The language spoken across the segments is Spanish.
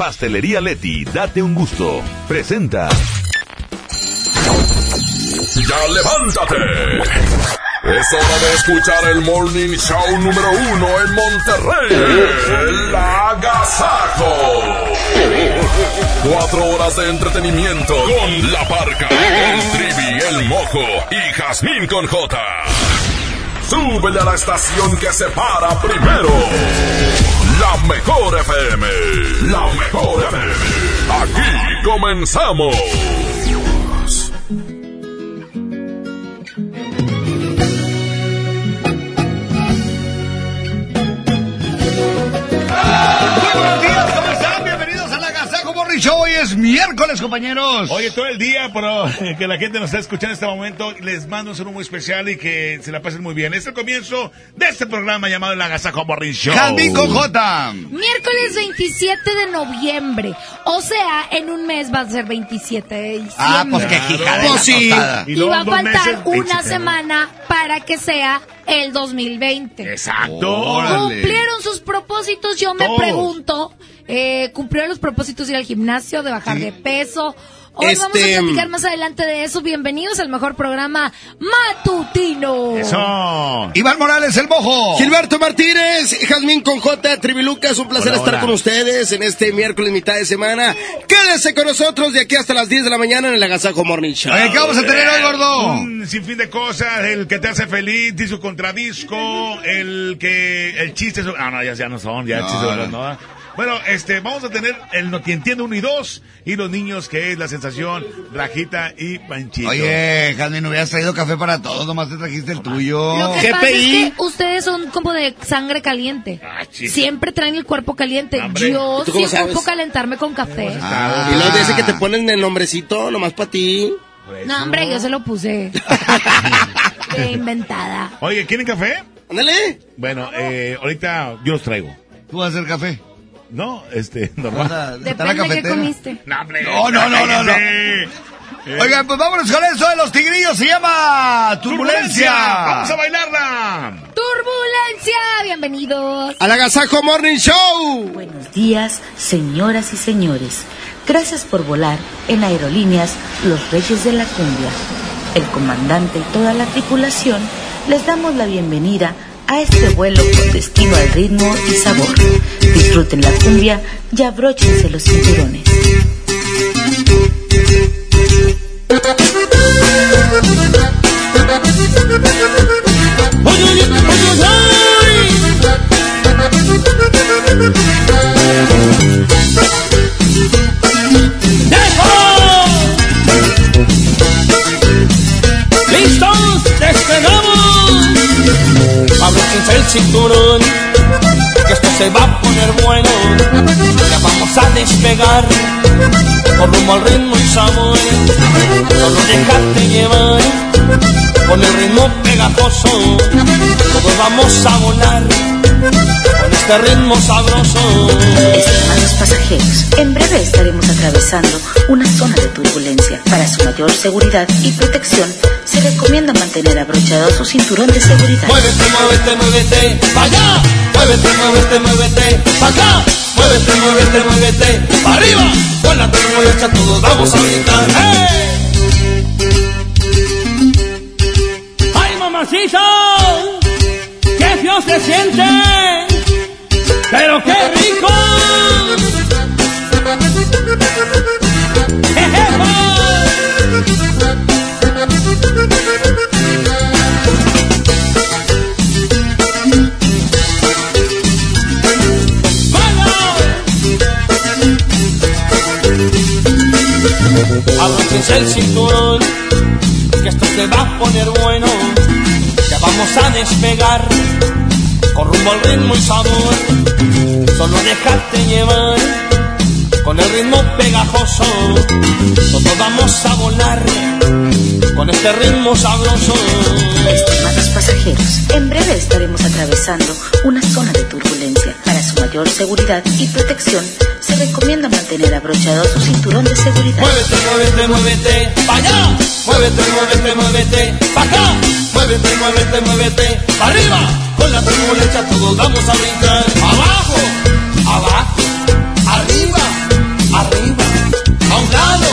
Pastelería Leti, date un gusto. Presenta. ¡Ya levántate! Es hora de escuchar el Morning Show número uno en Monterrey. El Agasajo. Cuatro horas de entretenimiento con La Parca, el Trivi, el Mojo y Jazmín con J. Súbele a la estación que se para primero. La mejor FM. La mejor FM. Aquí comenzamos. Show. Hoy es miércoles, compañeros. Oye, todo el día, pero eh, que la gente nos está escuchando en este momento, les mando un saludo muy especial y que se la pasen muy bien. Es el comienzo de este programa llamado El Agasajo Morning Show. Jazmín con J. Miércoles 27 de noviembre. O sea, en un mes va a ser 27 de diciembre. Ah, pues qué. Pues sí. Y, va a faltar meses, una 27. semana para que sea el 2020. Exacto. Órale. Cumplieron sus propósitos, yo me Todos. pregunto. Eh, ¿Cumplieron los propósitos de ir al gimnasio, de bajar de peso? Hoy vamos a Este, platicar más adelante de eso. Bienvenidos al mejor programa matutino. Eso. Iván Morales, el mojo. Gilberto Martínez, Jazmín con J, Tribilucas, un placer Hola, estar hola. con ustedes en este miércoles mitad de semana. Quédense con nosotros de aquí hasta las 10 de la mañana en el Agasajo Morning Show. Oye, ¿qué vamos a tener hoy, gordo? Un sinfín de cosas, el que te hace feliz, disco contra disco, el que, el chiste, ah, no, ya, ya no son, ya No, chistes sobre- no. no. Bueno, este, vamos a tener el No Te Entiendo 1 y 2, y los niños, que es la sensación, Rajita y Panchito. Oye, Jazmín, hubieras traído café para todos, nomás te trajiste el tuyo. Lo que GPI. pasa es que ustedes son como de sangre caliente. Ah. Siempre traen el cuerpo caliente. Hombre, Yo ¿tú cómo sí sabes? ocupo calentarme con café. Ah. Y luego dice que te ponen el nombrecito nomás para ti. No, hombre, yo se lo puse. Qué inventada. Oye, ¿quieren café? Ándale. Bueno, eh, ahorita yo los traigo. ¿Tú vas a hacer café? No, este, ¿Vas normal. Depende de qué comiste. No, hombre, No, no, no, no, no. cállate. Oigan, pues vámonos con eso de los tigrillos. Se llama Turbulencia. Vamos a bailarla. Turbulencia, bienvenidos. Al Agasajo Morning Show. Buenos días, señoras y señores. Gracias por volar en Aerolíneas Los Reyes de la Cumbia. El comandante y toda la tripulación les damos la bienvenida a este vuelo con destino al ritmo y sabor. Disfruten la cumbia y abróchense los cinturones. ¡Listos! El cinturón, se va a poner bueno. Ya vamos a despegar, con rumbo al ritmo y sabor. Solo déjate llevar, con el ritmo pegajoso. Todos vamos a volar, con este ritmo sabroso. Estimados pasajeros, en breve estaremos atravesando una zona de turbulencia. Para su mayor seguridad y protección, se recomienda mantener abrochado su cinturón de seguridad. Muévete, muévete, muévete, allá. Muévete, muévete, muévete, para acá. Muévete, muévete, muévete, para arriba. Con la turbulencia todos vamos a gritar. ¡Hey! ¡Ay, mamacita! ¡Qué feo se siente! ¡Pero qué rico! ¡Jejeja! Abróchense el cinturón, que esto se va a poner bueno. Ya vamos a despegar, con rumbo al ritmo y sabor. Solo dejarte llevar, con el ritmo pegajoso. Todos vamos a volar, con este ritmo sabroso. Estimados pasajeros, en breve estaremos atravesando una zona de turbulencia. Para mayor seguridad y protección, se recomienda mantener abrochado su cinturón de seguridad. Muévete, muévete, muévete, pa' allá. Muévete, muévete, muévete, pa' acá. Muévete, muévete, muévete, pa' arriba. Con la turbulencia todos vamos a brincar. Abajo, abajo, arriba, arriba. A un lado,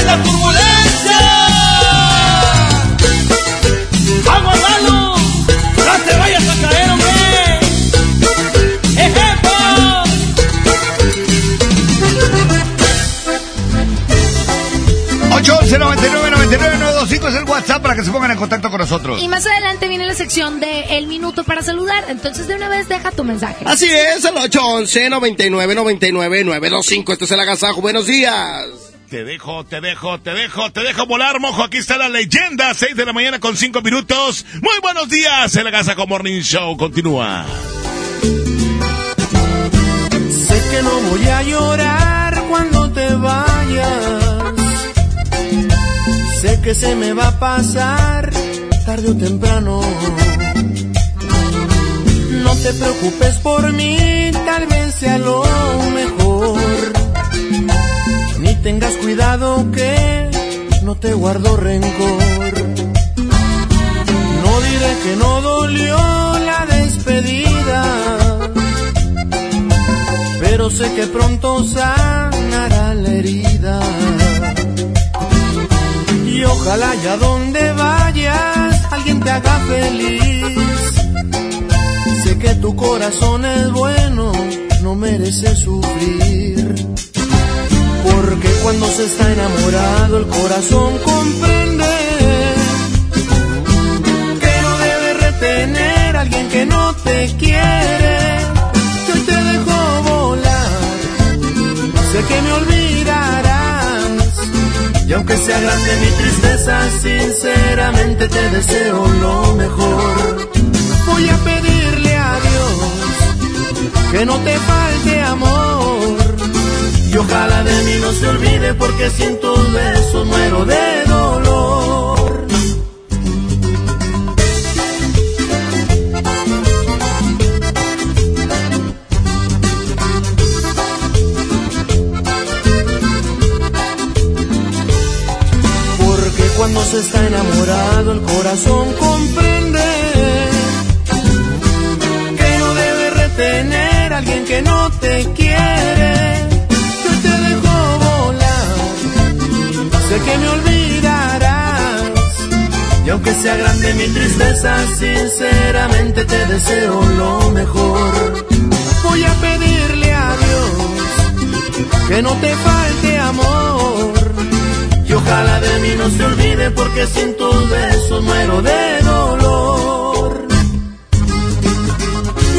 otro. ¡Es la turbulencia! ¡Vamos, Lalo! ¡No te vayas a caer, hombre! ¡Ejemplo! 811 99 99 925 es el WhatsApp para que se pongan en contacto con nosotros. Y más adelante viene la sección de El Minuto para Saludar. Entonces, de una vez, deja tu mensaje. Así es, el 811 99 99 925. Esto es el agasajo. Buenos días. Te dejo, te dejo, te dejo, te dejo volar, mojo. Aquí está la leyenda. 6 de la mañana con 5 minutos. Muy buenos días. El Agasajo Morning Show continúa. Sé que no voy a llorar cuando te vayas. Sé que se me va a pasar tarde o temprano. No te preocupes por mí, tal vez sea lo mejor. Tengas cuidado que no te guardo rencor. No diré que no dolió la despedida pero sé que pronto sanará la herida. Y ojalá ya donde vayas alguien te haga feliz. Sé que tu corazón es bueno, no merece sufrir. Porque cuando se está enamorado el corazón comprende que no debe retener a alguien que no te quiere. Hoy te dejo volar, sé que me olvidarás. Y aunque sea grande mi tristeza, sinceramente te deseo lo mejor. Voy a pedirle a Dios que no te falte amor. Y ojalá de mí no se olvide porque sin tus besos muero de dolor. Porque cuando se está enamorado el corazón comprende que no debe retener a alguien que no te quiere. Sé que me olvidarás. Y aunque sea grande mi tristeza, sinceramente te deseo lo mejor. Voy a pedirle a Dios que no te falte amor. Y ojalá de mí no se olvide porque sin tus besos muero de dolor.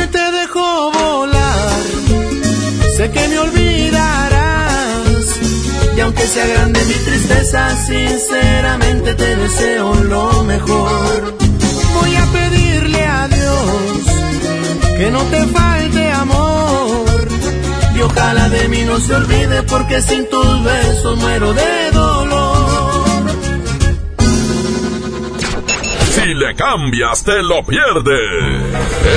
Y te dejo volar, sé que me olvidarás. Aunque sea grande mi tristeza, sinceramente te deseo lo mejor. Voy a pedirle a Dios que no te falte amor. Y ojalá de mí no se olvide porque sin tus besos muero de dolor. Si le cambias, te lo pierdes.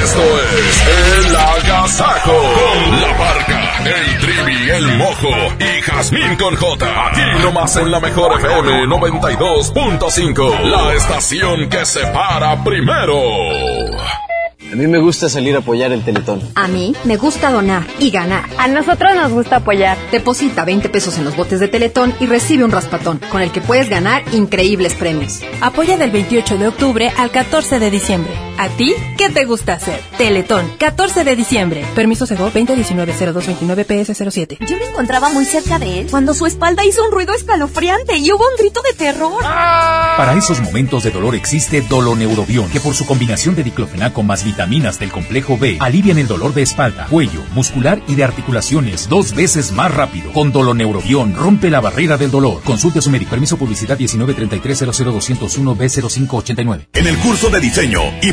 Esto es El Agasajo. Con la barca, el trivi, el mojo y Jazmín con J. Aquí nomás en la mejor FM 92.5. La estación que se para primero. A mí me gusta salir a apoyar el Teletón. A mí me gusta donar y ganar. A nosotros nos gusta apoyar. Deposita 20 pesos en los botes de Teletón y recibe un raspatón, con el que puedes ganar increíbles premios. Apoya del 28 de octubre al 14 de diciembre. ¿A ti qué te gusta hacer? Teletón, 14 de diciembre. Permiso Sego 2019-0229-PS07. Yo me encontraba muy cerca de él cuando su espalda hizo un ruido escalofriante y hubo un grito de terror. Para esos momentos de dolor existe Doloneurobión, que por su combinación de diclofenaco más vitaminas del complejo B, alivian el dolor de espalda, cuello, muscular y de articulaciones dos veces más rápido. Con Doloneurobión rompe la barrera del dolor. Consulte a su médico. Permiso publicidad 1933 00201 B0589. En el curso de diseño y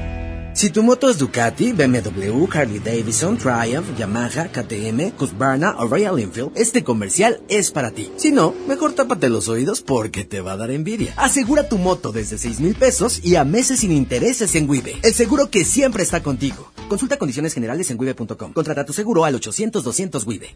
Si tu moto es Ducati, BMW, Harley Davidson, Triumph, Yamaha, KTM, Husqvarna o Royal Enfield, este comercial es para ti. Si no, mejor tápate los oídos porque te va a dar envidia. Asegura tu moto desde 6 mil pesos y a meses sin intereses en Wibe. El seguro que siempre está contigo. Consulta condiciones generales en wibe.com. Contrata tu seguro al 800-200 Wibe.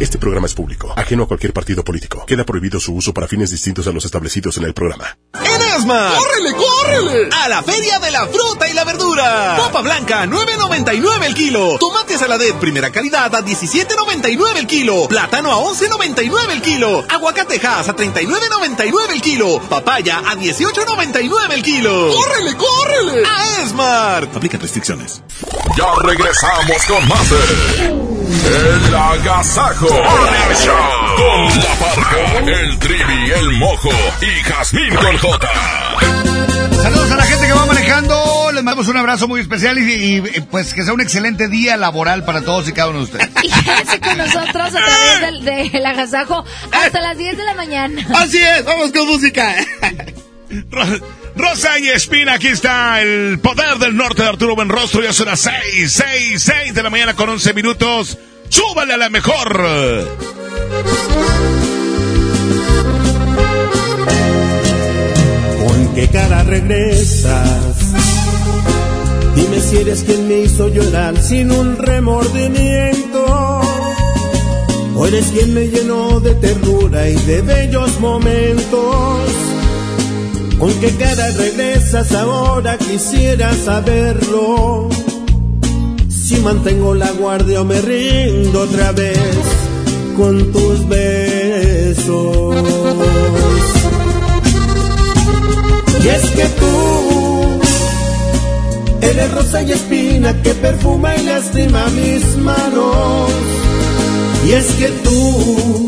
Este programa es público, ajeno a cualquier partido político. Queda prohibido su uso para fines distintos a los establecidos en el programa. ¡En Esmar! ¡Córrele, córrele! A la Feria de la Fruta y la Verdura. Papa blanca, 9.99 el kilo. Tomate saladet, primera calidad, a 17.99 el kilo. Plátano a 11.99 el kilo. Aguacatejas a 39.99 el kilo. Papaya a 18.99 el kilo. ¡Córrele, córrele! A Esmar. Aplica restricciones. Ya regresamos con más de El Agasajo Morning Show con la parca, el trivi, el mojo y Jazmín con J. Saludos a la gente que va manejando. Les mandamos un abrazo muy especial y, y, pues que sea un excelente día laboral para todos y cada uno de ustedes. Y quédense con nosotros a través del, del agasajo hasta las 10 de la mañana. Así es, vamos con música. Rosa y Espina, aquí está el poder del norte de Arturo Benrostro. Ya son las 6, 6, 6 de la mañana con 11 minutos. ¡Súbale a la mejor! ¿Con qué cara regresas? Dime si eres quien me hizo llorar sin un remordimiento. O eres quien me llenó de ternura y de bellos momentos. ¿Con qué cara regresas ahora? Quisiera saberlo. Si mantengo la guardia o me rindo otra vez con tus besos. Y es que tú eres rosa y espina que perfuma y lastima mis manos. Y es que tú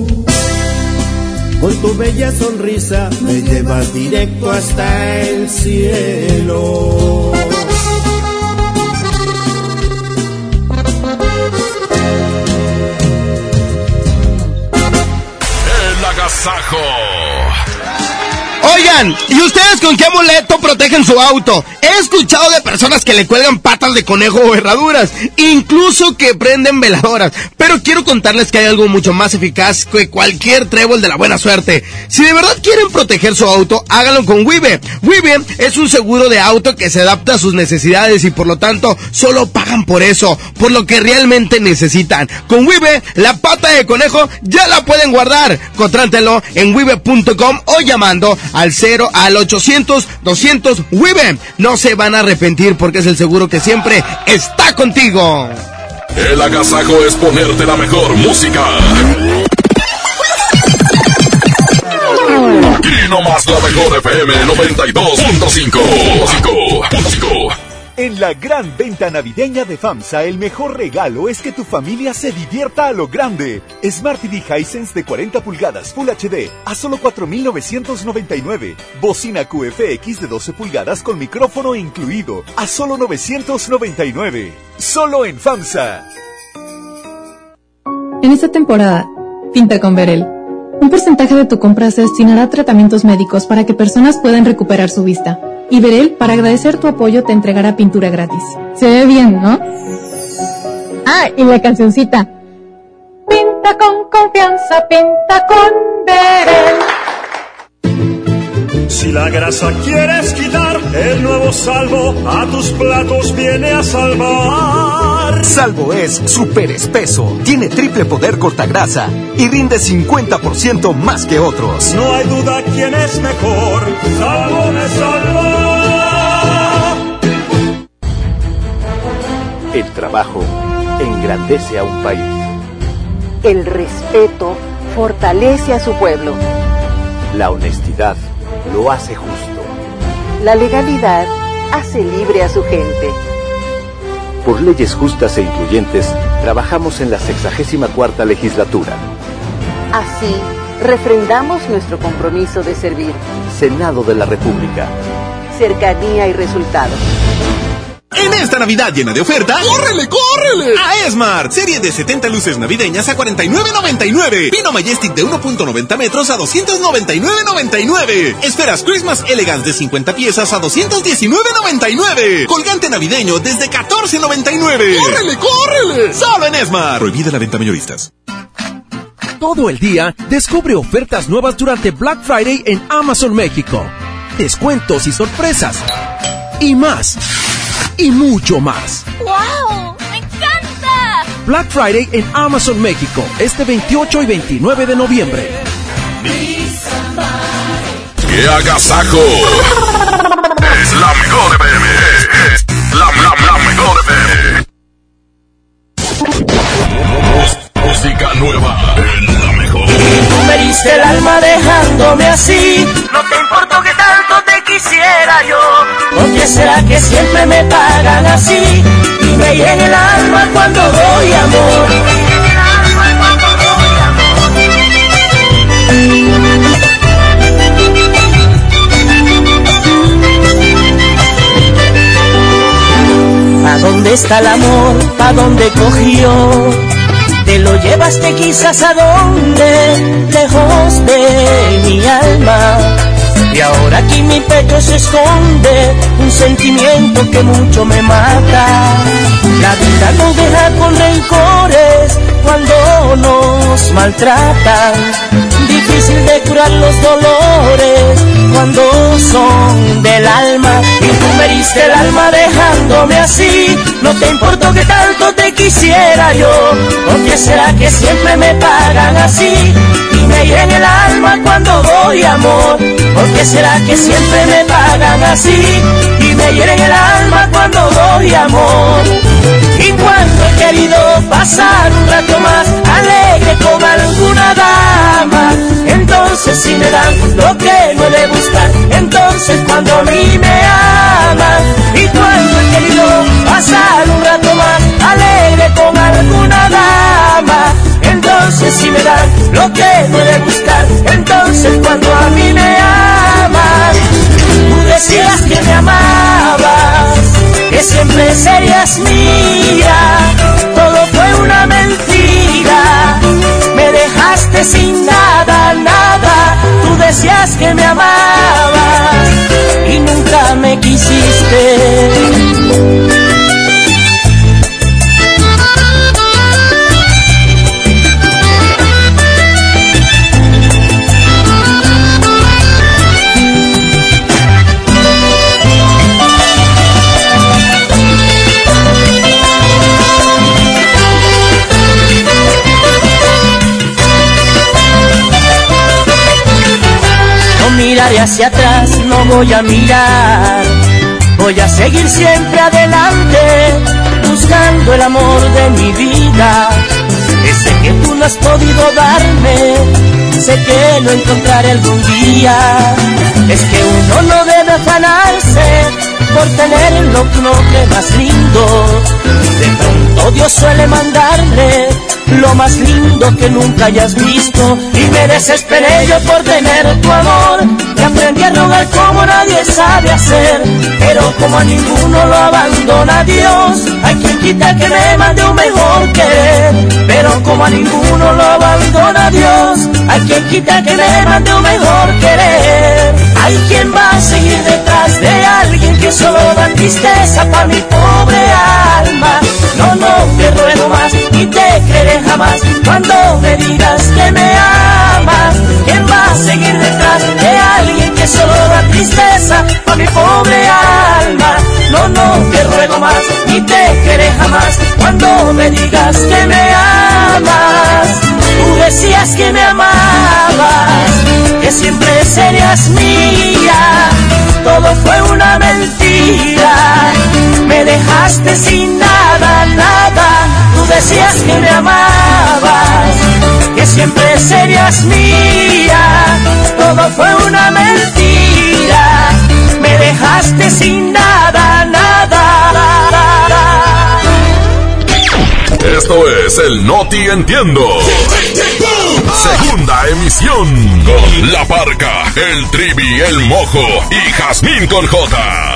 con tu bella sonrisa, me llevas directo hasta el cielo. El agasajo. Oigan, ¿y ustedes con qué amuleto protegen su auto? He escuchado de personas que le cuelgan patas de conejo o herraduras, incluso que prenden veladoras. Pero quiero contarles que hay algo mucho más eficaz que cualquier trébol de la buena suerte. Si de verdad quieren proteger su auto, háganlo con Wibe. Wibe es un seguro de auto que se adapta a sus necesidades y por lo tanto solo pagan por eso, por lo que realmente necesitan. Con Wibe, la pata de conejo ya la pueden guardar. Contrátelo en wibe.com o llamando al 0 al 800 200 Wibe. No se van a arrepentir porque es el seguro que siempre está contigo. El agasajo es ponerte la mejor música. Aquí nomás la mejor FM 92.5. En la gran venta navideña de FAMSA, el mejor regalo es que tu familia se divierta a lo grande. Smart TV Hisense de 40 pulgadas Full HD a solo 4,999. Bocina QFX de 12 pulgadas con micrófono incluido a solo 999. Solo en FAMSA. En esta temporada, pinta con Verel. Un porcentaje de tu compra se destinará a tratamientos médicos para que personas puedan recuperar su vista. Y Verel, para agradecer tu apoyo, te entregará pintura gratis. Se ve bien, ¿no? Ah, y la cancioncita. Pinta con confianza, pinta con Verel. Si la grasa quieres quitar, el nuevo salvo a tus platos viene a salvar. Salvo es súper espeso, tiene triple poder cortagrasa y rinde 50% más que otros. No hay duda quién es mejor. Salvo me salva. El trabajo engrandece a un país. El respeto fortalece a su pueblo. La honestidad lo hace justo. La legalidad hace libre a su gente. Por leyes justas e incluyentes, trabajamos en la 64 legislatura. Así, refrendamos nuestro compromiso de servir. Senado de la República. Cercanía y resultados. En esta Navidad llena de ofertas, ¡córrele, córrele! A Esmart, serie de 70 luces navideñas a 49.99. Pino Majestic de 1.90 metros a 299.99. Esferas Christmas Elegance de 50 piezas a 219.99. Colgante navideño desde 14.99. ¡Córrele, córrele! Solo en Esmart. Prohibida la venta mayoristas. Todo el día, descubre ofertas nuevas durante Black Friday en Amazon México. Descuentos y sorpresas. Y más. Y mucho más. ¡Wow! ¡Me encanta! Black Friday en Amazon México, este 28 y 29 de noviembre. ¡Qué agasajo! Es la mejor FM. Es la, la, la mejor FM. Música nueva en la mejor. Tú me diste el alma dejándome así. No te importó que quisiera yo. ¿Por qué será que siempre me pagan así? Y me llena el alma cuando doy amor. ¿A dónde está el amor? ¿A dónde cogió? Te lo llevaste quizás a donde, lejos de mi alma. Y ahora aquí mi pecho se esconde un sentimiento que mucho me mata. La vida nos deja con rencores cuando nos maltratan. Difícil de curar los dolores cuando son del alma. Y tú me diste el alma dejándome así. No te importó que tanto te quisiera yo. ¿Por qué será que siempre me pagan así? Y me hieren el alma cuando doy amor. ¿Por qué será que siempre me pagan así? Y me hieren el alma cuando doy amor. Y cuando he querido pasar un rato más alegre con alguna dama, entonces si me dan lo que no he de entonces cuando a mí me aman. Y cuando he querido pasar un rato más alegre con alguna entonces me dan lo que no he de buscar. Entonces cuando a mí me amas, tú decías que me amabas, que siempre serías mía. Todo fue una mentira, me dejaste sin nada, nada. Tú decías que me amabas y nunca me quisiste. Miraré hacia atrás, no voy a mirar. Voy a seguir siempre adelante, buscando el amor de mi vida. Ese que tú no has podido darme, sé que lo encontraré algún día. Es que uno no debe afanarse por tener lo que más lindo. De pronto Dios suele mandarle lo más lindo que nunca hayas visto. Y me desesperé yo por tener tu amor. Y aprendí a rogar como nadie sabe hacer. Pero como a ninguno lo abandona Dios hay quien quita que me mande un mejor querer. Pero como a ninguno lo abandona Dios hay quien quita que me mande un mejor querer hay quien va a seguir detrás de alguien que solo da tristeza para mi pobre alma no, no te ruego más y te creeré jamás cuando me digas que me amas. ¿Quién va a seguir detrás de alguien que solo da tristeza a mi pobre alma? No, no te ruego más y te creeré jamás cuando me digas que me amas. Tú decías que me amabas, que siempre serías mía. Todo fue una mentira, me dejaste sin nada, nada. Decías que me amabas, que siempre serías mía. Todo fue una mentira, me dejaste sin nada, nada. Esto es el Noti Entiendo. Segunda emisión con La Parca, el Trivi, el Mojo y Jazmín con J.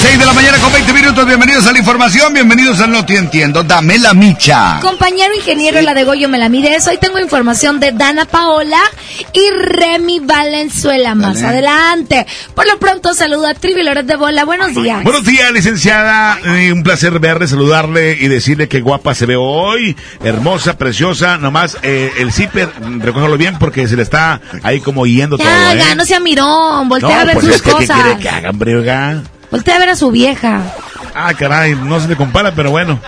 6 de la mañana con 20 minutos, bienvenidos a la información, bienvenidos al No Te Entiendo, dame la micha. Compañero ingeniero, la de Goyo me la mires. Hoy tengo información de Dana Paola y Remy Valenzuela. Más adelante. Por lo pronto, saludo a Trivi Loret de Bola. Buenos días. Buenos días, licenciada. Eh, un placer verle, saludarle y decirle que guapa se ve hoy. Hermosa, preciosa. Nomás eh, el zipper, recójalo bien porque se le está ahí como yendo todo. Ya, ¿eh? no sea mirón. Voltea No, a ver pues sus es que, ¿qué cosas. quiere que hagan, brega? Voltea a ver a su vieja. Ah, caray, no se le compara, pero bueno.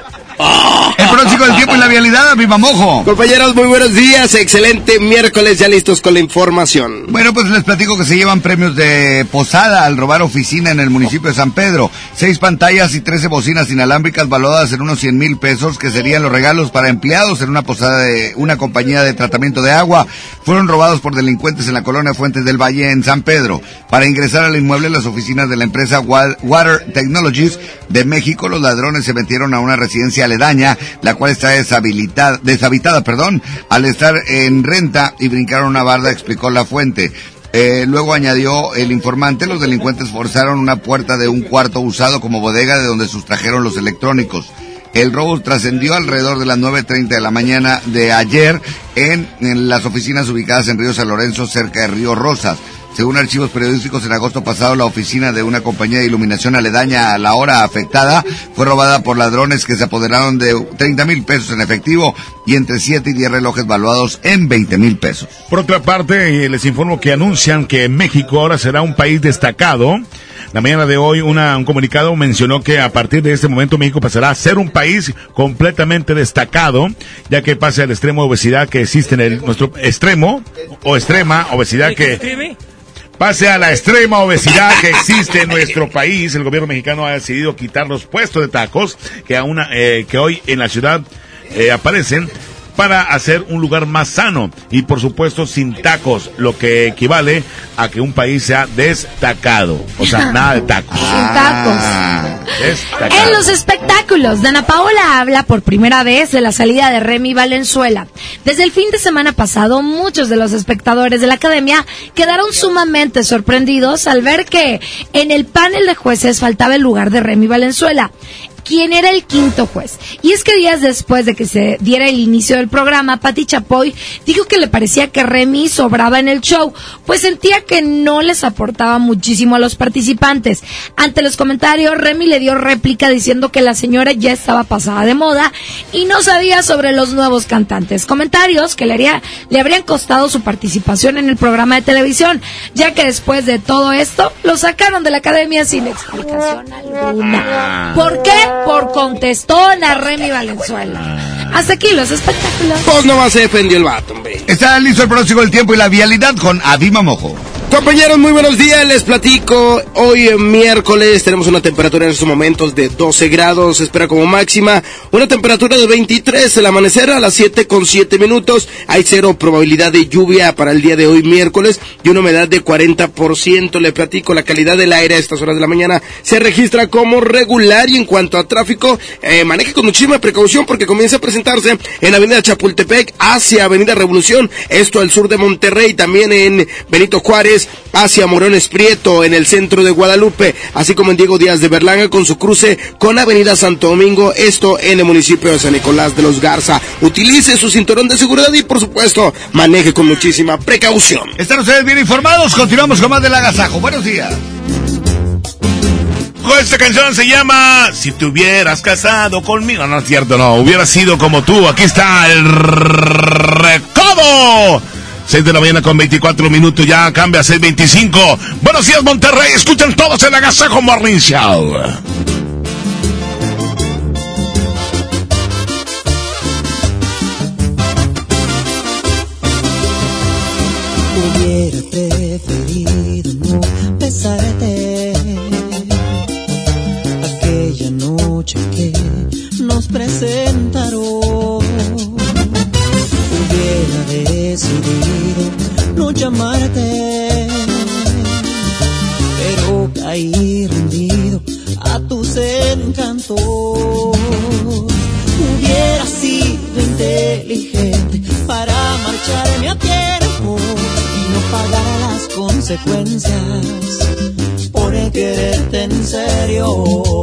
El pronóstico del tiempo y la vialidad, viva mojo. Compañeros, muy buenos días. Excelente miércoles, ya listos con la información. Bueno, pues les platico que se llevan premios de posada al robar oficina en el municipio de San Pedro. Seis pantallas y trece bocinas inalámbricas valuadas en unos 100 mil pesos, que serían los regalos para empleados en una posada de una compañía de tratamiento de agua, fueron robados por delincuentes en la colonia Fuentes del Valle en San Pedro. Para ingresar al inmueble, las oficinas de la empresa Wa- Water Technologies de México, los ladrones se metieron a una residencia la cual está deshabilitada, deshabitada, perdón, al estar en renta y brincaron una barda, explicó la fuente. Eh, luego añadió el informante, los delincuentes forzaron una puerta de un cuarto usado como bodega de donde sustrajeron los electrónicos. El robo trascendió alrededor de las 9.30 de la mañana de ayer en, en las oficinas ubicadas en Río San Lorenzo, cerca de Río Rosas. Según archivos periodísticos, en agosto pasado la oficina de una compañía de iluminación aledaña a la hora afectada fue robada por ladrones que se apoderaron de 30 mil pesos en efectivo y entre 7 y 10 relojes valuados en 20 mil pesos. Por otra parte, eh, les informo que anuncian que México ahora será un país destacado. La mañana de hoy una- un comunicado mencionó que a partir de este momento México pasará a ser un país completamente destacado, ya que pase al extremo de obesidad que existe en el, nuestro extremo o extrema obesidad que pase a la extrema obesidad que existe en nuestro país. El gobierno mexicano ha decidido quitar los puestos de tacos que, aún, eh, que hoy en la ciudad eh, aparecen para hacer un lugar más sano y por supuesto sin tacos, lo que equivale a que un país sea destacado. O sea, nada de tacos. Sin tacos. Destacado. En los espectáculos, Dana Paola habla por primera vez de la salida de Remy Valenzuela. Desde el fin de semana pasado, muchos de los espectadores de la academia quedaron sumamente sorprendidos al ver que en el panel de jueces faltaba el lugar de Remy Valenzuela quién era el quinto juez. Y es que días después de que se diera el inicio del programa, Patti Chapoy dijo que le parecía que Remy sobraba en el show, pues sentía que no les aportaba muchísimo a los participantes. Ante los comentarios, Remy le dio réplica diciendo que la señora ya estaba pasada de moda y no sabía sobre los nuevos cantantes. Comentarios que le, haría, le habrían costado su participación en el programa de televisión, ya que después de todo esto, lo sacaron de la academia sin explicación alguna. ¿Por qué? Por contestona Remy Valenzuela. Hasta aquí los espectáculos. Pues nomás se defendió el vato, hombre. Está listo el pronóstico del tiempo y la vialidad con Adima Mojo. Compañeros, muy buenos días. Les platico. Hoy eh, miércoles tenemos una temperatura en estos momentos de 12 grados. Se espera como máxima una temperatura de 23 el amanecer a las 7 con 7 minutos. Hay cero probabilidad de lluvia para el día de hoy miércoles y una humedad de 40%. Le platico la calidad del aire a estas horas de la mañana se registra como regular y en cuanto a tráfico eh, maneje con muchísima precaución porque comienza a presentarse en Avenida Chapultepec hacia Avenida Revolución. Esto al sur de Monterrey, también en Benito Juárez hacia Morones Prieto en el centro de Guadalupe, así como en Diego Díaz de Berlanga con su cruce con Avenida Santo Domingo, esto en el municipio de San Nicolás de los Garza. Utilice su cinturón de seguridad y por supuesto maneje con muchísima precaución. Están ustedes bien informados, continuamos con más del agasajo. Buenos días. Esta canción se llama Si te hubieras casado conmigo. No es cierto, no. Hubiera sido como tú. Aquí está el recodo. 6 de la mañana con 24 minutos. Ya cambia a 6.25. Buenos días, Monterrey. Escuchan todos el Agasajo Morning Show. Hubiera preferido no besarte aquella noche que nos presentaron. Decidido no llamarte, pero caí rendido a tus encantos. Hubiera sido inteligente para marcharme a tiempo y no pagar las consecuencias por quererte en serio.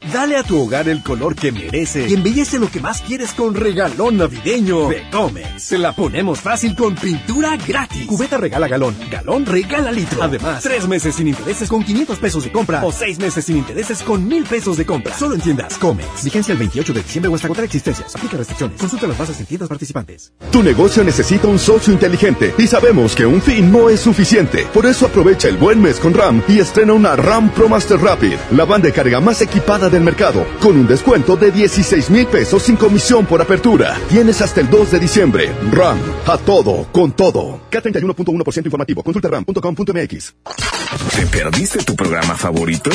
Dale a tu hogar el color que merece y embellece lo que más quieres con regalón navideño de Comex. Se la ponemos fácil con pintura gratis. Cubeta regala galón, galón regala litro. Además, tres meses sin intereses con 500 pesos de compra o seis meses sin intereses con mil pesos de compra. Solo en tiendas Comex. Vigencia el 28 de diciembre o hasta agotar existencias. Aplica restricciones. Consulta las bases en tiendas participantes. Tu negocio necesita un socio inteligente y sabemos que un fin no es suficiente. Por eso aprovecha el buen mes con RAM y estrena una RAM Pro Master Rapid, la banda de carga más equipada mercado, con un descuento de 16 mil pesos sin comisión por apertura. Tienes hasta el 2 de diciembre. RAM, a todo, con todo. K31.1% informativo. Consulta ram.com.mx. ¿Te perdiste tu programa favorito?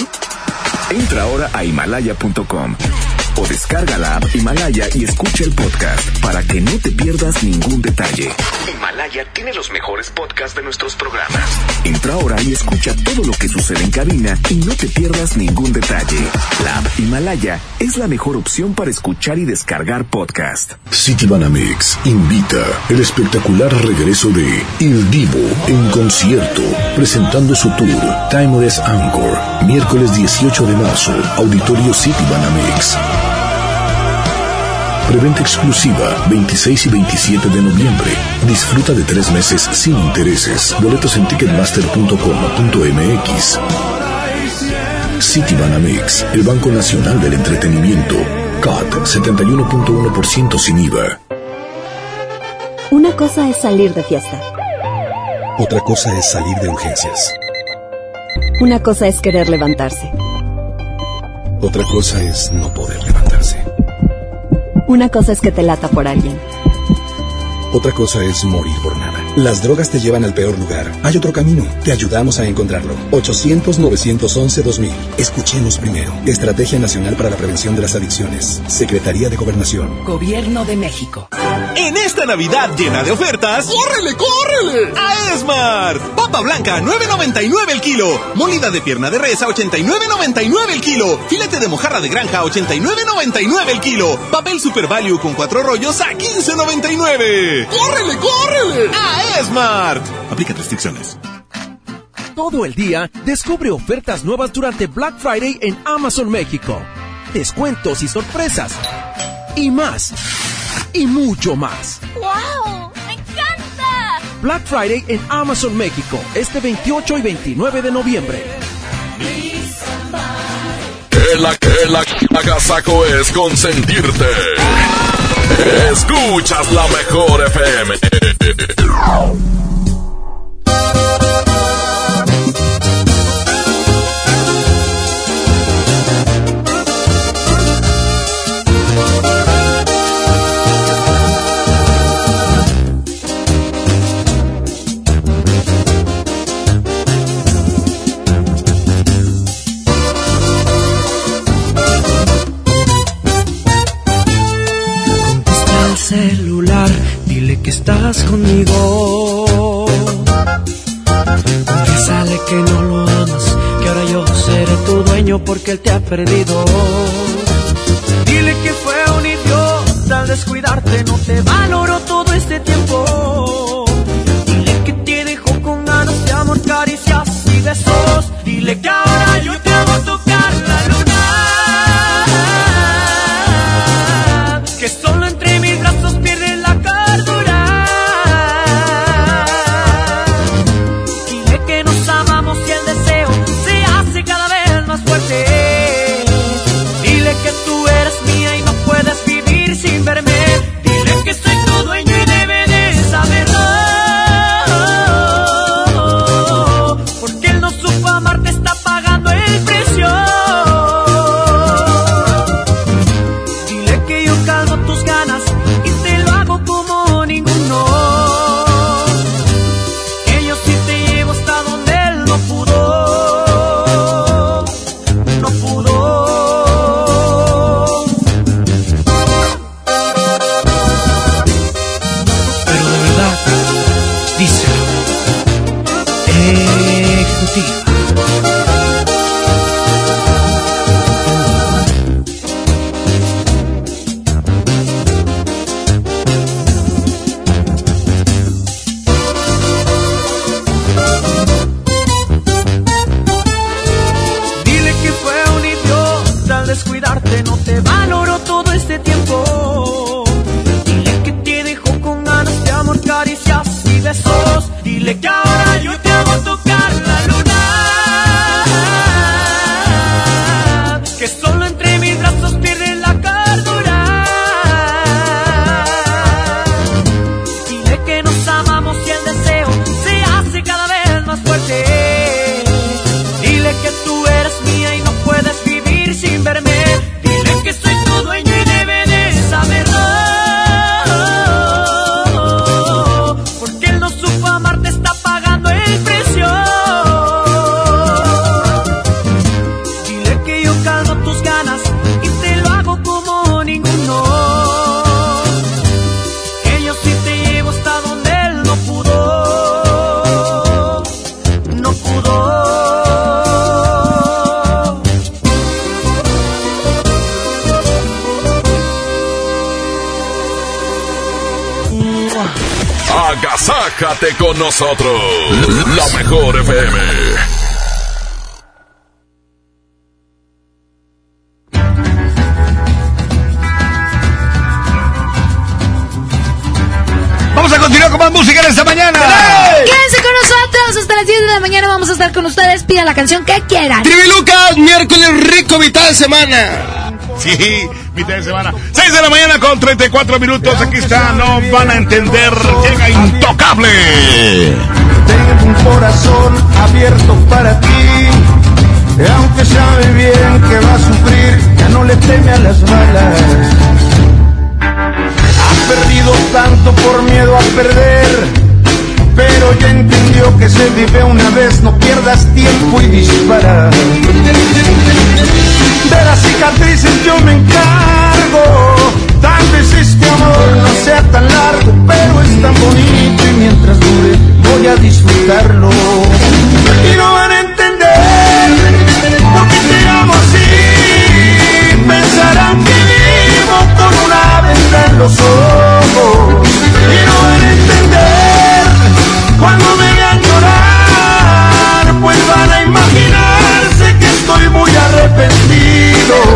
Entra ahora a himalaya.com o descarga la app Himalaya y escucha el podcast para que no te pierdas ningún detalle. Himalaya tiene los mejores podcasts de nuestros programas. Entra ahora y escucha todo lo que sucede en cabina y no te pierdas ningún detalle. La app Himalaya es la mejor opción para escuchar y descargar podcast. Citibanamex invita el espectacular regreso de Il Divo en concierto, presentando su tour Timeless Anchor, miércoles 18 de marzo, Auditorio Citibanamex. Preventa exclusiva 26 y 27 de noviembre. Disfruta de tres meses sin intereses. Boletos en ticketmaster.com.mx. Citibanamex, el Banco Nacional del Entretenimiento. CAT 71.1% sin IVA. Una cosa es salir de fiesta. Otra cosa es salir de urgencias. Una cosa es querer levantarse. Otra cosa es no poder levantarse. Una cosa es que te lata por alguien. Otra cosa es morir por nada. Las drogas te llevan al peor lugar. Hay otro camino. Te ayudamos a encontrarlo. 800-911-2000. Escuchemos primero. Estrategia Nacional para la Prevención de las Adicciones. Secretaría de Gobernación. Gobierno de México. En esta Navidad llena de ofertas, ¡córrele, córrele! A Esmar. Papa blanca, 9.99 el kilo. Molida de pierna de res a 89.99 el kilo. Filete de mojarra de granja a 89.99 el kilo. Papel Super Value con cuatro rollos a 15.99. ¡Córrele, córrele! A Esmart. Aplica restricciones. Todo el día, descubre ofertas nuevas durante Black Friday en Amazon México. Descuentos y sorpresas. Y más. Y mucho más. ¡Wow! ¡Me encanta! Black Friday en Amazon México, este 28 y 29 de noviembre. Que la que la agasaco es consentirte. Escuchas la mejor FM. Estás conmigo. Confiésale que no lo amas, que ahora yo seré tu dueño porque él te ha perdido. Dile que fue un idiota al descuidarte, no te valoró con nosotros. La mejor FM. Vamos a continuar con más música en esta mañana. Quédense con nosotros hasta las 10 de la mañana. Vamos a estar con ustedes. Pidan la canción que quieran. Trivi Lucas, miércoles rico, mitad de semana. Sí, mitad de semana. 6 de la mañana con 34 minutos. Aquí está, no van a entender. Llega intocable. Tengo un corazón abierto para ti. Aunque sabe bien que va a sufrir, ya no le teme a las balas. Ha perdido tanto por miedo a perder, pero ya entendió que se vive una vez, no pierdas tiempo y dispara. De las cicatrices yo me encargo, tal vez este amor no sea tan largo, pero es tan bonito y mientras dure voy a disfrutarlo. Y no van a entender por qué te amo así, pensarán que vivo con una venda en los ojos. Y no van a entender cuando me vean llorar, pues van a imaginarse que estoy muy arrepentido.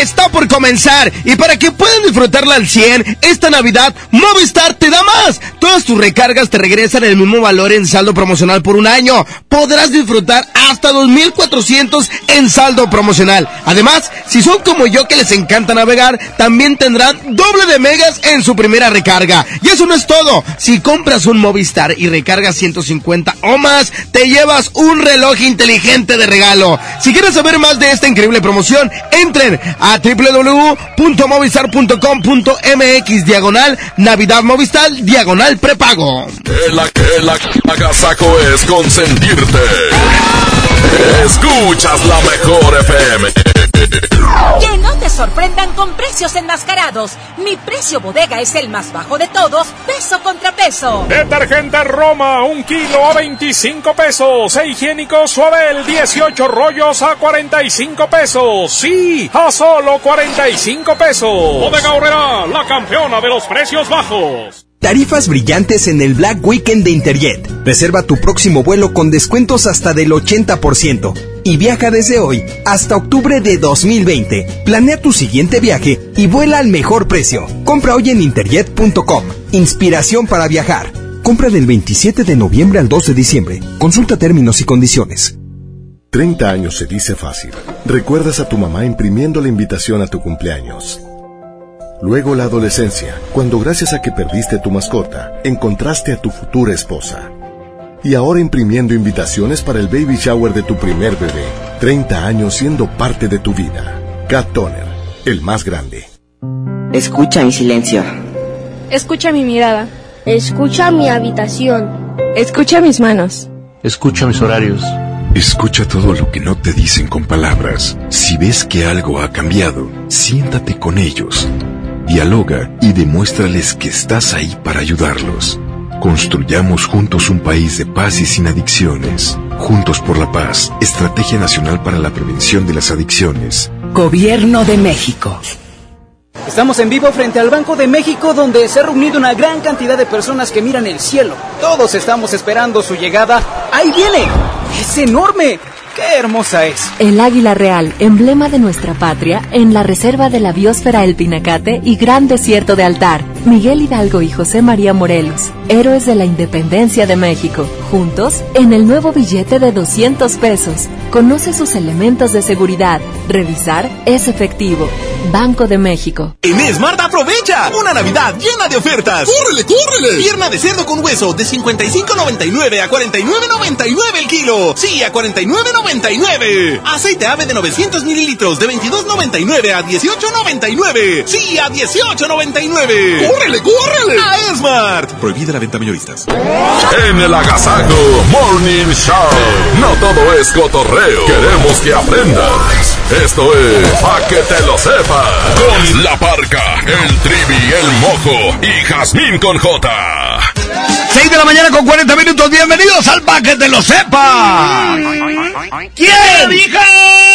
Está por comenzar y para que puedan disfrutarla al 100, esta Navidad Movistar te da más. Todas tus recargas te regresan el mismo valor en saldo promocional por un año. Podrás disfrutar hasta 2.400 en saldo promocional. Además, si son como yo que les encanta navegar, también tendrán doble de megas en su primera recarga. Y eso no es todo. Si compras un Movistar y recargas 150 o más, te llevas un reloj inteligente de regalo. Si quieres saber más de esta increíble promoción, entren a www.movistar.com.mx diagonal Navidad Movistar diagonal prepago. El, el agasajo es consentirte. Escuchas la mejor FM. Que no te sorprendan con precios enmascarados. Mi precio bodega es el más bajo de todos, peso contra peso. Detergente Roma, un kilo a 25 pesos. E higiénico Suabel, 18 rollos a 45 pesos. Sí, a solo 45 pesos. Bodega Horrera, la campeona de los precios bajos. Tarifas brillantes en el Black Weekend de Interjet. Reserva tu próximo vuelo con descuentos hasta del 80% y viaja desde hoy hasta octubre de 2020. Planea tu siguiente viaje y vuela al mejor precio. Compra hoy en interjet.com. Inspiración para viajar. Compra del 27 de noviembre al 2 de diciembre. Consulta términos y condiciones. 30 años se dice fácil. Recuerdas a tu mamá imprimiendo la invitación a tu cumpleaños. Luego la adolescencia, cuando gracias a que perdiste tu mascota, encontraste a tu futura esposa. y ahora imprimiendo invitaciones para el baby shower de tu primer bebé. 30 años siendo parte de tu vida. Cat Toner, el más grande. Escucha mi silencio. Escucha mi mirada. Escucha mi habitación. Escucha mis manos. Escucha mis horarios. Escucha todo lo que no te dicen con palabras. Si ves que algo ha cambiado, siéntate con ellos. Dialoga y demuéstrales que estás ahí para ayudarlos. Construyamos juntos un país de paz y sin adicciones. Juntos por la paz, Estrategia Nacional para la Prevención de las Adicciones. Gobierno de México. Estamos en vivo frente al Banco de México donde se ha reunido una gran cantidad de personas que miran el cielo. Todos estamos esperando su llegada. ¡Ahí viene! ¡Es enorme! ¡Qué hermosa es! El águila real, emblema de nuestra patria, en la reserva de la biosfera El Pinacate y Gran Desierto de Altar. Miguel Hidalgo y José María Morelos, héroes de la independencia de México. Juntos, en el nuevo billete de 200 pesos. Conoce sus elementos de seguridad. Revisar es efectivo. Banco de México. En Smart aprovecha una Navidad llena de ofertas. ¡Córrele, córrele! Pierna de cerdo con hueso de 55.99 a 49.99 el kilo. Sí, a 49.99. Aceite ave de 900 mililitros de 22.99 a 18.99. Sí, a 18.99. ¡Córrele, córrele! A Smart. Prohibida la venta mayoristas. En el Agasago Morning Show. No todo es cotorreo. Queremos que aprendas. Esto es Pa' que te lo sepas. Con la parca, el trivi, el mojo y Jazmín con J. 6 de la mañana con 40 minutos. Bienvenidos al Pa' que te lo sepa. ¿Quién? dijo?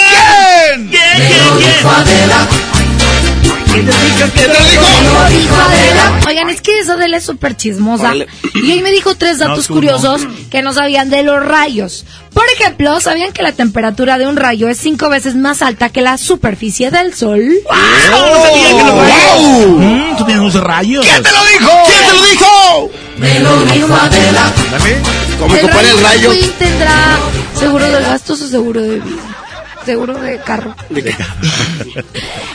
¿Quién? ¿Quién? ¿Quién? ¿Quién? ¿Quién te dijo? ¿Quién te dijo? Oigan, es que esa de él es súper chismosa. Y hoy me dijo tres datos no. curiosos que no sabían de los rayos. Por ejemplo, ¿sabían que la temperatura de un rayo es cinco veces más alta que la superficie del sol? no sabía que los rayos. Mm, Tú tienes 11 rayos. ¿Quién te lo dijo? ¿Quién te lo dijo? Me lo dijo Adela. ¿Cómo el el rayo? Tendrá seguro de gastos o seguro de vida. Seguro de carro.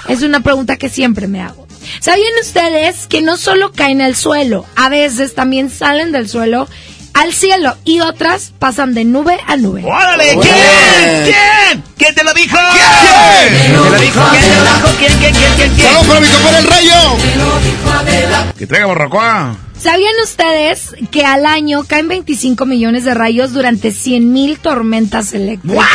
Es una pregunta que siempre me hago. ¿Sabían ustedes que no solo caen al suelo, a veces también salen del suelo al cielo y otras pasan de nube a nube? ¡Órale! ¿Quién? ¿Quién? ¿Quién te lo dijo? ¿Quién? ¿Quién te lo dijo? ¿Quién te lo dijo? ¿Quién, quién, quién, quién, quién? ¡Saludos para mi compadre el rayo! Que traiga borracoa. ¿Sabían ustedes que al año caen 25 millones de rayos durante 100.000 tormentas eléctricas?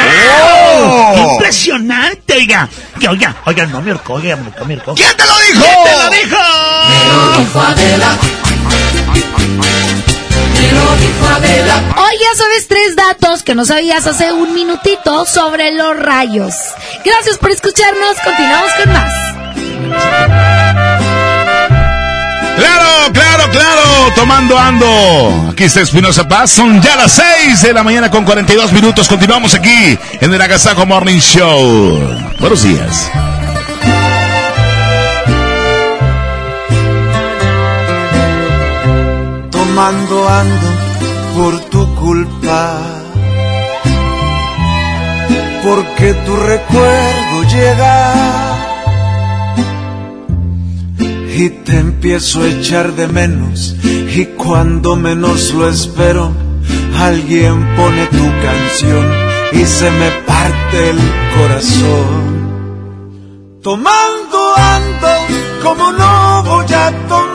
¡Oh! ¡Impresionante, oiga! Que oiga, oiga, no me orco, oiga, me orco, me orco. ¿Quién te lo dijo? ¿Quién te lo dijo? Me lo dijo Adela. Me lo dijo Adela. Hoy ya sabes tres datos que no sabías hace un minutito sobre los rayos. Gracias por escucharnos. Continuamos con más. Claro, claro, claro, tomando ando. Aquí está Espinosa Paz, son ya las 6 de la mañana con 42 minutos. Continuamos aquí en el Agasajo Morning Show. Buenos días. Tomando ando por tu culpa. Porque tu recuerdo llega y te empiezo a echar de menos. Y cuando menos lo espero, alguien pone tu canción y se me parte el corazón. Tomando ando como no voy a tomar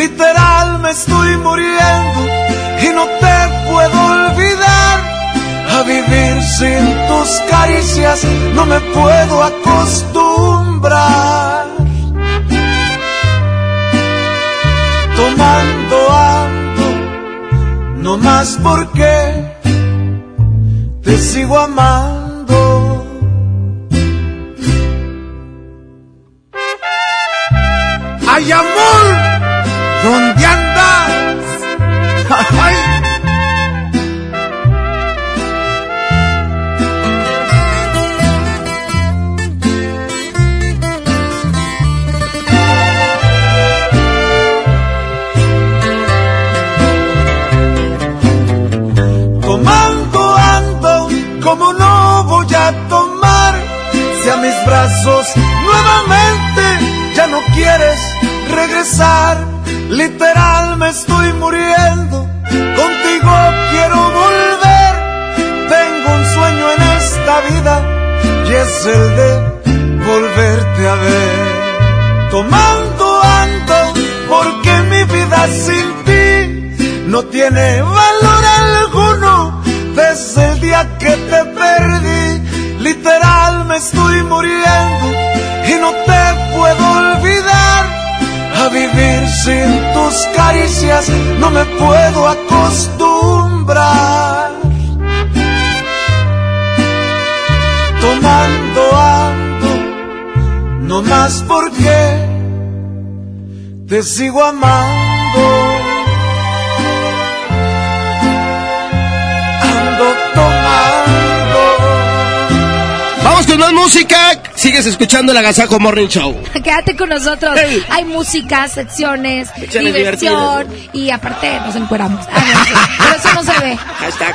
Literal me estoy muriendo y no te puedo olvidar. A vivir sin tus caricias no me puedo acostumbrar. Tomando ando, no más porque te sigo amando. la Saco Morning Show. Quédate con nosotros. Hey. Hay música, secciones, Secciones diversión divertidas. y aparte nos encueramos. Ah, no, sí. Pero eso no se ve. Hashtag.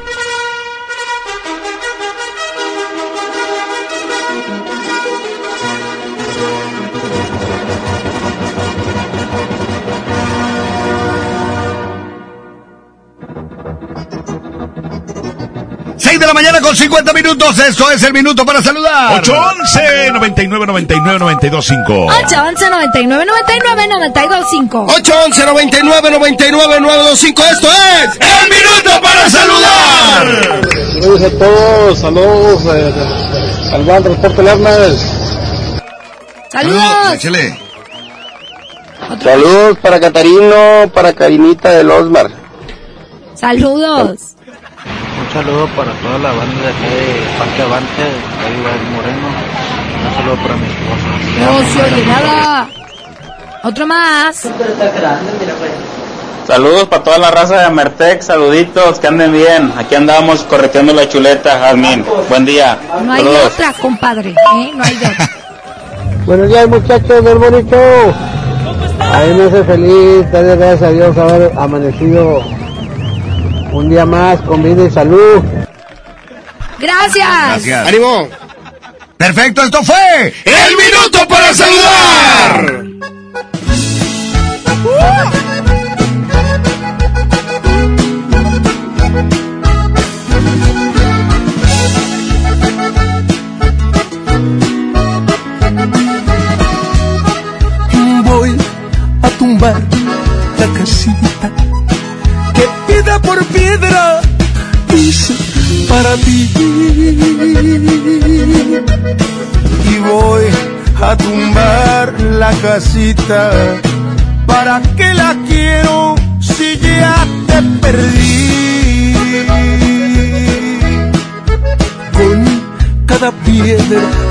La mañana con 50 minutos. Esto es el minuto para saludar. 811 99 99 925. 811 99 99 925. 811 99 99 925. Esto es el minuto para saludar. Saludos a todos, saludos eh, al Ban Transporte Lermas. Saludos. Échale. Saludos para Catarino, para Karinita del Osmar. Saludos. Un saludo para toda la banda de acá de Parque Avante, el Moreno. Un saludo para mi esposa. No se oye nada. Otro más. Saludos para toda la raza de Amertec, saluditos, que anden bien. Aquí andamos correteando la chuleta, Jazmín. Buen día. No hay de Saludos. otra, compadre. ¿eh? No hay de otra. Buenos días muchachos del bonito. A mí me hace feliz, darle gracias a Dios haber amanecido un día más con vida y salud. Gracias. Gracias. ¡Ánimo! Perfecto, esto fue ¡El minuto para saludar! Voy casita. ¿Para qué la quiero si ya te perdí? Con cada piedra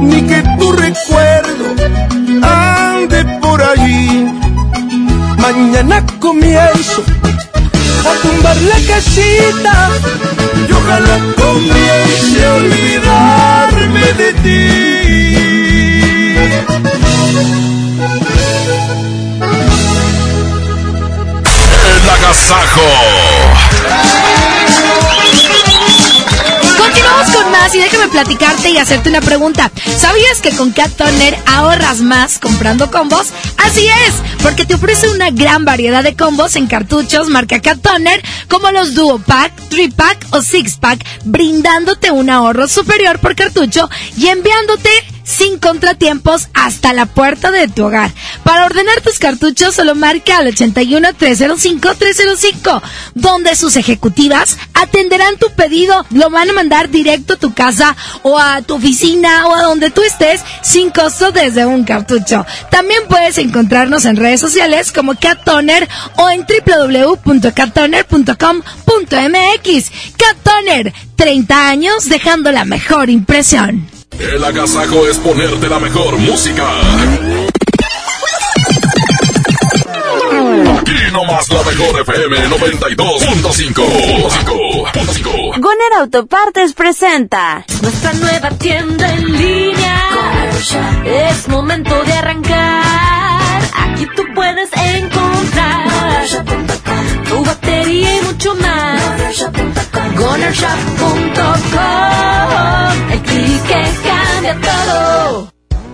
ni que tu recuerdo ande por allí. Mañana comienzo a tumbar la casita y ojalá comience a olvidarme de ti. El agasajo. Continuamos con más y déjame platicarte y hacerte una pregunta. ¿Sabías que con Cat Toner ahorras más comprando combos? Así es, porque te ofrece una gran variedad de combos en cartuchos marca Cat Toner, como los Duo Pack, 3 Pack o 6 Pack, brindándote un ahorro superior por cartucho y enviándote sin contratiempos hasta la puerta de tu hogar. Para ordenar tus cartuchos solo marca al 81 305 305, donde sus ejecutivas atenderán tu pedido, lo van a mandar directo a tu casa o a tu oficina o a donde tú estés sin costo desde un cartucho. También puedes encontrarnos en redes sociales como Cat Toner o en www.cattoner.com.mx. Cat Toner, 30 años dejando la mejor impresión. El agasajo es ponerte la mejor música. Aquí nomás la mejor FM 92.5. Goner Autopartes presenta nuestra nueva tienda en línea. Es momento de arrancar. Aquí tú puedes encontrar tu batería y mucho más. Goner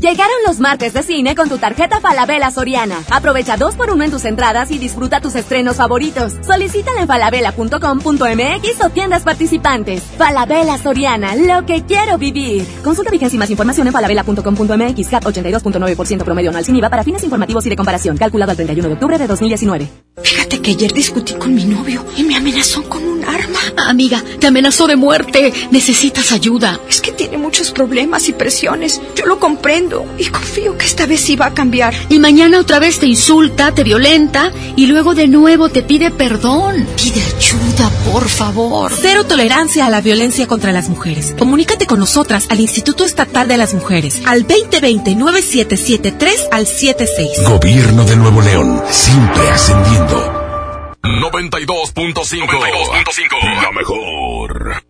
Llegaron los martes de cine con tu tarjeta Falabella Soriana. Aprovecha dos por uno en tus entradas y disfruta tus estrenos favoritos. Solicítala en falabella.com.mx o tiendas participantes. Falabella Soriana, lo que quiero vivir. Consulta vigencia y más información en falabella.com.mx. CAT 82.9% promedio anual sin IVA para fines informativos y de comparación. Calculado al 31 de octubre de 2019. Fíjate que ayer discutí con mi novio y me amenazó con un arma. Amiga, te amenazó de muerte. Necesitas ayuda. Es que tiene muchos problemas y presiones. Yo lo comprendo y confío que esta vez sí va a cambiar. Y mañana otra vez te insulta, te violenta y luego de nuevo te pide perdón. Pide ayuda, por favor. Cero tolerancia a la violencia contra las mujeres. Comunícate con nosotras al Instituto Estatal de las Mujeres al 2020-9773 al 76. Gobierno de Nuevo León, siempre ascendiendo. 92.5 La mejor.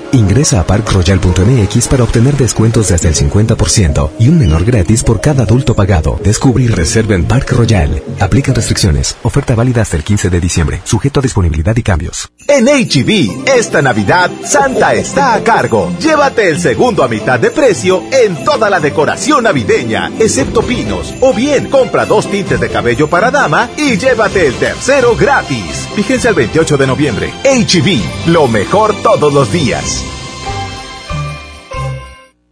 Ingresa a parkroyal.mx para obtener descuentos desde el 50% y un menor gratis por cada adulto pagado. Descubre y reserva en Park Royal. Aplican restricciones. Oferta válida hasta el 15 de diciembre. Sujeto a disponibilidad y cambios. En HB, esta Navidad, Santa está a cargo. Llévate el segundo a mitad de precio en toda la decoración navideña, excepto pinos. O bien, compra dos tintes de cabello para dama y llévate el tercero gratis. Fíjense el 28 de noviembre. HB, lo mejor todos los días.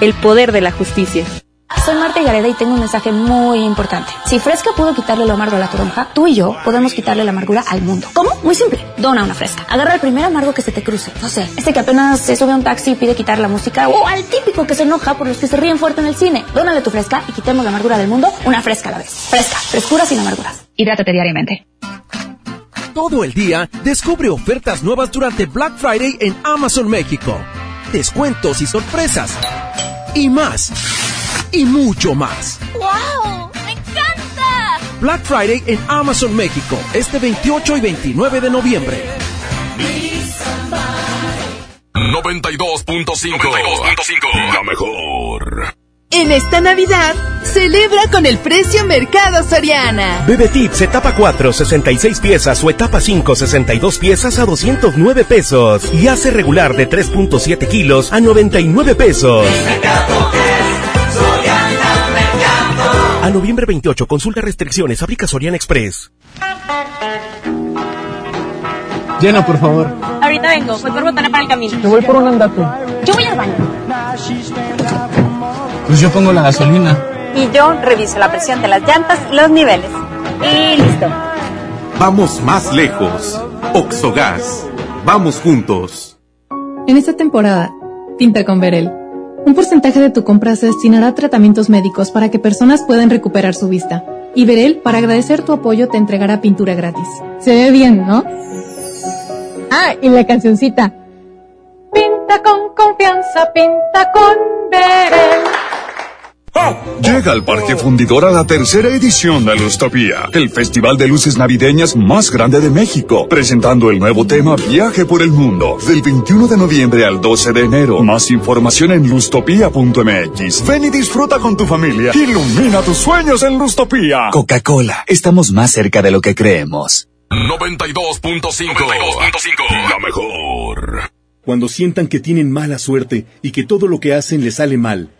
el poder de la justicia. Soy Marta Gareda y tengo un mensaje muy importante. Si Fresca pudo quitarle lo amargo a la toronja, tú y yo podemos quitarle la amargura al mundo. ¿Cómo? Muy simple. Dona una Fresca. Agarra el primer amargo que se te cruce. No sé, este que apenas se sube a un taxi y pide quitar la música. O al típico que se enoja por los que se ríen fuerte en el cine. Dónale tu Fresca y quitemos la amargura del mundo una Fresca a la vez. Fresca. Frescura sin amarguras. Hidrátate diariamente. Todo el día, descubre ofertas nuevas durante Black Friday en Amazon México. Descuentos y sorpresas y más. Y mucho más. ¡Wow! ¡Me encanta! Black Friday en Amazon México, este 28 y 29 de noviembre. 92.5 La mejor. En esta Navidad, celebra con el precio Mercado Soriana. Bebe Tips etapa 4, 66 piezas o etapa 5, 62 piezas a 209 pesos. Y hace regular de 3.7 kilos a 99 pesos. A noviembre 28, consulta restricciones, aplica Soriana Express. Llena, por favor. Ahorita vengo, voy por botana para el camino. Te voy por un andate. Yo voy al baño. Pues yo pongo la gasolina. Y yo reviso la presión de las llantas y los niveles. Y listo. Vamos más lejos. Oxogas. Vamos juntos. En esta temporada, pinta con Verel. Un porcentaje de tu compra se destinará a tratamientos médicos para que personas puedan recuperar su vista. Y Verel, para agradecer tu apoyo, te entregará pintura gratis. Se ve bien, ¿no? Ah, y la cancioncita. Pinta con confianza, pinta con Verel. Llega al Parque Fundidor a la tercera edición de Lustopía, el festival de luces navideñas más grande de México, presentando el nuevo tema Viaje por el Mundo, del 21 de noviembre al 12 de enero. Más información en lustopía.mx. Ven y disfruta con tu familia. Ilumina tus sueños en Lustopía. Coca-Cola, estamos más cerca de lo que creemos. 92.5 La mejor. Cuando sientan que tienen mala suerte y que todo lo que hacen les sale mal,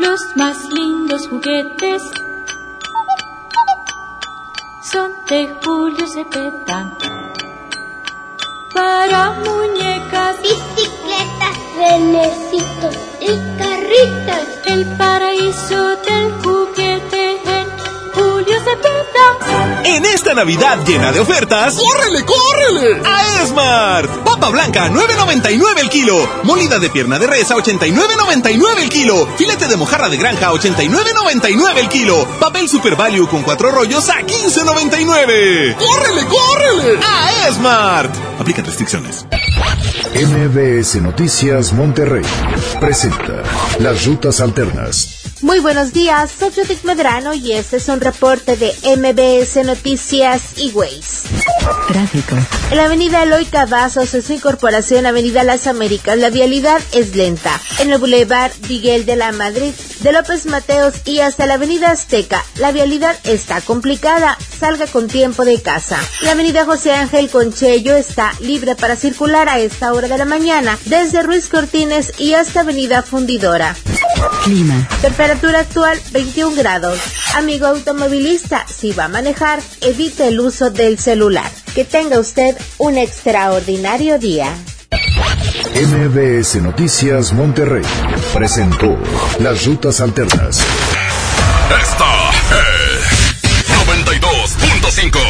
Los más lindos juguetes son de Julio Cepeda. Para muñecas, bicicletas, renecitos y carritas. El paraíso del juguete en En esta Navidad llena de ofertas, ¡córrele, córrele! A Esmart. Papa blanca, 9.99 el kilo. Molida de pierna de res a 89.99 el kilo. Filete de mojarra de granja a 89.99 el kilo. Papel Super Value con cuatro rollos a 15.99. ¡Córrele, córrele! A Esmart. Aplica restricciones. MBS Noticias Monterrey presenta Las Rutas Alternas. Muy buenos días, soy Judith Medrano y este es un reporte de MBS Noticias y Ways. Tráfico. En la avenida Eloy Cavazos, en su incorporación Avenida Las Américas, la vialidad es lenta. En el Boulevard Miguel de la Madrid, de López Mateos y hasta la Avenida Azteca, la vialidad está complicada. Salga con tiempo de casa. La Avenida José Ángel Conchello está libre para circular a esta hora de la mañana, desde Ruiz Cortines y hasta Avenida Fundidora. Clima. Temperatura actual 21 grados. Amigo automovilista, si va a manejar, evite el uso del celular. Que tenga usted un extraordinario día. MBS Noticias Monterrey presentó Las Rutas Alternas. Esta es 92.5.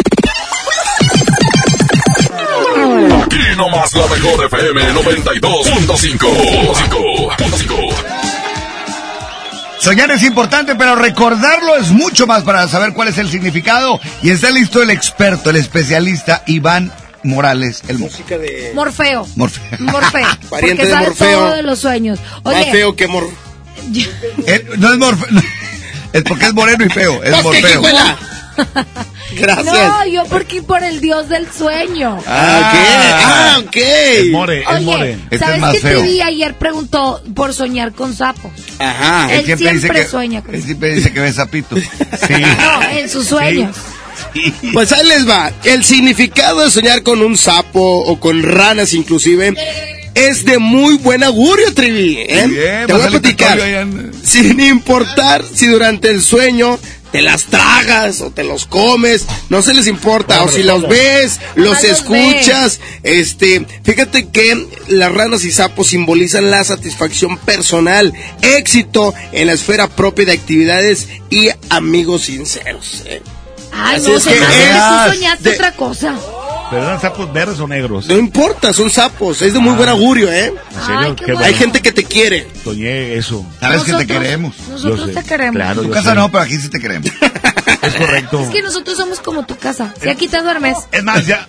Aquí nomás la mejor FM 92.5. Soñar es importante, pero recordarlo es mucho más para saber cuál es el significado. Y está listo el experto, el especialista Iván Morales, el música de Morfeo. Morfeo. Morfeo. Pariente porque de sabe Morfeo. todo de los sueños. Oye, Más feo que mor... Eh, no es Morfeo. Es porque es moreno y feo. Es ¡Más que Morfeo. Gracias. No, yo porque por el dios del sueño. Ah, ¿qué? Ah, ok. Es more, es Oye, more. Este ¿sabes es más que feo. Trivi ayer preguntó por soñar con sapos? Ajá. Él siempre sueña con él siempre dice que ve sapito. Sí. No, en sus sueños. Pues ahí les va. El significado de soñar con un sapo o con ranas inclusive es de muy buen augurio, Trivi. ¿eh? Muy bien, Te voy a platicar. Sin importar si durante el sueño te las tragas o te los comes, no se les importa, o si los ves, los escuchas, este, fíjate que las ranas y sapos simbolizan la satisfacción personal, éxito en la esfera propia de actividades y amigos sinceros. ¿eh? Ay, Así no, es se que me hace que es tú soñaste de- otra cosa. ¿Pero eran sapos verdes o negros? No importa, son sapos, es de muy buen augurio, ¿eh? ¿En serio? Qué Hay gente que te quiere. Soñé eso. Sabes que te queremos. Nosotros te queremos. Claro, En tu casa sé. no, pero aquí sí te queremos. Es correcto. Es que nosotros somos como tu casa. Si aquí te duermes. Es más, ya.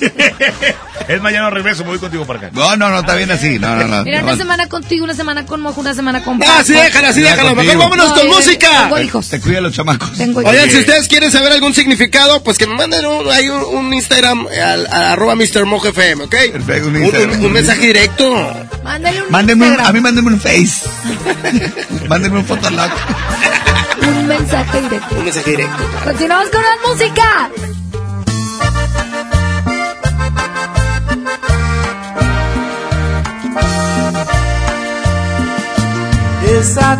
Es mañana regreso, me voy contigo para acá. No, no, no, está bien así. No, no, no. Mira, una semana contigo, una semana con Mojo, una semana con Paco. Ah, sí, déjala, sí, déjala. Mejor vámonos con música. Tengo hijos. Te cuida los chamacos. Tengo hijos. Oigan, si ustedes quieren saber algún significado, pues que me manden un, ahí un, un Instagram al, a- arroba Mr. Mojo FM, ¿ok? Perfecto, un Un, Instagram. un- un mensaje directo. Mándale un Mándenme a mí mándenme un face. mándenme un fotolog. Un mensaje directo. Un mensaje directo. Continuamos con la música. Es a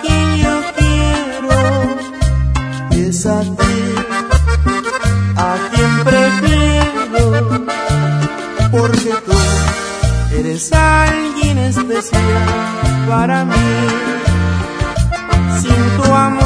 quien yo quiero, es a a quien prefiero, porque tú eres alguien especial para mí. Sin tu amor,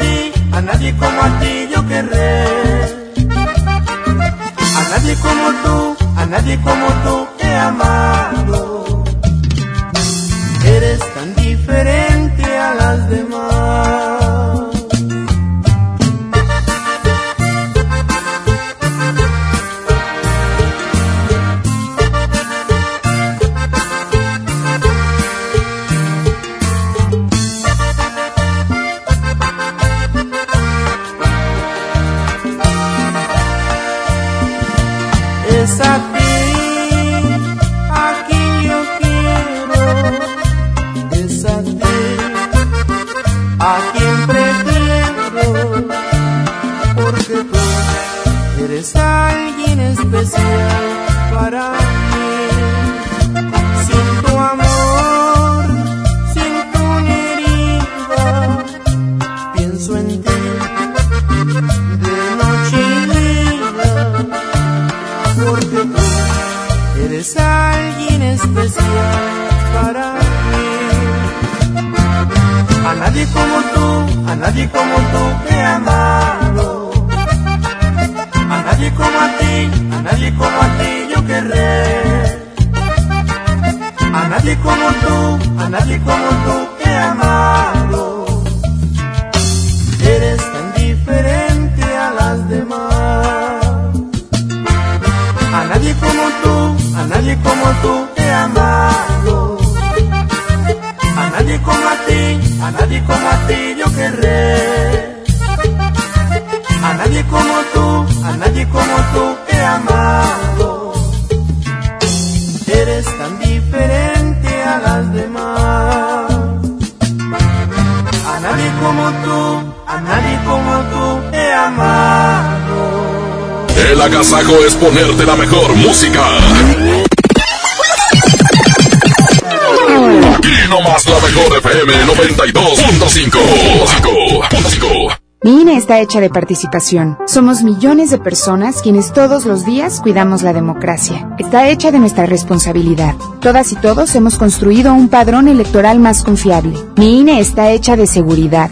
a nadie como a ti yo querré. A nadie como tú, a nadie como tú he amado. Eres tan diferente ponerte la mejor música. Aquí nomás la mejor FM 92.5. Mi INE está hecha de participación. Somos millones de personas quienes todos los días cuidamos la democracia. Está hecha de nuestra responsabilidad. Todas y todos hemos construido un padrón electoral más confiable. Mi INE está hecha de seguridad.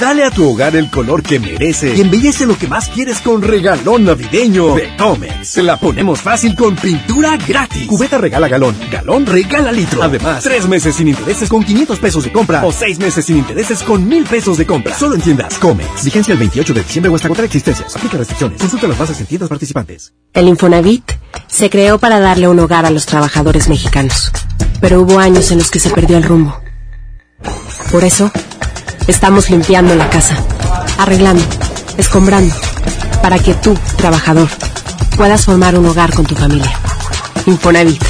Dale a tu hogar el color que merece y embellece lo que más quieres con regalón navideño de Comex. La ponemos fácil con pintura gratis. Cubeta regala galón, galón regala litro. Además, tres meses sin intereses con 500 pesos de compra o seis meses sin intereses con mil pesos de compra. Solo en tiendas Comex. Vigencia el 28 de diciembre o hasta contra existencias. Aplica restricciones. Consulta las bases en tiendas participantes. El Infonavit se creó para darle un hogar a los trabajadores mexicanos. Pero hubo años en los que se perdió el rumbo. Por eso, estamos limpiando la casa, arreglando, escombrando, para que tú, trabajador, puedas formar un hogar con tu familia. Infonavit,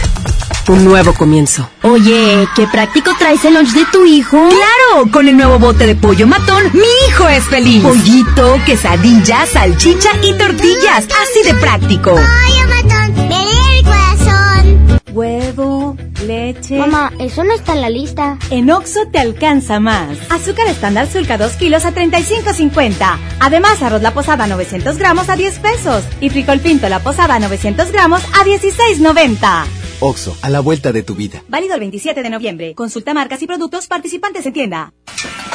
un nuevo comienzo. Oye, qué práctico traes el lunch de tu hijo. Claro, con el nuevo bote de pollo matón, mi hijo es feliz. Pollito, quesadilla, salchicha y tortillas, así de práctico. Pollo matón, me el corazón. Huevo, leche. Mamá, eso no está en la lista. En Oxo te alcanza más. Azúcar estándar Sulca 2 kilos a 35.50. Además, arroz la posada 900 gramos a 10 pesos. Y frijol pinto la posada 900 gramos a 16.90. Oxo, a la vuelta de tu vida. Válido el 27 de noviembre. Consulta marcas y productos participantes en tienda.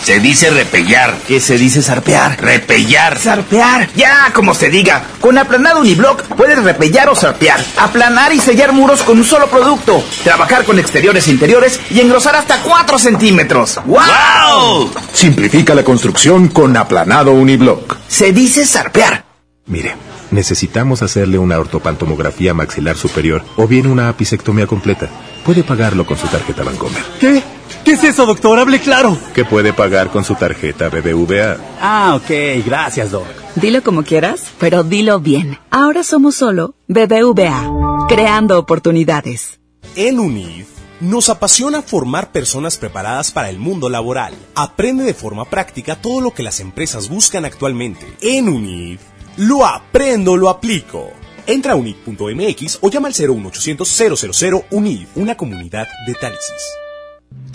Se dice repellar. ¿Qué se dice zarpear? Repellar. Zarpear. Ya, como se diga. Con aplanado uniblock puedes repellar o zarpear. Aplanar y sellar muros con un solo producto. Trabajar con exteriores e interiores y engrosar hasta 4 centímetros. ¡Wow! Simplifica la construcción con aplanado uniblock. Se dice zarpear. Mire, necesitamos hacerle una ortopantomografía maxilar superior o bien una apicectomía completa. Puede pagarlo con su tarjeta Bancomer. ¿Qué? ¿Qué es eso, doctor? Hable claro. Que puede pagar con su tarjeta BBVA. Ah, ok. Gracias, doc. Dilo como quieras, pero dilo bien. Ahora somos solo BBVA, creando oportunidades. En UNIF nos apasiona formar personas preparadas para el mundo laboral. Aprende de forma práctica todo lo que las empresas buscan actualmente. En UNIF, lo aprendo, lo aplico. Entra a unif.mx o llama al 01800 000 UNIF, una comunidad de Tálisis.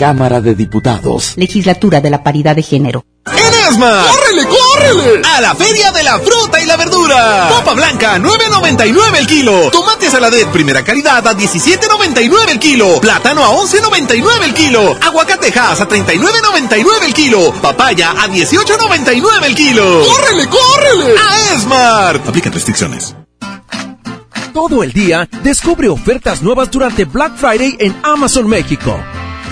Cámara de Diputados. Legislatura de la Paridad de Género. ¡En Esmar! ¡Córrele, córrele! A la Feria de la Fruta y la Verdura. Papa blanca, 9.99 el kilo. Tomate saladet primera calidad a 17.99 el kilo. Plátano a 11.99 el kilo. Aguacatejas a 39.99 el kilo. Papaya a 18.99 el kilo. ¡Córrele, córrele! A Esmar. Aplican restricciones. Todo el día, descubre ofertas nuevas durante Black Friday en Amazon México.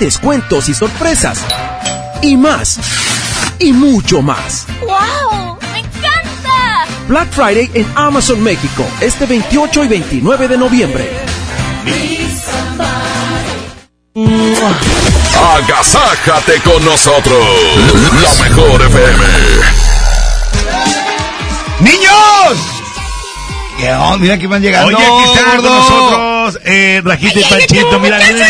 Descuentos y sorpresas. Y más. Y mucho más. ¡Wow! ¡Me encanta! Black Friday en Amazon México, este 28 y 29 de noviembre. Agasájate con nosotros. La mejor FM. ¡Niños! ¿Qué onda? Mira que van llegando. Oye, aquí está con gordo. nosotros eh, Rajita y Panchito. Mira, bien, bien,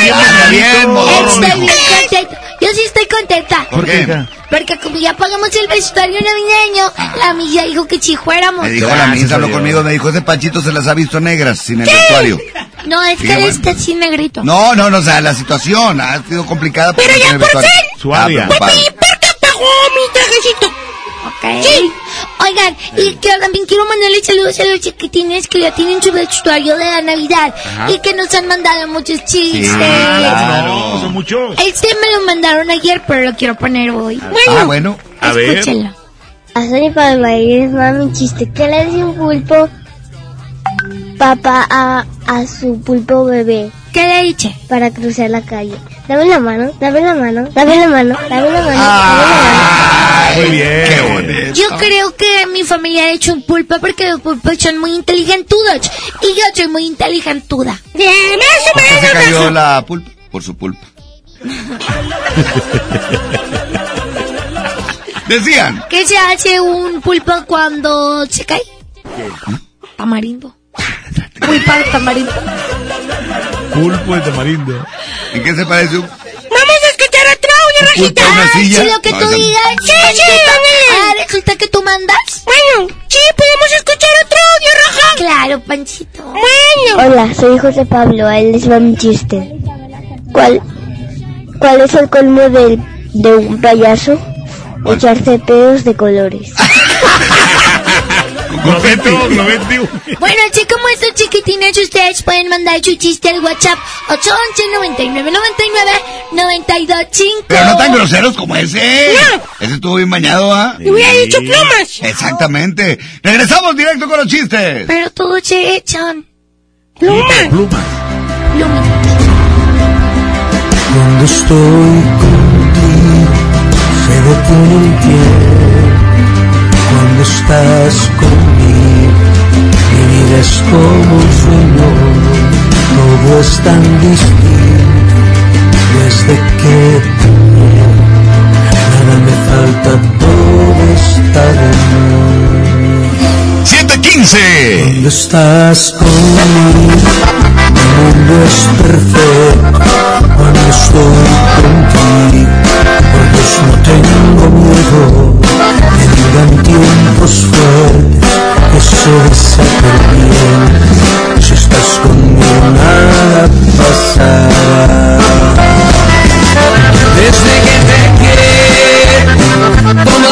Bien, Estoy bien contenta. Yo sí estoy contenta. ¿Por qué? Porque como ya pagamos el vestuario navideño, la milla dijo que si fuéramos. Me dijo la misa, habló conmigo, me dijo, ese Panchito se las ha visto negras sin el ¿Qué? vestuario. No, es Sí, que bueno. está así negrito. No, no, no, o sea, la situación ha sido complicada. Pero porque ya por fin. Estaba preocupado. ¿por qué pagó mi trajecito? Sí. Oigan, y que también quiero mandarle saludos a los chiquitines que ya tienen su vestuario de la Navidad Ajá. y que nos han mandado muchos chistes. claro, son muchos. Este me lo mandaron ayer, pero lo quiero poner hoy. Bueno, Ah, bueno. A ver. escúchenlo. A Sony para es mami chiste. ¿Qué le dice un pulpo papá a, a su pulpo bebé? ¿Qué le dice? Para cruzar la calle. Dame la mano, dame la mano, dame la mano, dame la mano, dame la mano. Muy bien. Qué bonito. Yo creo que mi familia ha hecho un pulpo porque los pulpos son muy inteligentudos. Y yo soy muy inteligentuda. Bien, más o ¿Por qué se menos. cayó la pulpa? Por su pulpa. Decían. ¿Qué se hace un pulpo cuando se cae? Tamarindo. Pulpa de tamarindo. Pulpo de tamarindo. ¿En qué se parece un Vamos a escuchar otro audio, pulpo a una silla? Sí, lo que No, tú digas. Sí, sí, Ah, resulta que tú mandas. Bueno, sí, podemos escuchar otro audio, Raja. Claro, Panchito. Bueno. Hola, soy José Pablo, a él les va mi chiste. ¿Cuál, cuál es el colmo del, de un payaso? Echarse pedos de colores. Globete, globete. Bueno, así como estos chiquitines, ustedes pueden mandar su chiste al WhatsApp 811 99 99 925. Pero no tan groseros como ese. Ese estuvo bien bañado, ¿ah? Te hubiera dicho plumas. Exactamente. Regresamos directo con los chistes. Pero todos se echan. Plumas. Pluma. Cuando estoy contigo, se tiempo. Cuando estás conmigo, mi vida es como un sueño. Todo es tan distinto desde que te. Nada me falta, todo está de más. 715. Cuando estás conmigo, mi mundo es perfecto. Cuando estoy contigo, por Dios no tengo miedo. Duran tiempos fuertes, eso desapercibe. Si estás conmigo, nada pasará. Desde que te quiero,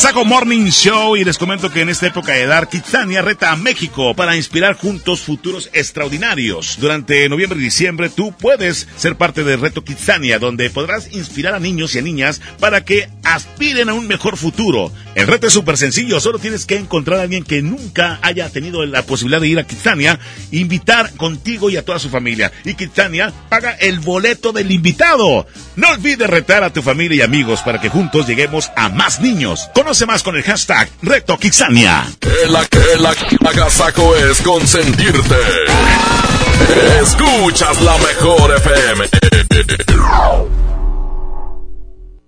Agasaco Morning Show y les comento que en esta época de dar, Kitsania reta a México para inspirar juntos futuros extraordinarios. Durante noviembre y diciembre tú puedes ser parte del reto Kitsania, donde podrás inspirar a niños y a niñas para que aspiren a un mejor futuro. El reto es súper sencillo, solo tienes que encontrar a alguien que nunca haya tenido la posibilidad de ir a Kitsania, invitar contigo y a toda su familia. Y Kitsania paga el boleto del invitado. No olvides retar a tu familia y amigos para que juntos lleguemos a más niños. Conoce más con el hashtag Reto Kitsania. El, el agasaco es consentirte. Escuchas la mejor FM.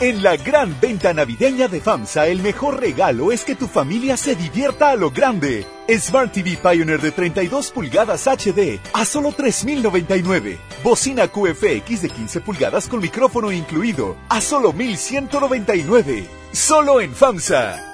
En la gran venta navideña de FAMSA, el mejor regalo es que tu familia se divierta a lo grande. Smart TV Pioneer de 32 pulgadas HD a solo 3.099. Bocina QFX de 15 pulgadas con micrófono incluido a solo 1.199. Solo en FAMSA.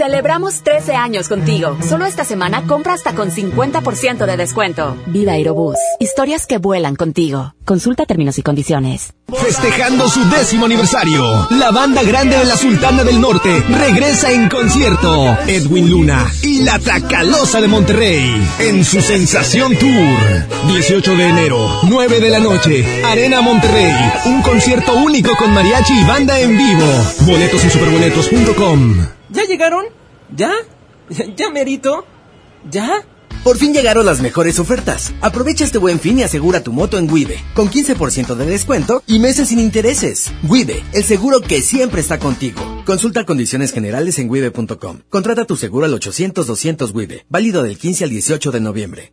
Celebramos 13 años contigo. Solo esta semana compra hasta con 50% de descuento. Viva Aerobús. Historias que vuelan contigo. Consulta términos y condiciones. Festejando su décimo aniversario, la banda grande de la Sultana del Norte regresa en concierto. Edwin Luna y la Tracalosa de Monterrey en su Sensación Tour. 18 de enero, 9 de la noche, Arena Monterrey. Un concierto único con mariachi y banda en vivo. Boletos en superboletos.com. ¿Ya llegaron? ¿Ya? ¿Ya merito? ¿Ya? Por fin llegaron las mejores ofertas. Aprovecha este buen fin y asegura tu moto en Wibe, con 15% de descuento y meses sin intereses. Wibe, el seguro que siempre está contigo. Consulta condiciones generales en wibe.com. Contrata tu seguro al 800-200 Wibe, válido del 15 al 18 de noviembre.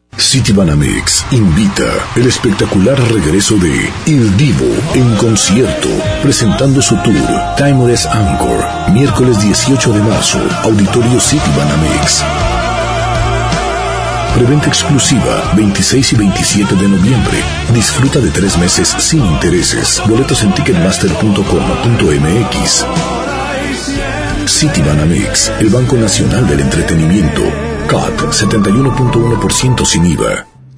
Citibanamex invita el espectacular regreso de Il Divo en concierto, presentando su tour Timeless Anchor, miércoles 18 de marzo, Auditorio Citibanamex. Preventa exclusiva 26 y 27 de noviembre. Disfruta de tres meses sin intereses. Boletos en ticketmaster.com.mx. Citibanamex, el Banco Nacional del Entretenimiento. CAT 71.1% sin IVA.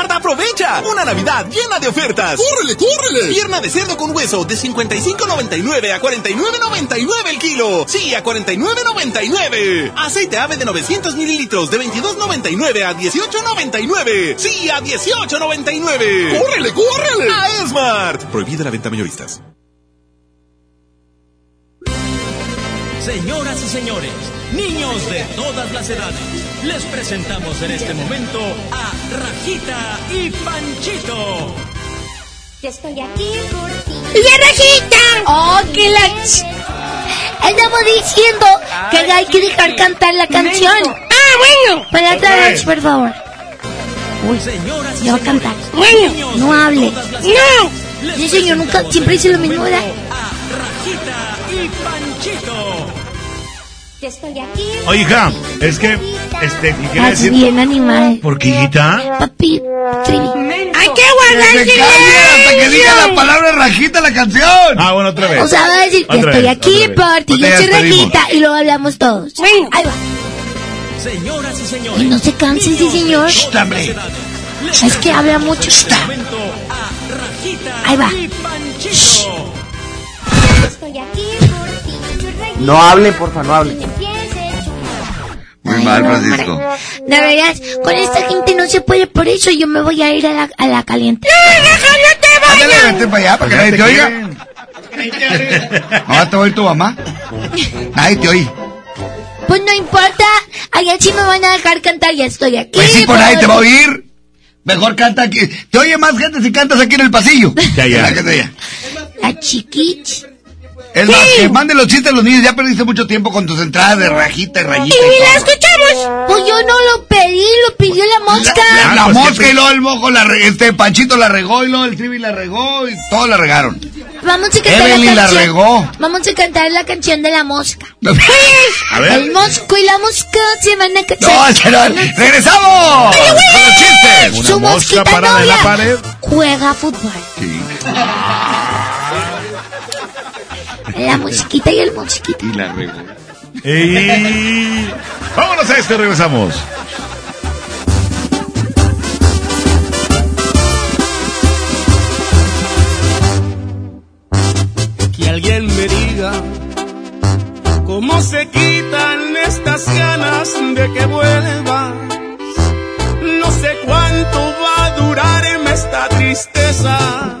Smart aprovecha una Navidad llena de ofertas. ¡Córrele, córrele! Pierna de cerdo con hueso de 55.99 a 49.99 el kilo. Sí, a 49.99. Aceite ave de 900 mililitros de 22.99 a 18.99. Sí, a 18.99. ¡Córrele, córrele! A Smart. Prohibida la venta mayoristas. Señoras y señores, niños de todas las edades, les presentamos en este momento a Rajita y Panchito. Yo estoy aquí por ti. ¡Y Rajita! ¡Oh, que la... ch- Estamos diciendo que hay que dejar cantar la canción. Ah, bueno. Para atrás, por favor. Uy, a cantar. Bueno, no hable. No. Sí, señor, nunca, siempre dice lo mismo, ¿verdad? Rajita y Panchito. Estoy aquí. Oye, hija, es que, este, ¿qué quiere Así decir? bien animal. ¿Por qué, hijita? Papi, Trivi. Hay que Que guardar se calle hasta que diga la palabra rajita la canción. Ah, bueno, otra vez. O sea, va a decir que Otra estoy vez, aquí ti, yo ya soy. Rajita y luego hablamos todos. Ahí va. Señoras y señores. Y no se canse, sí, señor. Shh, hombre. Es que habla mucho. Ahí va. Estoy aquí. No hable, porfa, no hable. Muy mal, Francisco. De verdad, con esta gente no se puede, por eso yo me voy a ir a la, a la caliente. Ándale, vete para allá, para que nadie te oiga. Ahora te oír tu mamá. Nadie te oí. Pues no importa, allá sí me van a dejar cantar, ya estoy aquí. Pues sí, por pero- nadie te va a oír. Mejor canta aquí. Te oye más gente si cantas aquí en el pasillo. Ya, ya. ¿Verdad que te? La chiquich. Es más, que manden los chistes a los niños. Ya perdiste mucho tiempo con tus entradas de rajita y rayita. y todo. escuchamos. Pues yo no lo pedí, lo pidió la mosca. La, la pues, mosca ¿qué y luego el mojo, la re- este Panchito la regó y luego el Trivi la regó y todos la regaron. Vamos a cantar Evelyn la la canción. regó. Vamos a cantar la canción de la mosca. A ver. El mosco y la mosca se van a casar. No, ¡Regresamos! Ay, güey. ¡Con los chistes! Una mosca parada en la novia pared. juega fútbol. La mosquita y el mosquito. Y la regó. Y... Vámonos a este, regresamos. Que alguien me diga cómo se quitan estas ganas de que vuelvas. No sé cuánto va a durarme esta tristeza.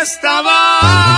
Estaba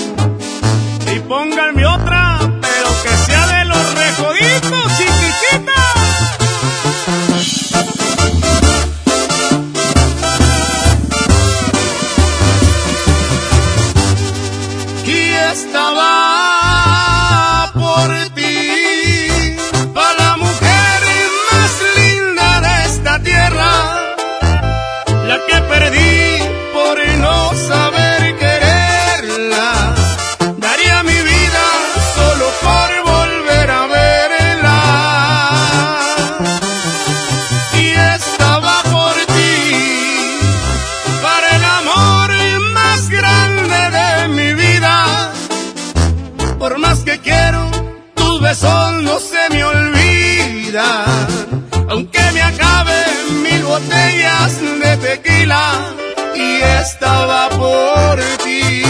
Aunque me acaben mil botellas de tequila, y estaba por ti.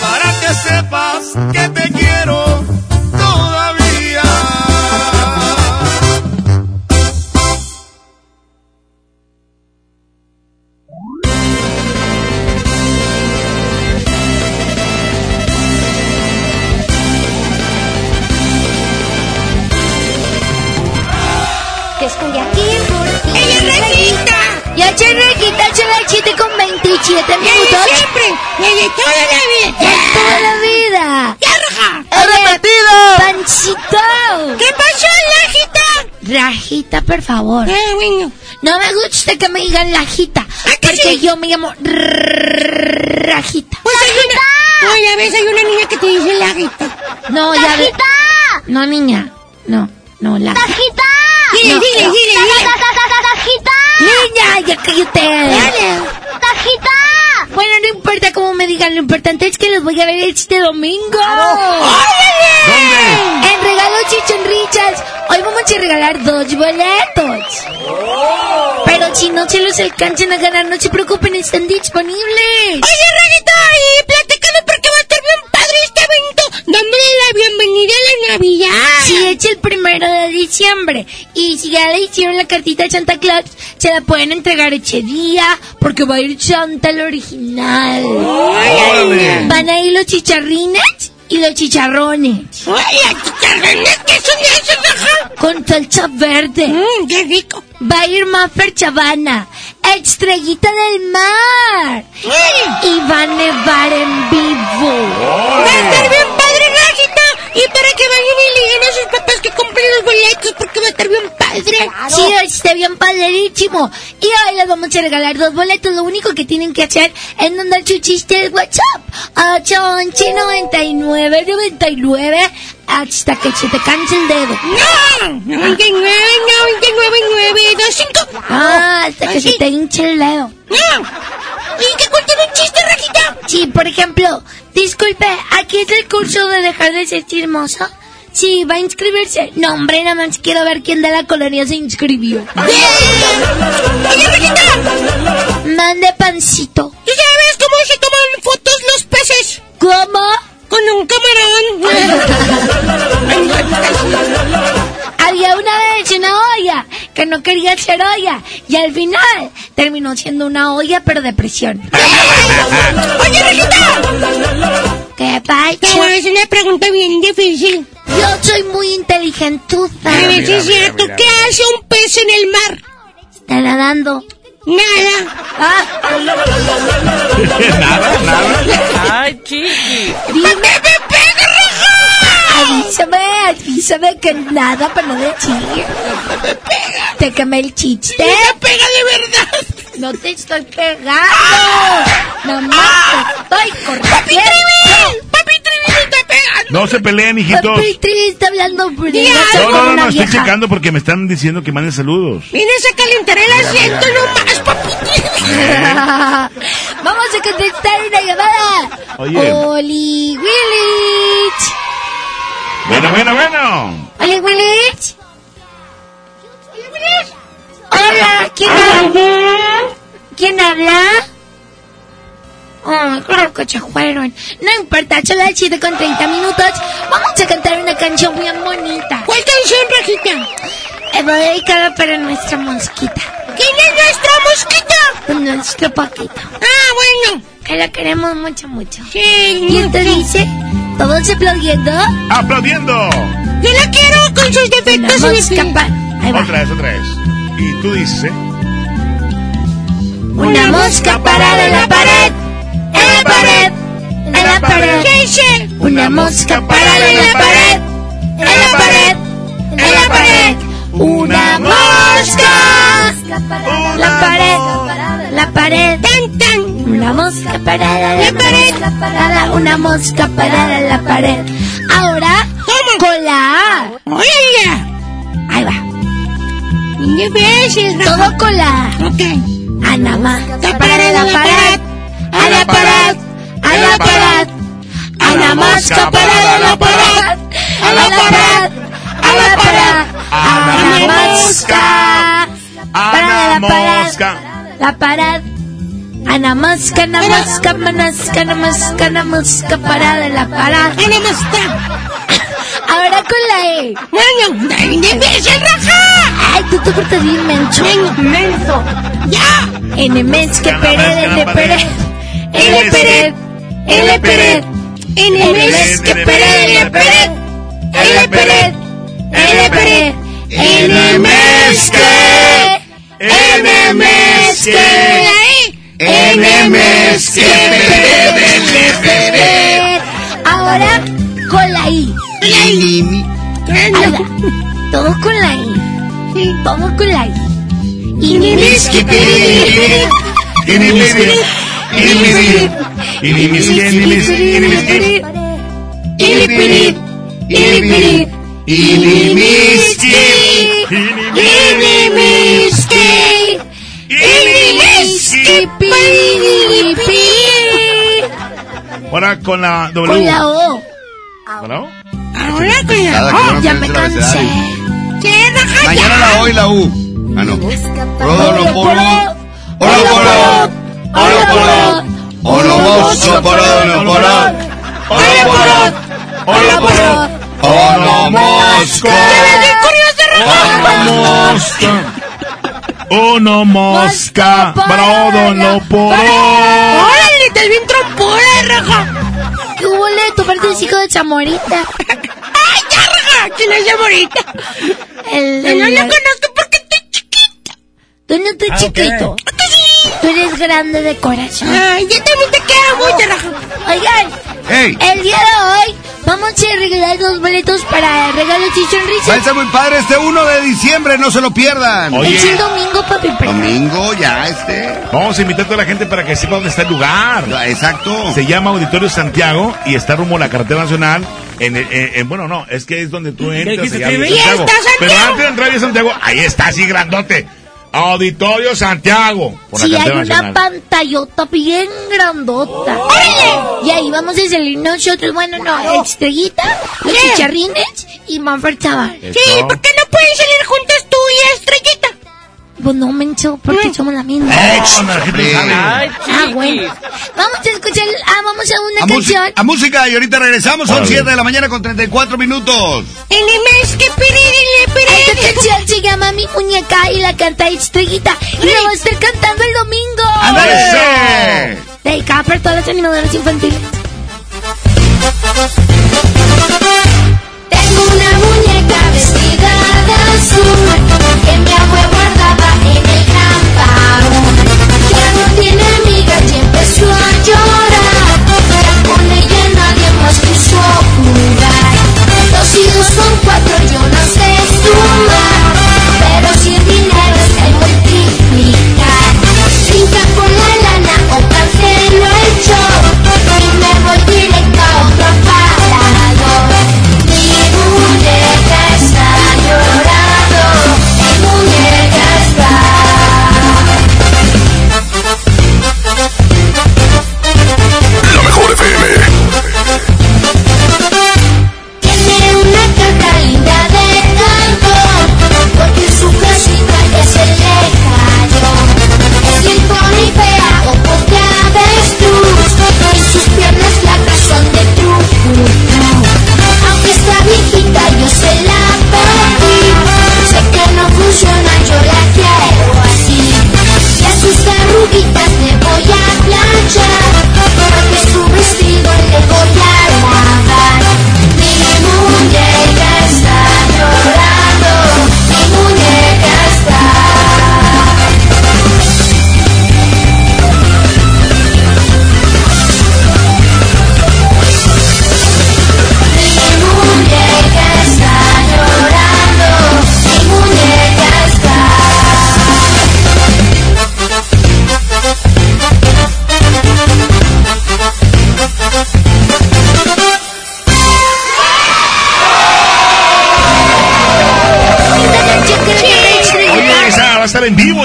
Para que sepas que te quiero 7 con 27 minutos. siempre! ¡Desde toda la vida! ¡De toda la vida! ¡Ya, Raja! ¡He repetido! ¡Panchito! ¿Qué pasó, Rajita? Rajita, por favor. No me gusta que me digan Lajita. Porque yo me llamo Rajita. Pues hay una... No, ya ves, hay una niña que te dice Lajita. No, ya ves. No, niña. No, no, Lajita. ¡Tajita! Dile, No, dile, no. dile, dile. ta- Niña, ya cállate. ¡Tajita! Bueno, no importa cómo me digan, lo importante es que los voy a ver este domingo. ¿Dónde? En regalo Chichon Richards. Hoy vamos a regalar dos boletos. Pero si no se los alcanzan a ganar, no se preocupen, están disponibles. Oye, Raguito, y platicando porque va a estar bien padre este evento, dándole la bienvenida a la Navidad. Sí, es el primero de diciembre. Y si ya le hicieron la cartita de Santa Claus, se la pueden entregar ese día, porque va a ir Santa el original. Órale. Van a ir los chicharrines y los chicharrones. Oye, chicharrones, ¿qué son esos, ajá? Con salsa verde. Mmm, qué rico. Va a ir Maffer Chavana, estrellita del mar. Y va a nevar en vivo. Va a estar bien. Y para que vayan y le digan a sus papás que compren los boletos porque va a estar bien padre. Sí, está bien padrísimo. Y hoy les vamos a regalar dos boletos. Lo único que tienen que hacer es mandar su chiste al WhatsApp. 811 99 99 hasta que se te canse el dedo. ¡No! 99, 99, 925. Ah, hasta que se te hinche el dedo. ¡No! ¿Y que cuenten un chiste, Rajita? Sí, por ejemplo, disculpe, aquí es el curso de dejar de ser chismoso. Sí, va a inscribirse. No, hombre, nada más quiero ver quién de la colonia se inscribió. Rajita. Mande pancito. ¿Tú sabes cómo se toman fotos los peces? ¿Cómo? Con un camarón. Había una vez una olla que no quería ser olla y al final terminó siendo una olla pero de presión. Oye, Rajita. ¿Qué pasa? Te voy a hacer una pregunta bien difícil. Yo soy muy inteligentuda. A ver si es cierto. ¿Qué hace un pez en el mar? Está nadando. Nada. Ah. nada, nada. Ay, chiqui. Dime, Avísame, avísame que nada para no decir. Te quemé el chiste. Me pega de verdad. No te estoy pegando. Nomás te estoy corriendo. ¡Papi Trivi! ¡Papi Trivi te pega! No se peleen, hijitos. Papi Trivi está hablando No, no, no, no, estoy checando porque me están diciendo que manden saludos. Vienes a calentar el asiento nomás, papi Trivi. Vamos a contestar una llamada. Oye. Oli Willich. Bueno, bueno, bueno. Oli Willich. Hola, ¿quién habla? ¿Quién habla? Oh, creo que se fueron. No importa, las 7 con 30 minutos. Vamos a cantar una canción bien bonita. ¿Cuál canción, Rajita? Eh, va dedicada para nuestra mosquita. ¿Quién es nuestra mosquita? Nuestro Paquito. Ah, bueno. Que la queremos mucho, mucho. Sí, Y esto dice, todos aplaudiendo. ¡Aplaudiendo! Yo la quiero con sus defectos Una y pa- Ahí va. Otra vez, otra vez. Y tú dices. Una mosca parada en la pared. En la pared. En la pared. Una mosca parada en la pared. En la pared. En la pared. Una mosca. La pared. La pared. Tan, tan. Una mosca parada en la pared. Parada, una mosca parada en la pared. Ahora, con la A. Ahí va. Todo con la A. Ok. Ana mosca parada en la pared. A la pared. A la pared. Ana mosca parada en la pared. A la pared. A la. Parada en la pared. La pared. Ana mosca, ana mosca, ana mosca, ana mosca, ana mosca parada en la mosca. Ahora con la E. Bueno. Ay, tú te portas bien menso. Menso. Ya. En mes que pared, pared. En pared. En mes que pared, en pared. En pared. En pared. En mes que. Que. Que. Ahora con la I. Ahí va. Todo con la I. Todo con la I. Y mes que pared. Ilipirit, ilipirit, ilimiski, ilimiski, ilimiski, pilipili. Ahora con la W. Con la O. ¿Con la O? Ahora con la O. Ya me cansé. Mañana la O y la U. Ah, no. Rodo, por Hola, Olo, poro. Olo, poro. Olo, mozo, poro, no, poro. Olo, poro. Olo, poro. Olo, mosco. Uno mosca. Brodo no poro. ¡Órale! ¡Te bien trompona, raja! ¿Qué huele? Tu parte es hijo de Chamorita. ¡Ay, ya, raja! ¿Quién es Chamorita? El, Yo no el- lo conozco porque chiquita. Tú no estás Ah, chiquito. Tú eres grande de corazón. Ay, yo también te quiero mucho, raja. Oigan, Hey. el día de hoy vamos a regalar dos boletos para regalos y Va a sonrisas. estar muy padre este 1 de diciembre, no se lo pierdan. Es el domingo, papi. pero- Domingo, ya este. Vamos a invitar a toda la gente para que sepa dónde está el lugar. Exacto. Se llama Auditorio Santiago y está rumbo a la carretera nacional. En, el- en- en- bueno, no, es que es donde tú entras. Santiago. ¿Y está Santiago? Pero antes de entrar a Santiago, ahí está así grandote. Auditorio Santiago. Sí, hay una nacional. pantallota bien grandota. Y ahí vamos a salir nosotros, bueno, no, Estrellita, los chicharrines y Manfred Chaval. Sí, ¿por qué no pueden salir juntos tú y Estrellita? Pues no, mencho, porque somos la misma. No sabe. Ah, bueno. Vamos a escuchar, ah, vamos a una A, canción. a música y ahorita regresamos, son Órale. 7 de la mañana con 34 minutos. El mes que Esta canción se llama Mi Muñeca y la canta Estrellita. Y la va a estar cantando el domingo. ¡Ándale! Dedicada para todas las animadoras infantiles. Tengo una muñeca vestida de azul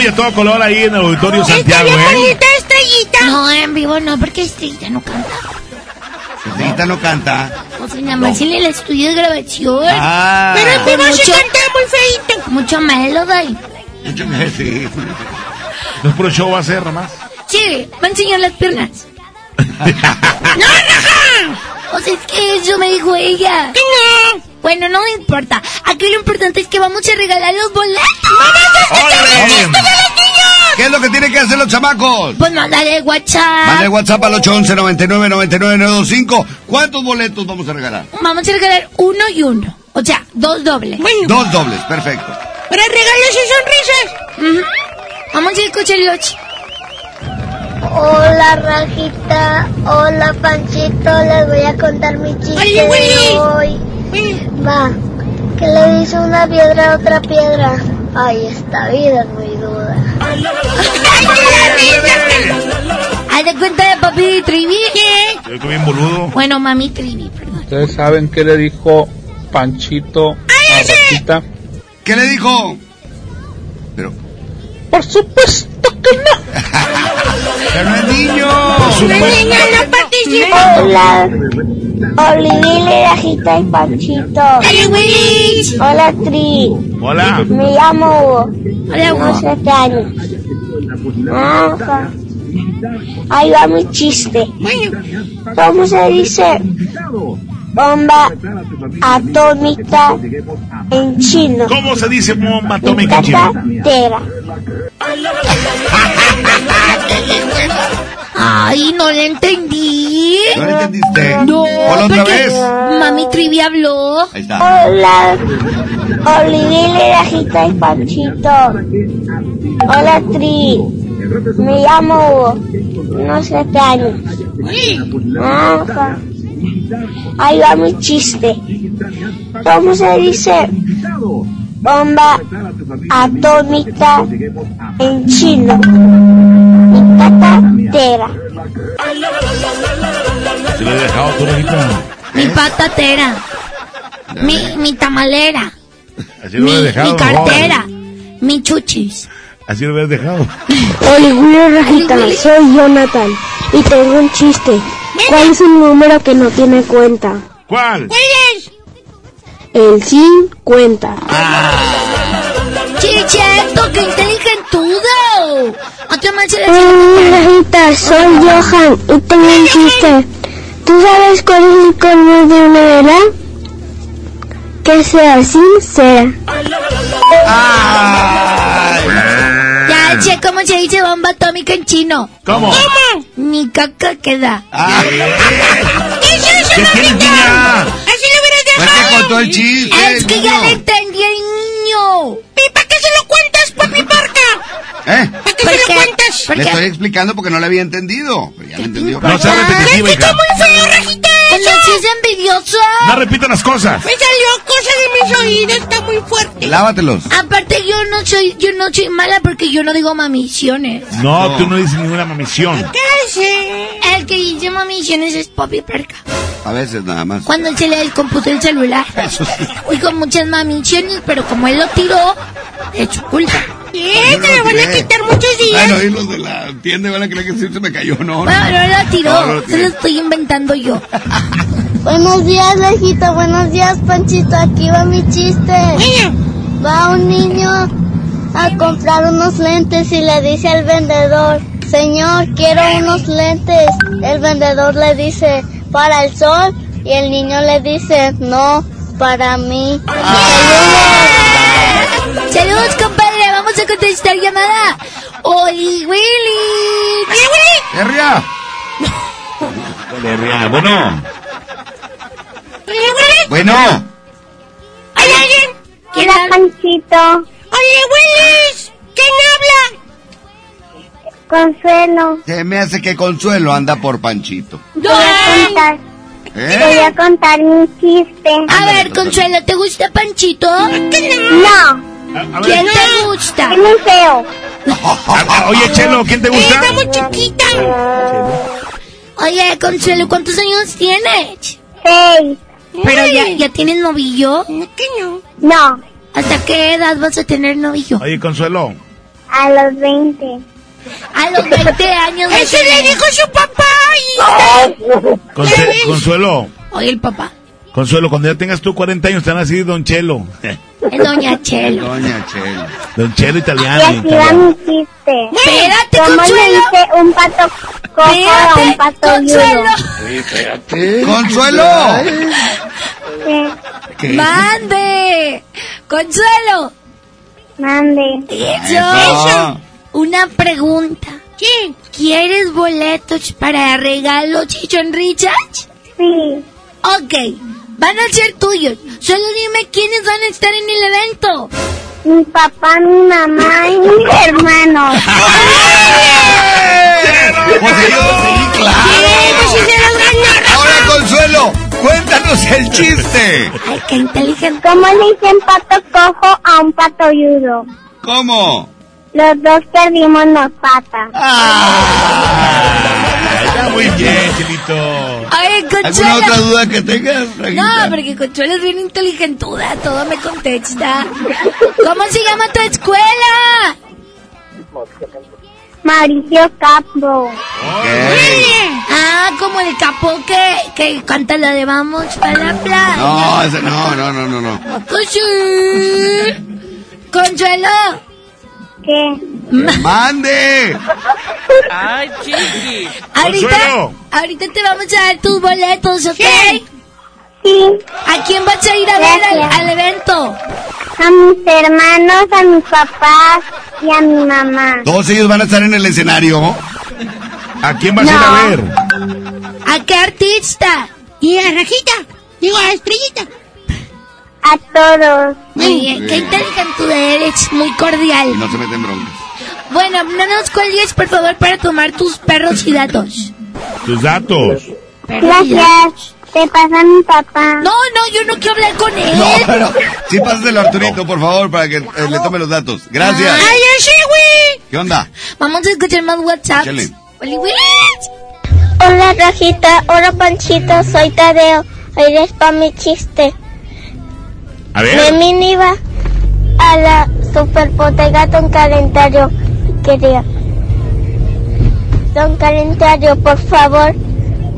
y a todo color ahí en el Auditorio Santiago, ¿eh? Estrellita. No, en vivo no, porque Estrellita no canta. Estrellita no canta. O sea, nada más en el estudio de grabación. Ah. Pero en vivo se mucho- canta muy feito. Mucho melody. Mucho sí. No es puro show va a ser nomás. Sí, va a enseñar las piernas. ¡No, raja! O sea, es que eso me dijo ella. no? Bueno, no me importa. Aquí lo importante es que vamos a regalar los boletos. ¡Vamos a escuchar! ¿Qué es lo que tienen que hacer los chamacos? Pues mándale WhatsApp. Mande WhatsApp al 811 99 99 925. ¿Cuántos boletos vamos a regalar? Vamos a regalar uno y uno. O sea, dos dobles. Dos dobles, perfecto. Para regalos y sonrisas. Vamos a escucharlos. Hola Rajita, hola Panchito, les voy a contar mi chiste Oye, de Willy. hoy. Va, que le dice una piedra a otra piedra. Ay, esta vida es muy dura. Haz de cuenta de papi Trivi. Yo estoy bien boludo. Bueno, mami Trivi, perdón. ¿Ustedes saben qué le dijo Panchito a Rajita? ¿Qué le dijo? Pero. Por supuesto que no. Pero no es niño. Por supuesto. niña no Hola. Olivile, Rajita y Panchito. Hola, Tri. Hola. Me llamo Hugo. Hola, Tengo Hugo. siete años. Ah. Ahí va mi chiste. ¿Cómo se dice bomba atómica en chino? ¿Cómo se dice bomba atómica en chino? Tera. Ay, no le entendí. ¿No le entendiste? No, Hola otra vez. Mami Trivia habló. Ahí está. Hola, Olivile, Rajita y Panchito. Hola, Tri. Me llamo Hugo. Unos siete años. Ah. Ahí va mi chiste. ¿Cómo se dice bomba atómica en chino? Mi patatera. Se lo he dejado tú, Rajita. Mi patatera. Mi, mi tamalera. Así lo Mi, dejado. mi cartera. Mi chuchis. Así lo hubieras dejado. Hola, Rajita, soy Jonathan y tengo un chiste. ¿Cuál es un número que no tiene cuenta? ¿Cuál? ¿Cuál es? El 50. Chicheto, qué inteligentudo. Otra se le Hola, Rajita, soy Johan y tengo un chiste. ¿Tú sabes cuál es el colmo de una vela? Que sea sincera. Ya sé cómo se dice bomba atómica en chino. ¿Cómo? Ni caca queda. ¿Qué tienes, niña? Así lo hubieras dejado. que contó el chiste. Es que ya le entendí al niño. ¿Y para qué se lo cuentas, papi parca? ¿Eh? ¿Para qué ¿Por se lo qué? cuentas? ¿Por Le qué? estoy explicando porque no lo había entendido. Pero ya lo entendió. No sea repetitiva, hija. Está muy feo, Rajita. Pues no seas envidioso. No repitan las cosas. Me salió cosa de mis oídos, está muy fuerte. Lávatelos. Aparte yo no soy, yo no soy mala porque yo no digo mamisiones. No, tú no dices ninguna mamición. Cállese. El que dice mamisiones es Poppy Perca. A veces nada más. Cuando se le descompuso el celular. Y con muchas mamisiones, pero como él lo tiró, su culpa. ¿Qué? Te lo van a quitar muchos días. Bueno, y los de la tienda van a creer que sí se me cayó, no. Bueno, no lo tiró, No, no lo se lo estoy inventando yo. Buenos días, Lejito. Buenos días, Panchito. Aquí va mi chiste. Va un niño a comprar unos lentes y le dice al vendedor, Señor, quiero unos lentes. El vendedor le dice, para el sol. Y el niño le dice, no, para mí. Saludos, compadre, vamos a contestar llamada. Oli Willy. Oye, Willy. ¡Herria! Bueno, Oye, Willy. Bueno. ¿Hay alguien? ¿Quién habla? Panchito. Oye, Willis. ¿Quién habla? Consuelo. Se me hace que Consuelo anda por Panchito. Voy a contar, voy ¿Eh? a contar mi chiste. A ver, Consuelo, ¿te gusta Panchito? No, a, a ver. ¿Quién te gusta? es muy feo. Oye, Chelo, ¿quién te gusta? Está muy chiquita. Oye, Consuelo, ¿cuántos años tienes? Seis. Pero ya, ya tienes novillo. ¿Qué no? No, ¿Hasta qué edad vas a tener novillo? Oye, Consuelo. a los 20. A los 20 años. Eso le dijo su papá. Y... Consuelo. Oye, el papá. Consuelo, cuando ya tengas tú 40 años, te van a decir Don Chelo. Es Doña Chelo. Doña Chelo. Don Chelo Y italiano. aquí va mi chiste. Espérate, ¿Cómo le Consuelo. dice un pato cojo a un Espérate, pato Consuelo. yudo? ¡Consuelo! ¿Qué? ¡Mande! ¡Consuelo! mande. Eso. Una pregunta. ¿Quién? ¿Quieres boletos para regalo Chichon Richards? Sí, Ok, van a ser tuyos. Solo dime quiénes van a estar en el evento. mi papá, mi mamá y mis hermanos. Pues sí, claro. Ahora, Consuelo, cuéntanos el chiste. Ay, qué inteligente. ¿Cómo le dicen pato cojo a un pato yudo? ¿Cómo? Los dos perdimos las patas. Está muy bien, Ay, ¿Alguna otra duda que tengas? No, porque Consuelo es bien inteligentuda, todo me contesta. ¿Cómo se llama tu escuela? Mauricio Capo. Ah, como el capo que, que canta la de Vamos a la playa. No, ese no, no, no, no, no. Consuelo. ¿Qué? ¡Mande! Ay, chiqui. Ahorita, Consuelo. ahorita te vamos a dar tus boletos, ¿ok? Sí. ¿A quién vas a ir a ver al, al evento? A mis hermanos, a mis papás y a mi mamá. Todos ellos van a estar en el escenario. ¿A quién vas a ir a ver? ¿A qué artista? ¿Y a Rajita? Digo, a Estrellita. A todos. Muy bien, qué inteligente eres, muy cordial. Y no se meten broncas. Bueno, no nos cuelgues, por favor, para tomar tus perros y datos. Tus datos. Gracias. Te pasa mi papá. No, no, yo no quiero hablar con él. No, pero sí pásaselo a Arturito, por favor, para que eh, le tome los datos. Gracias. ¡Ay, güey! ¿Qué onda? Vamos a escuchar más WhatsApp. Hola Rajita, hola Panchito, soy Tadeo. Hoy es para mi chiste. A ver. iba a la superpotega Don Calendario y quería. Don Calendario, por favor,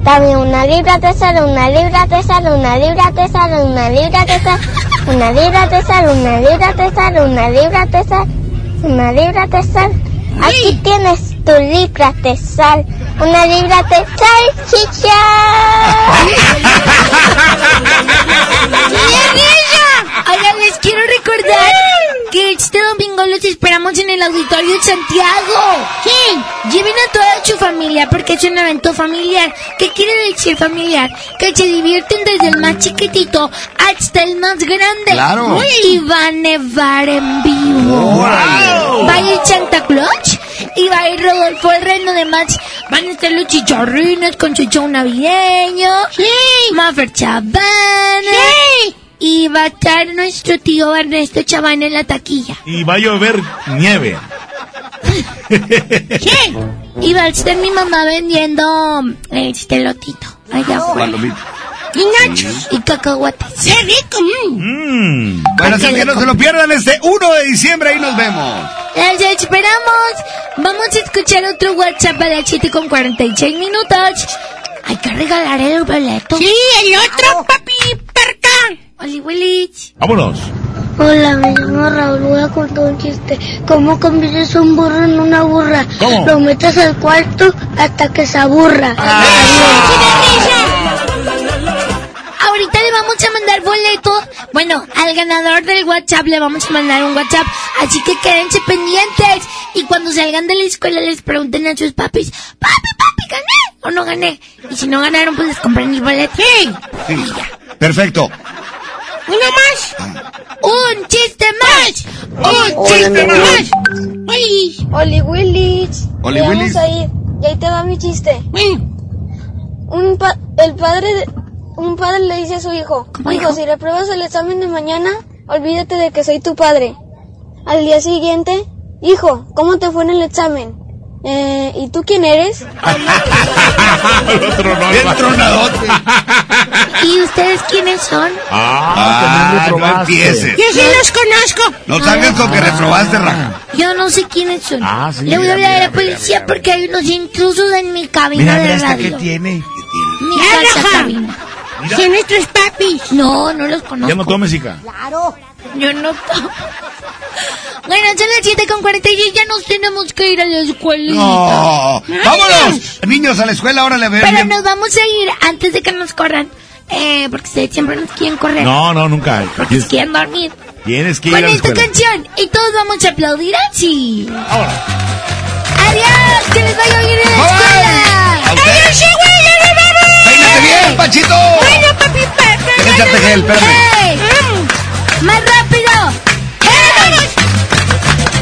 dame una libra de sal, una libra de sal, una libra de sal, una libra de sal, una libra de sal, una libra de sal, una libra de sal, una libra de sal. Aquí tienes tu libra de sal, una libra de sal, chicha. Oigan, les quiero recordar que este domingo los esperamos en el auditorio de Santiago. Sí. Lleven a toda su familia porque es un evento familiar. ¿Qué quiere decir familiar? Que se divierten desde el más chiquitito hasta el más grande. Claro. Y va a nevar en vivo. Va a ir Santa Claus y va a ir Rodolfo el Reno. Además, van a estar los chicharrines con su show navideño. Sí. Maffer Chavana. Sí. Y va a estar nuestro tío Ernesto Chavana en la taquilla. Y va a llover nieve. Y va a estar mi mamá vendiendo este lotito allá afuera. Y nachos y cacahuates. ¡Qué rico! Mm. Bueno, así que no se lo pierdan este 1 de diciembre, ahí nos vemos. Las esperamos. Vamos a escuchar otro WhatsApp a las 7 con 46 minutos. Hay que regalar el boleto. Sí, el otro, papi, perca. Oli, Willy. Vámonos. Hola, me llamo Raúl, voy a contar un chiste. ¿Cómo conviertes un burro en una burra? ¿Cómo? Lo metes al cuarto hasta que se aburra. Ahorita le vamos a mandar boleto. Bueno, al ganador del WhatsApp le vamos a mandar un WhatsApp. Así que quédense pendientes. Y cuando salgan de la escuela les pregunten a sus papis, papi, papi, ¿gané o no gané? Y si no ganaron, pues les compran el boleto. Sí. Perfecto. Uno más. ¡Un chiste más! ¡Un Hola, chiste más! Ay, Oli Willis. Oli Willis. vamos a ir. Y ahí te va mi chiste. Un pa- el padre de- un padre le dice a su hijo, hijo, si repruebas el examen de mañana, olvídate de que soy tu padre. Al día siguiente, hijo, ¿cómo te fue en el examen? Eh, ¿Y tú quién eres? Bien tronadote. ¿Y ustedes quiénes son? Ah, no empieces. yo sí los conozco. No salgas con que reprobaste, Raja. Yo no sé quiénes son. Ah, sí, Le voy a mira, hablar a la mira, mira, policía porque hay unos intrusos en mi cabina Mira, de mira radio. que tiene. Mi casa Raja. cabina. Son nuestros papis. No, no los conozco. Ya no tomes, hija. Claro. Yo no tomo. Bueno, son las 7 con 46, ya nos tenemos que ir a la escuela. No. ¡Vámonos! Niños a la escuela, ahora le Pero ven. nos vamos a ir antes de que nos corran. Eh, porque ustedes siempre nos quieren correr. No, no, nunca. Porque nos quieren dormir. Tienes que ir Con a la esta escuela. canción. Y todos vamos a aplaudir así. Adiós, que les vaya bien en la escuela. A usted. ¡Ay, sí, güey! ¡Peínate bien, Panchito! Bueno, papi, gel, espérame. ¡Hey! ¡Más rápido! ¡Hey!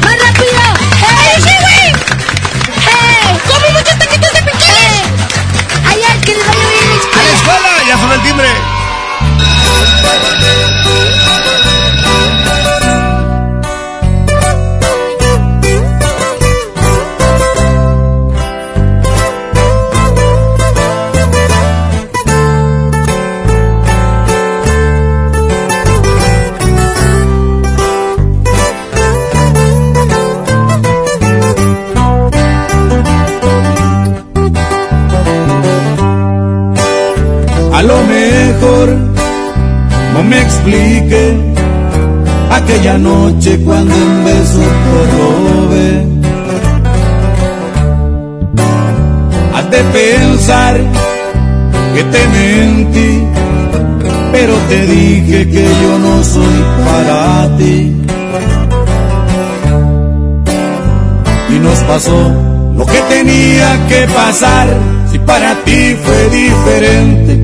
¡Más rápido! ¡Hey! ¡Sí, güey! ¡Hey! ¡Come muchos taquitos de piquillas! ¡Allá, que les vaya bien en la ¡A la escuela! escuela! ¡Ya sonó el timbre! Explique aquella noche cuando un beso robé. Has de pensar que te mentí, pero te dije que yo no soy para ti. Y nos pasó lo que tenía que pasar, si para ti fue diferente,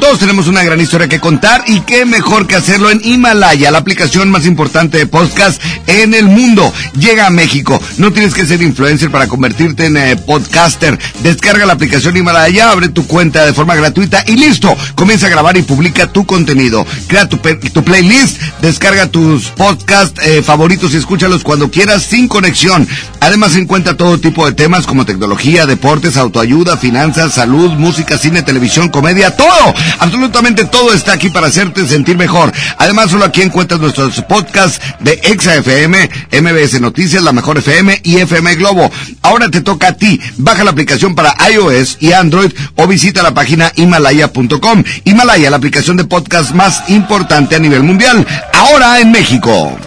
Todos tenemos una gran historia que contar y qué mejor que hacerlo en Himalaya, la aplicación más importante de podcast en el mundo. Llega a México. No tienes que ser influencer para convertirte en eh, podcaster. Descarga la aplicación Himalaya, abre tu cuenta de forma gratuita y listo. Comienza a grabar y publica tu contenido. Crea tu, tu playlist, descarga tus podcasts eh, favoritos y escúchalos cuando quieras sin conexión. Además encuentra todo tipo de temas como tecnología, deportes, autoayuda, finanzas, salud, música, cine, televisión, comedia, todo. Absolutamente todo está aquí para hacerte sentir mejor. Además solo aquí encuentras nuestros podcasts de Exa FM, MBS Noticias, La Mejor FM y FM Globo. Ahora te toca a ti. Baja la aplicación para iOS y Android o visita la página himalaya.com. Himalaya, la aplicación de podcast más importante a nivel mundial. Ahora en México.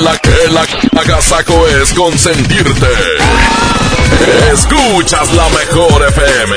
La que la agasajo es consentirte. Escuchas la mejor FM.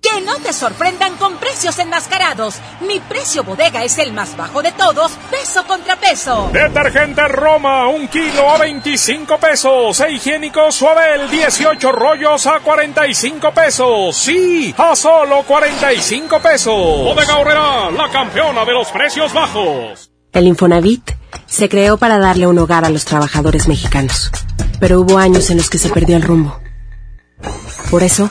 Que no te sorprendan con precios enmascarados. Mi precio bodega es el más bajo de todos, peso contra peso. Detergente Roma, un kilo a 25 pesos. E higiénico Suabel, 18 rollos a 45 pesos. Sí, a solo 45 pesos. Bodega Horrera, la campeona de los precios bajos. El Infonavit se creó para darle un hogar a los trabajadores mexicanos, pero hubo años en los que se perdió el rumbo. Por eso,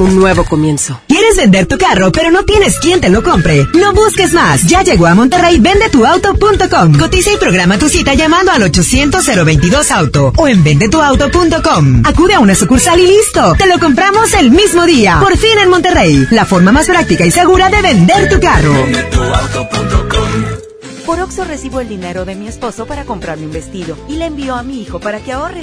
un nuevo comienzo. ¿Quieres vender tu carro, pero no tienes quien te lo compre? No busques más. Ya llegó a Monterrey vendetuauto.com. Cotiza y programa tu cita llamando al 800-022-AUTO o en vendetuauto.com. Acude a una sucursal y listo. Te lo compramos el mismo día. Por fin en Monterrey. La forma más práctica y segura de vender tu carro. Por Oxo recibo el dinero de mi esposo para comprarme un vestido y le envío a mi hijo para que ahorre.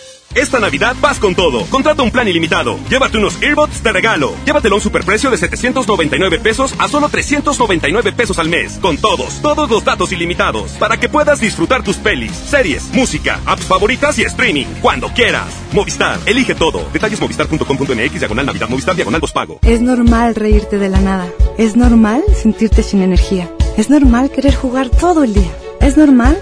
Esta Navidad vas con todo. Contrata un plan ilimitado. Llévate unos earbuds de regalo. Llévatelo a un superprecio de 799 pesos a solo 399 pesos al mes. Con todos, todos los datos ilimitados. Para que puedas disfrutar tus pelis, series, música, apps favoritas y streaming. Cuando quieras. Movistar, elige todo. Detalles movistar.com.mx, diagonal Navidad, Movistar, diagonal pago. Es normal reírte de la nada. Es normal sentirte sin energía. Es normal querer jugar todo el día. Es normal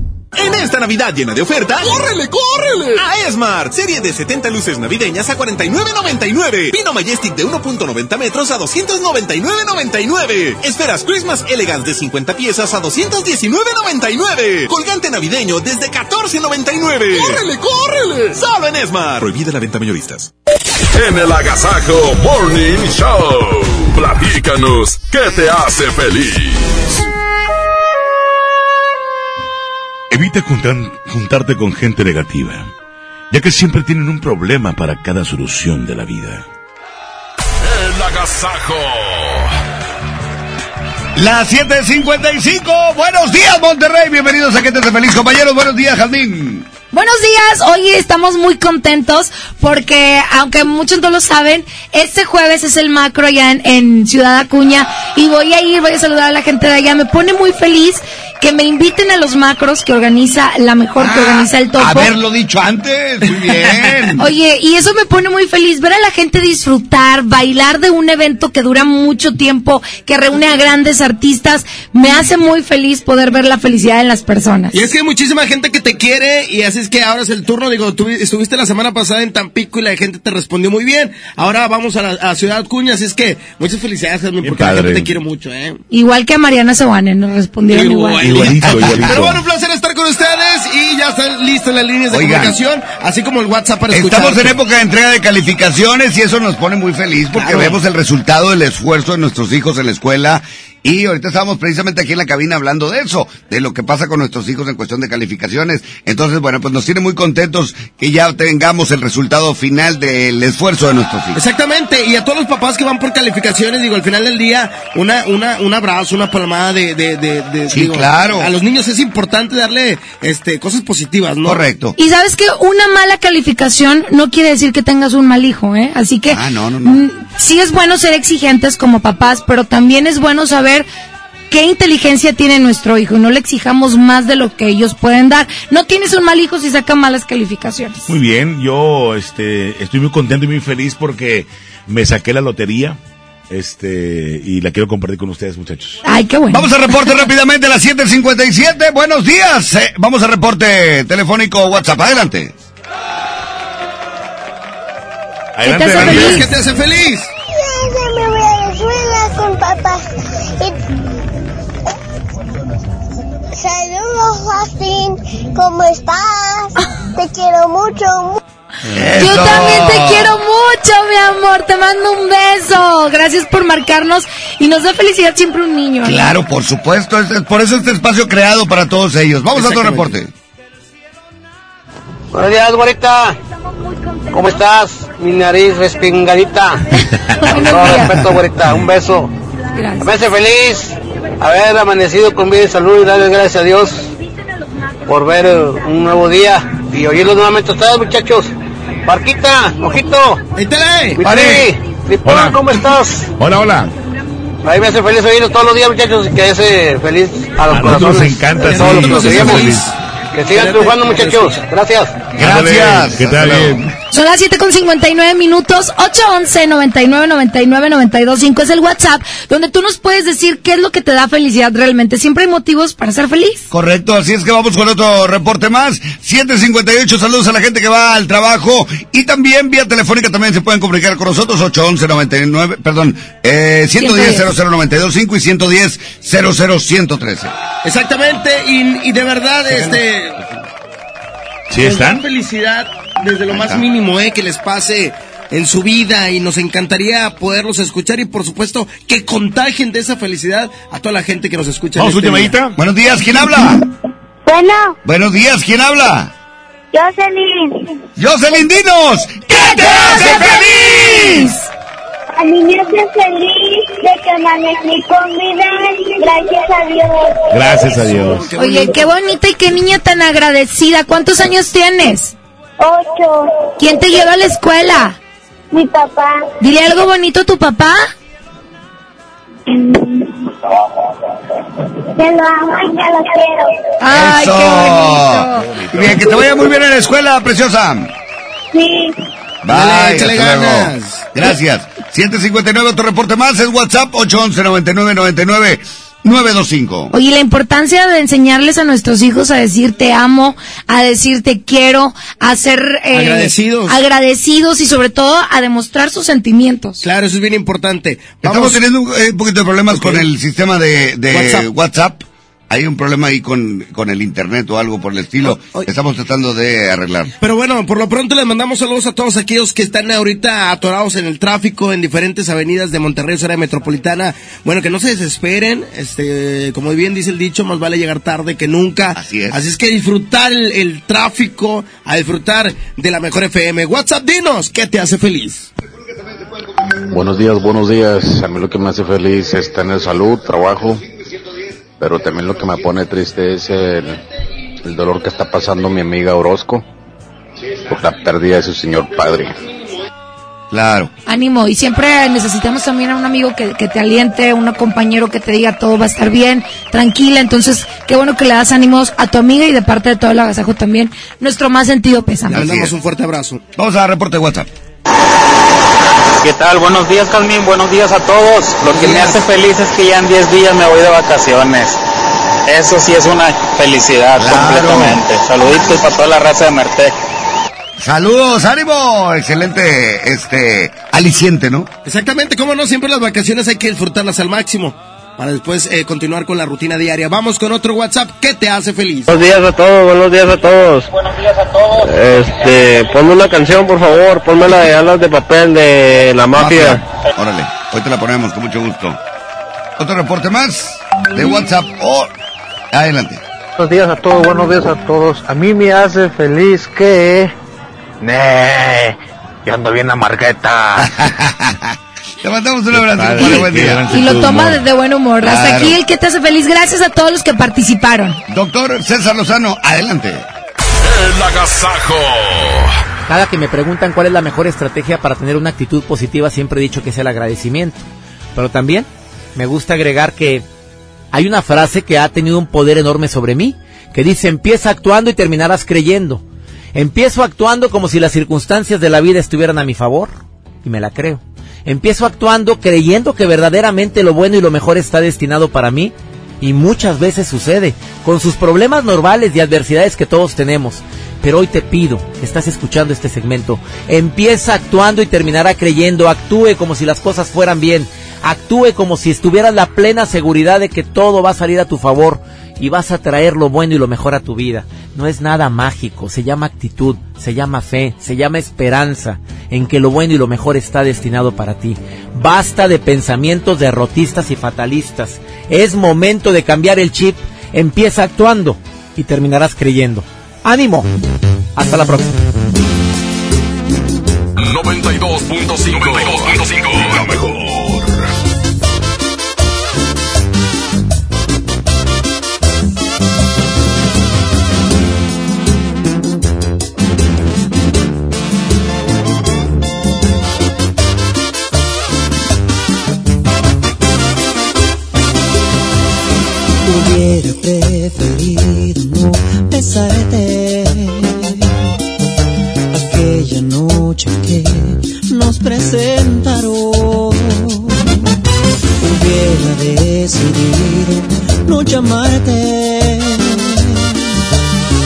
En esta Navidad llena de ofertas, ¡córrele, córrele! A Esmart, serie de 70 luces navideñas a 49.99. Pino Majestic de 1.90 metros a 299.99. Esferas Christmas Elegance de 50 piezas a 219.99. Colgante navideño desde 14.99. ¡Córrele, córrele! Solo en Esmart. Prohibida la venta mayoristas. En el Agasajo Morning Show. Platícanos, ¿qué te hace feliz? Evita juntan- juntarte con gente negativa, ya que siempre tienen un problema para cada solución de la vida. El Agasajo. Las 7.55, buenos días Monterrey, bienvenidos a Gente de Feliz, compañeros, buenos días Jardín. Buenos días, hoy estamos muy contentos porque, aunque muchos no lo saben, este jueves es el macro allá en, en Ciudad Acuña y voy a ir, voy a saludar a la gente de allá. Me pone muy feliz que me inviten a los macros que organiza la mejor que organiza el topo. Haberlo dicho antes, muy bien. Oye, y eso me pone muy feliz, ver a la gente disfrutar, bailar de un evento que dura mucho tiempo, que reúne a grandes artistas, me hace muy feliz poder ver la felicidad en las personas. Y es que hay muchísima gente que te quiere y así es que ahora es el turno. Digo, tú estuviste la semana pasada en Tampico y la gente te respondió muy bien. Ahora vamos a, la, a Ciudad Cuña, así es que muchas felicidades, Jasmine, porque la padre. gente te quiere mucho, ¿eh? Igual que a Mariana Sebane, nos respondieron igual. Igualito, igualito. Pero bueno, un placer estar con ustedes y ya están listas las líneas de Oigan. comunicación, así como el WhatsApp para escuchar. Estamos en época de entrega de calificaciones y eso nos pone muy feliz porque Claro. vemos el resultado del esfuerzo de nuestros hijos en la escuela y ahorita estábamos precisamente aquí en la cabina hablando de eso, de lo que pasa con nuestros hijos en cuestión de calificaciones. Entonces, bueno, pues nos tiene muy contentos que ya tengamos el resultado final del esfuerzo de nuestros hijos. Exactamente, y a todos los papás que van por calificaciones, digo, al final del día, una, una, un abrazo, una palmada de, de, de, de- Sí, digo, claro. A los niños es importante darle, este, cosas positivas, ¿no? Correcto. Y sabes que una mala calificación no quiere decir que tengas un mal hijo, ¿eh? Así que Ah, no, no, no. mm, sí es bueno ser exigentes como papás, pero también es bueno saber qué inteligencia tiene nuestro hijo y no le exijamos más de lo que ellos pueden dar. No tienes un mal hijo si saca malas calificaciones. Muy bien, yo este, estoy muy contento y muy feliz porque me saqué la lotería este, y la quiero compartir con ustedes, muchachos. Ay, qué bueno. Vamos a reporte rápidamente a las 7.57. Buenos días. Eh, vamos a reporte telefónico WhatsApp. Adelante. Adelante, ¿Qué te hace feliz? Ya me voy a escuela con papá. Y- Saludos, Justin. ¿Cómo estás? Te quiero mucho. mu- Yo también te quiero mucho, mi amor. Te mando un Eso, gracias por marcarnos y nos da felicidad siempre un niño. ¿no? Claro, por supuesto, es- por eso este espacio creado para todos ellos. Vamos a otro reporte. Buenos días, güerita. ¿Cómo estás? Mi nariz respingadita. Con todo respeto, güerita. Un beso. Gracias. Me hace feliz haber amanecido con vida y salud y darle gracias a Dios por ver un nuevo día y oírlos nuevamente a ustedes, muchachos. Parquita, ojito. Hola. ¿cómo estás? Hola, hola. A mí me hace feliz oírlos todos los días, muchachos, y que hace feliz a los A corazones. nos encanta, sí, todos los que nos. Que sigan triunfando, muchachos. Gracias. Gracias. ¿Qué tal? Bien. Son las 7 con 59 minutos, 811 99 99 92 5 es el WhatsApp, donde tú nos puedes decir qué es lo que te da felicidad realmente. Siempre hay motivos para ser feliz. Correcto, así es que vamos con otro reporte más. 758, saludos a la gente que va al trabajo. Y también vía telefónica también se pueden comunicar con nosotros, 811 99, perdón, eh, 110 0092 5 y 110 00113. Exactamente, y, y de verdad, este... ¿Sí nos están? felicidad desde lo más mínimo, eh, que les pase en su vida y nos encantaría poderlos escuchar y por supuesto que contagien de esa felicidad a toda la gente que nos escucha. Vamos, este llamadita. Buenos días, ¿quién habla? Bueno, Buenos días, ¿quién habla? Jocelyn, Jocelyn Dinos. ¿Qué te hace feliz? A mí me hace feliz de que amanecí con vida, gracias a Dios. Gracias a Dios. Oye, qué bonita y qué niña tan agradecida. ¿Cuántos años tienes? Ocho, ¿Quién te lleva a la escuela? mi papá. Dile algo bonito a tu papá. Te lo amo y te lo quiero. Ay, Eso. qué bonito. Bien, que te vaya muy bien en la escuela, preciosa. Sí, Bye, Dale, échale hasta luego. ganas. Gracias. 759, otro reporte más, es WhatsApp 811 99 99 925. Oye, la importancia de enseñarles a nuestros hijos a decir te amo, a decir te quiero, a ser eh, Agradecidos. agradecidos y sobre todo a demostrar sus sentimientos. Claro, eso es bien importante. Estamos teniendo un, eh, un poquito de problemas Ok. con el sistema de, de WhatsApp. WhatsApp. Hay un problema ahí con, con el internet o algo por el estilo. Oh, oh. Estamos tratando de arreglar. Pero bueno, por lo pronto les mandamos saludos a todos aquellos que están ahorita atorados en el tráfico en diferentes avenidas de Monterrey, área metropolitana. Bueno, que no se desesperen, este, como bien dice el dicho, más vale llegar tarde que nunca. Así es. Así es que disfrutar el, el tráfico, a disfrutar de la mejor FM. WhatsApp, dinos, ¿qué te hace feliz? Buenos días, buenos días. A mí lo que me hace feliz es tener salud, trabajo, pero también lo que me pone triste es el, el dolor que está pasando mi amiga Orozco por la pérdida de su señor padre. Claro. Ánimo, y siempre necesitamos también a un amigo que, que te aliente, un compañero que te diga todo va a estar bien, tranquila. Entonces, qué bueno que le das ánimos a tu amiga y de parte de todo el agasajo también, nuestro más sentido Le pésame. mandamos es. un fuerte abrazo. Vamos a reporte de WhatsApp. ¿Qué tal? Buenos días, Carmen. Buenos días a todos. Lo que me hace feliz es que ya en 10 días me voy de vacaciones. Eso sí es una felicidad Claro. completamente. Saluditos para toda la raza de Mertec. Saludos, ánimo. Excelente, este, aliciente, ¿no? Exactamente, cómo no, siempre las vacaciones hay que disfrutarlas al máximo para después eh, continuar con la rutina diaria. Vamos con otro WhatsApp, ¿qué te hace feliz? Buenos días a todos, buenos días a todos. Buenos días a todos. Este, ponme una canción, por favor, ponme la de Alas de Papel de la Mafia. Órale, hoy te la ponemos con mucho gusto. Otro reporte más de WhatsApp. Oh, adelante. Buenos días a todos, buenos días a todos. A mí me hace feliz que... ¡Nee! Yo ando bien amargueta. Te mandamos un abrazo. padre, buen día. Y lo toma humor. de, de buen humor. Hasta aquí el que te hace feliz. Gracias a todos los que participaron. Doctor César Lozano, adelante. El agasajo. Cada que me preguntan cuál es la mejor estrategia para tener una actitud positiva, siempre he dicho que es el agradecimiento. Pero también me gusta agregar que hay una frase que ha tenido un poder enorme sobre mí, que dice empieza actuando y terminarás creyendo. Empiezo actuando como si las circunstancias de la vida estuvieran a mi favor, y me la creo. Empiezo actuando creyendo que verdaderamente lo bueno y lo mejor está destinado para mí, y muchas veces sucede, con sus problemas normales y adversidades que todos tenemos. Pero hoy te pido, estás escuchando este segmento, empieza actuando y terminará creyendo, actúe como si las cosas fueran bien, actúe como si estuvieras la plena seguridad de que todo va a salir a tu favor y vas a traer lo bueno y lo mejor a tu vida. No es nada mágico, se llama actitud, se llama fe, se llama esperanza en que lo bueno y lo mejor está destinado para ti. Basta de pensamientos derrotistas y fatalistas. Es momento de cambiar el chip. Empieza actuando y terminarás creyendo. ¡Ánimo! Hasta la próxima. 92.5 La mejor. Llamarte,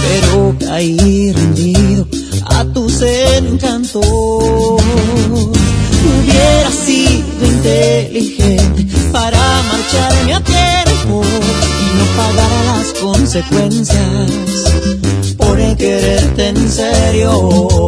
pero caí rendido a tus encantos. Hubiera sido inteligente para marcharme a tiempo y no pagar las consecuencias por quererte en serio.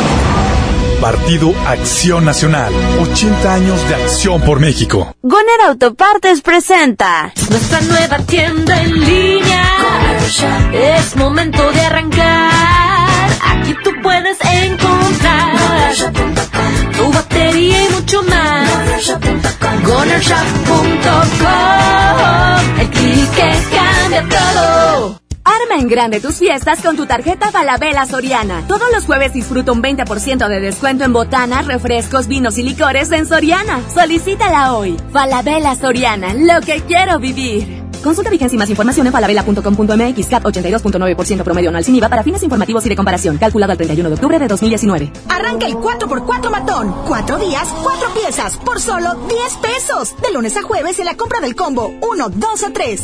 Partido Acción Nacional. 80 años de acción por México. Goner Autopartes presenta Nuestra nueva tienda en línea. Es momento de arrancar. Aquí tú puedes encontrar tu batería y mucho más. GonerShop.com. El clic que cambia todo. En grande tus fiestas con tu tarjeta Falabella Soriana. Todos los jueves disfruta un 20% de descuento en botanas, refrescos, vinos y licores en Soriana. Solicítala hoy. Falabella Soriana, lo que quiero vivir. Consulta vigencia y más información en falabella.com.mx CAT 82.9% promedio anual sin IVA para fines informativos y de comparación. Calculado al 31 de octubre de 2019. Arranca el 4x4 matón. Cuatro días, cuatro piezas, por solo 10 pesos. De lunes a jueves en la compra del combo 1, 2 o 3.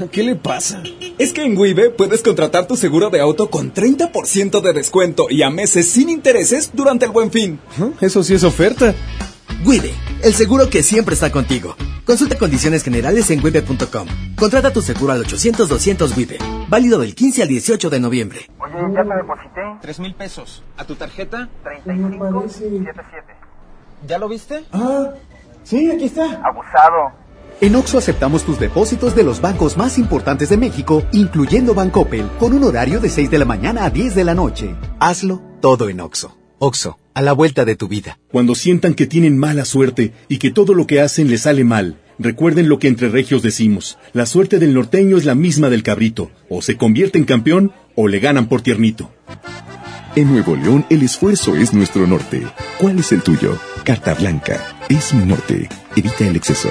¿Qué le pasa? Es que en Wibe puedes contratar tu seguro de auto con 30% de descuento y a meses sin intereses durante el buen fin. Eso sí es oferta. Wibe, el seguro que siempre está contigo. Consulta condiciones generales en wibe.com. Contrata tu seguro al 800-200 WIPE. Válido del 15 al 18 de noviembre. Oye, ya te deposité. Tres mil pesos. ¿A tu tarjeta? 3577. ¿Ya lo viste? Ah, sí, aquí está. Abusado. En Oxo aceptamos tus depósitos de los bancos más importantes de México, incluyendo Bancoppel, con un horario de 6 de la mañana a 10 de la noche. Hazlo todo en Oxo. Oxo, a la vuelta de tu vida. Cuando sientan que tienen mala suerte y que todo lo que hacen les sale mal, recuerden lo que entre regios decimos. La suerte del norteño es la misma del cabrito. O se convierte en campeón o le ganan por tiernito. En Nuevo León el esfuerzo es nuestro norte. ¿Cuál es el tuyo? Carta Blanca. Es mi norte. Evita el exceso.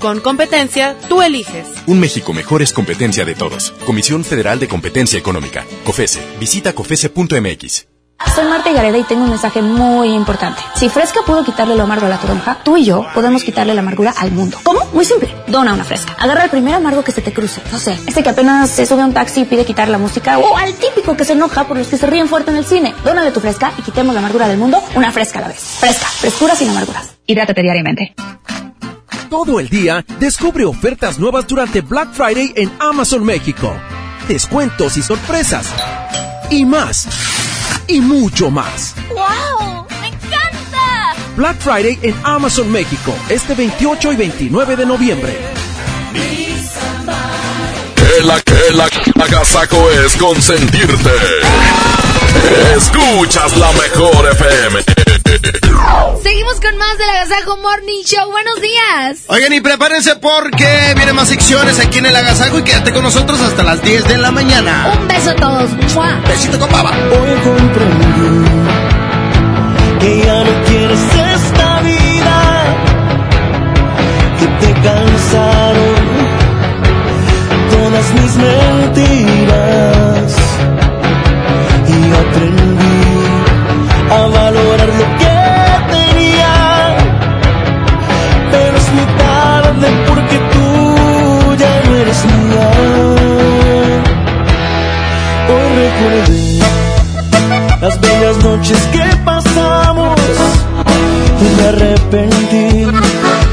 Con competencia, tú eliges. Un México mejor es competencia de todos. Comisión Federal de Competencia Económica. COFESE. Visita COFESE.mx. Soy Marta Gareda y tengo un mensaje muy importante. Si Fresca pudo quitarle lo amargo a la toronja, tú y yo podemos quitarle la amargura al mundo. ¿Cómo? Muy simple. Dona una Fresca. Agarra el primer amargo que se te cruce. No sé, este que apenas se sube a un taxi y pide quitar la música. O al típico que se enoja por los que se ríen fuerte en el cine. Dónale tu Fresca y quitemos la amargura del mundo una Fresca a la vez. Fresca. Frescura sin amarguras. Hidrátate diariamente. Todo el día, descubre ofertas nuevas durante Black Friday en Amazon México. Descuentos y sorpresas. Y más. Y mucho más. ¡Wow! ¡Me encanta! Black Friday en Amazon México, este 28 y 29 de noviembre. Que la que la agasaco es consentirte. Escuchas la mejor FM. Seguimos con más del Agasajo Morning Show. Buenos días. Oigan, y prepárense porque vienen más secciones aquí en el Agasajo y quédate con nosotros hasta las 10 de la mañana. Un beso a todos. ¡Mua! Besito con baba. Hoy comprendí que ya no quieres esta vida, que te cansaron todas mis mentiras aprendí a valorar lo que tenía, pero es muy tarde porque tú ya no eres mía. Hoy recordé las bellas noches que pasamos y me arrepentí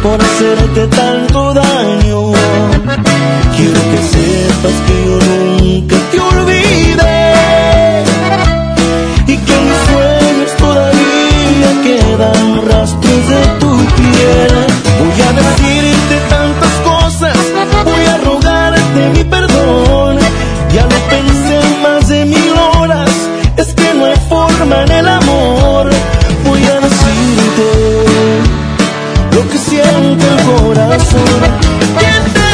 por hacerte tanto daño. Quiero que sepas que yo nunca mi perdón. Ya lo pensé más de mil horas, es que no hay forma en el amor. Voy a decirte lo que siente el corazón. Que te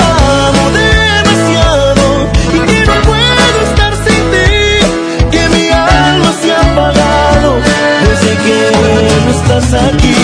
amo demasiado y que no puedo estar sin ti. Que mi alma se ha apagado desde que no estás aquí.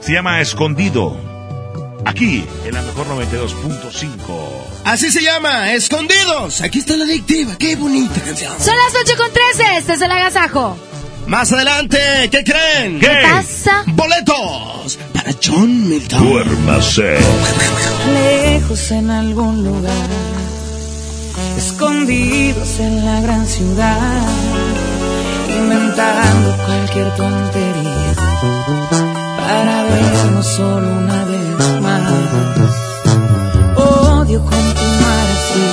Se llama Escondido. Aquí, en la mejor 92.5. Así se llama, Escondidos. Aquí está la adictiva, qué bonita canción. Son las 8 con 13, este es el agasajo. Más adelante, ¿qué creen? ¿Qué pasa? Boletos para John Milton. Duérmase. Lejos en algún lugar, escondidos en la gran ciudad, inventando cualquier tontería para vernos solo una vez más. Odio continuar así,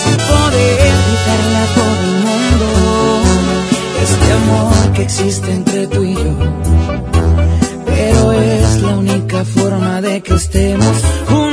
sin poder gritarle a todo el mundo este amor que existe entre tú y yo. Pero es la única forma de que estemos juntos.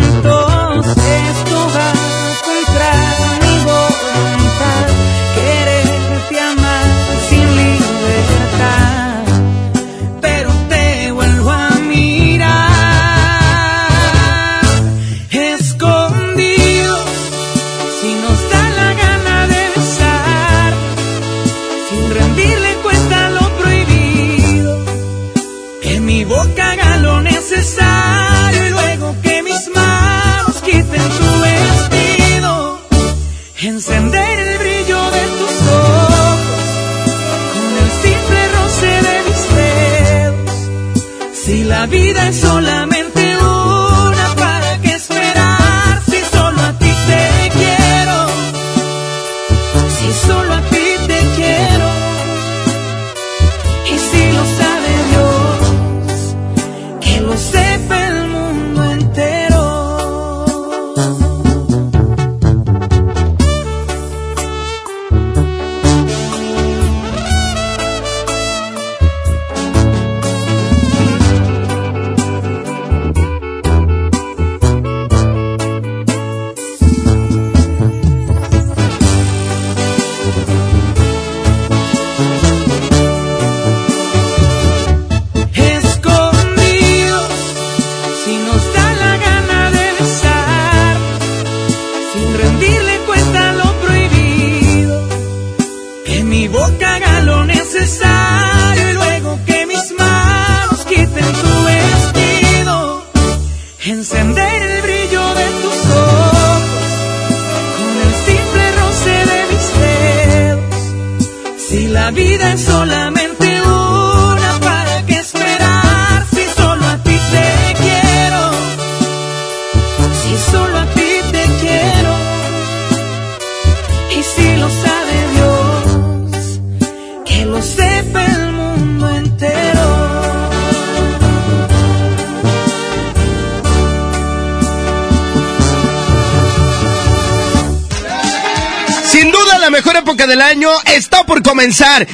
Vida es solamente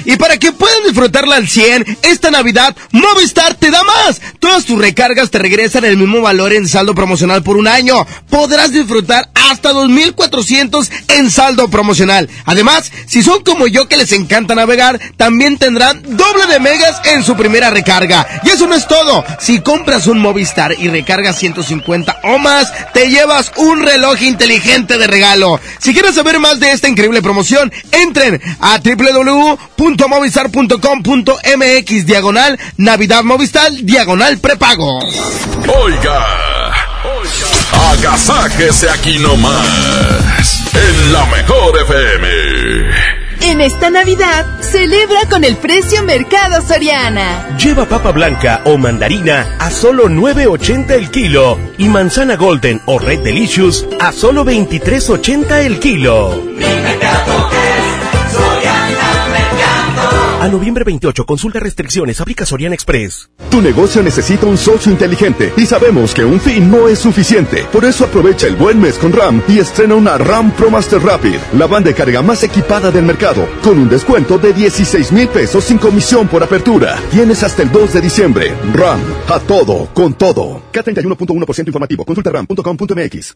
y para que puedan disfrutarla al 100, esta Navidad Movistar te da más. Tus recargas te regresan el mismo valor en saldo promocional por un año. Podrás disfrutar hasta 2.400 en saldo promocional. Además, si son como yo que les encanta navegar, también tendrán doble de megas en su primera recarga. Y eso no es todo. Si compras un Movistar y recargas 150 o más, te llevas un reloj inteligente de regalo. Si quieres saber más de esta increíble promoción, entren a www.movistar.com.mx diagonal Navidad Movistar diagonal prepago. Oiga, agasáquese aquí nomás, en la mejor FM. En esta Navidad, celebra con el precio Mercado Soriana. Lleva papa blanca o mandarina a solo 9.80 el kilo y manzana golden o red delicious a solo 23.80 el kilo. A noviembre 28, consulta restricciones, aplica Soriana Express. Tu negocio necesita un socio inteligente y sabemos que un fin no es suficiente. Por eso aprovecha el buen mes con RAM y estrena una RAM Pro Master Rapid, la banda de carga más equipada del mercado, con un descuento de 16 mil pesos sin comisión por apertura. Tienes hasta el 2 de diciembre. RAM, a todo, con todo. K31.1% informativo. Consulta ram.com.mx.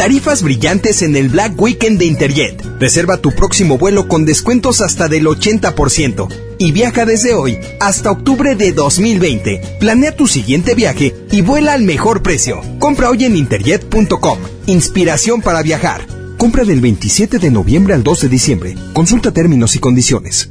Tarifas brillantes en el Black Weekend de Interjet. Reserva tu próximo vuelo con descuentos hasta del 80% y viaja desde hoy hasta octubre de 2020. Planea tu siguiente viaje y vuela al mejor precio. Compra hoy en interjet.com. Inspiración para viajar. Compra del 27 de noviembre al 2 de diciembre. Consulta términos y condiciones.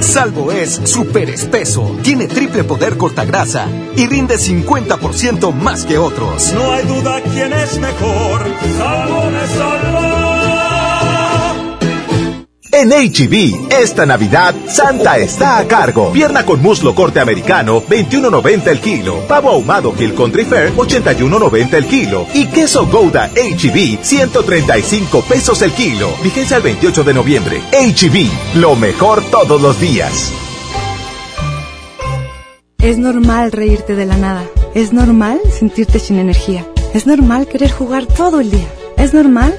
Salvo es súper espeso, tiene triple poder cortagrasa y rinde 50% más que otros. No hay duda quién es mejor, salvo me salva. En HB, esta Navidad, Santa está a cargo. Pierna con muslo corte americano, 21.90 el kilo. Pavo ahumado Hill Country Fair, 81.90 el kilo. Y queso Gouda HB, 135 pesos el kilo. Vigencia el 28 de noviembre. HB, lo mejor todos los días. Es normal reírte de la nada. Es normal sentirte sin energía. Es normal querer jugar todo el día. Es normal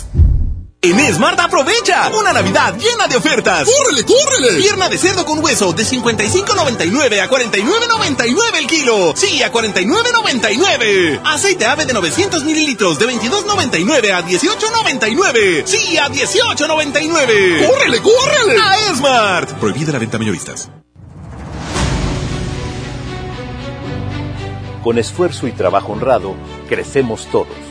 En Smart aprovecha una Navidad llena de ofertas. ¡Córrele, córrele! Pierna de cerdo con hueso de 55.99 a 49.99 el kilo. Sí, a 49.99. Aceite ave de 900 mililitros de 22.99 a 18.99. Sí, a 18.99. ¡Córrele, córrele! A Smart. Prohibida la venta mayoristas. Con esfuerzo y trabajo honrado, crecemos todos.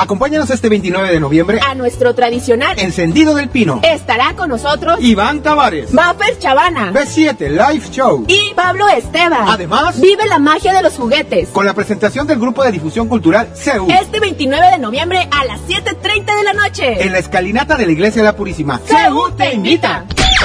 Acompáñanos este 29 de noviembre a nuestro tradicional Encendido del Pino. Estará con nosotros Iván Tavares, Mapper Chavana, B7 Live Show y Pablo Esteban. Además, vive la magia de los juguetes con la presentación del grupo de difusión cultural CEU. Este 29 de noviembre a las 7:30 de la noche en la escalinata de la Iglesia de la Purísima. CEU te invita.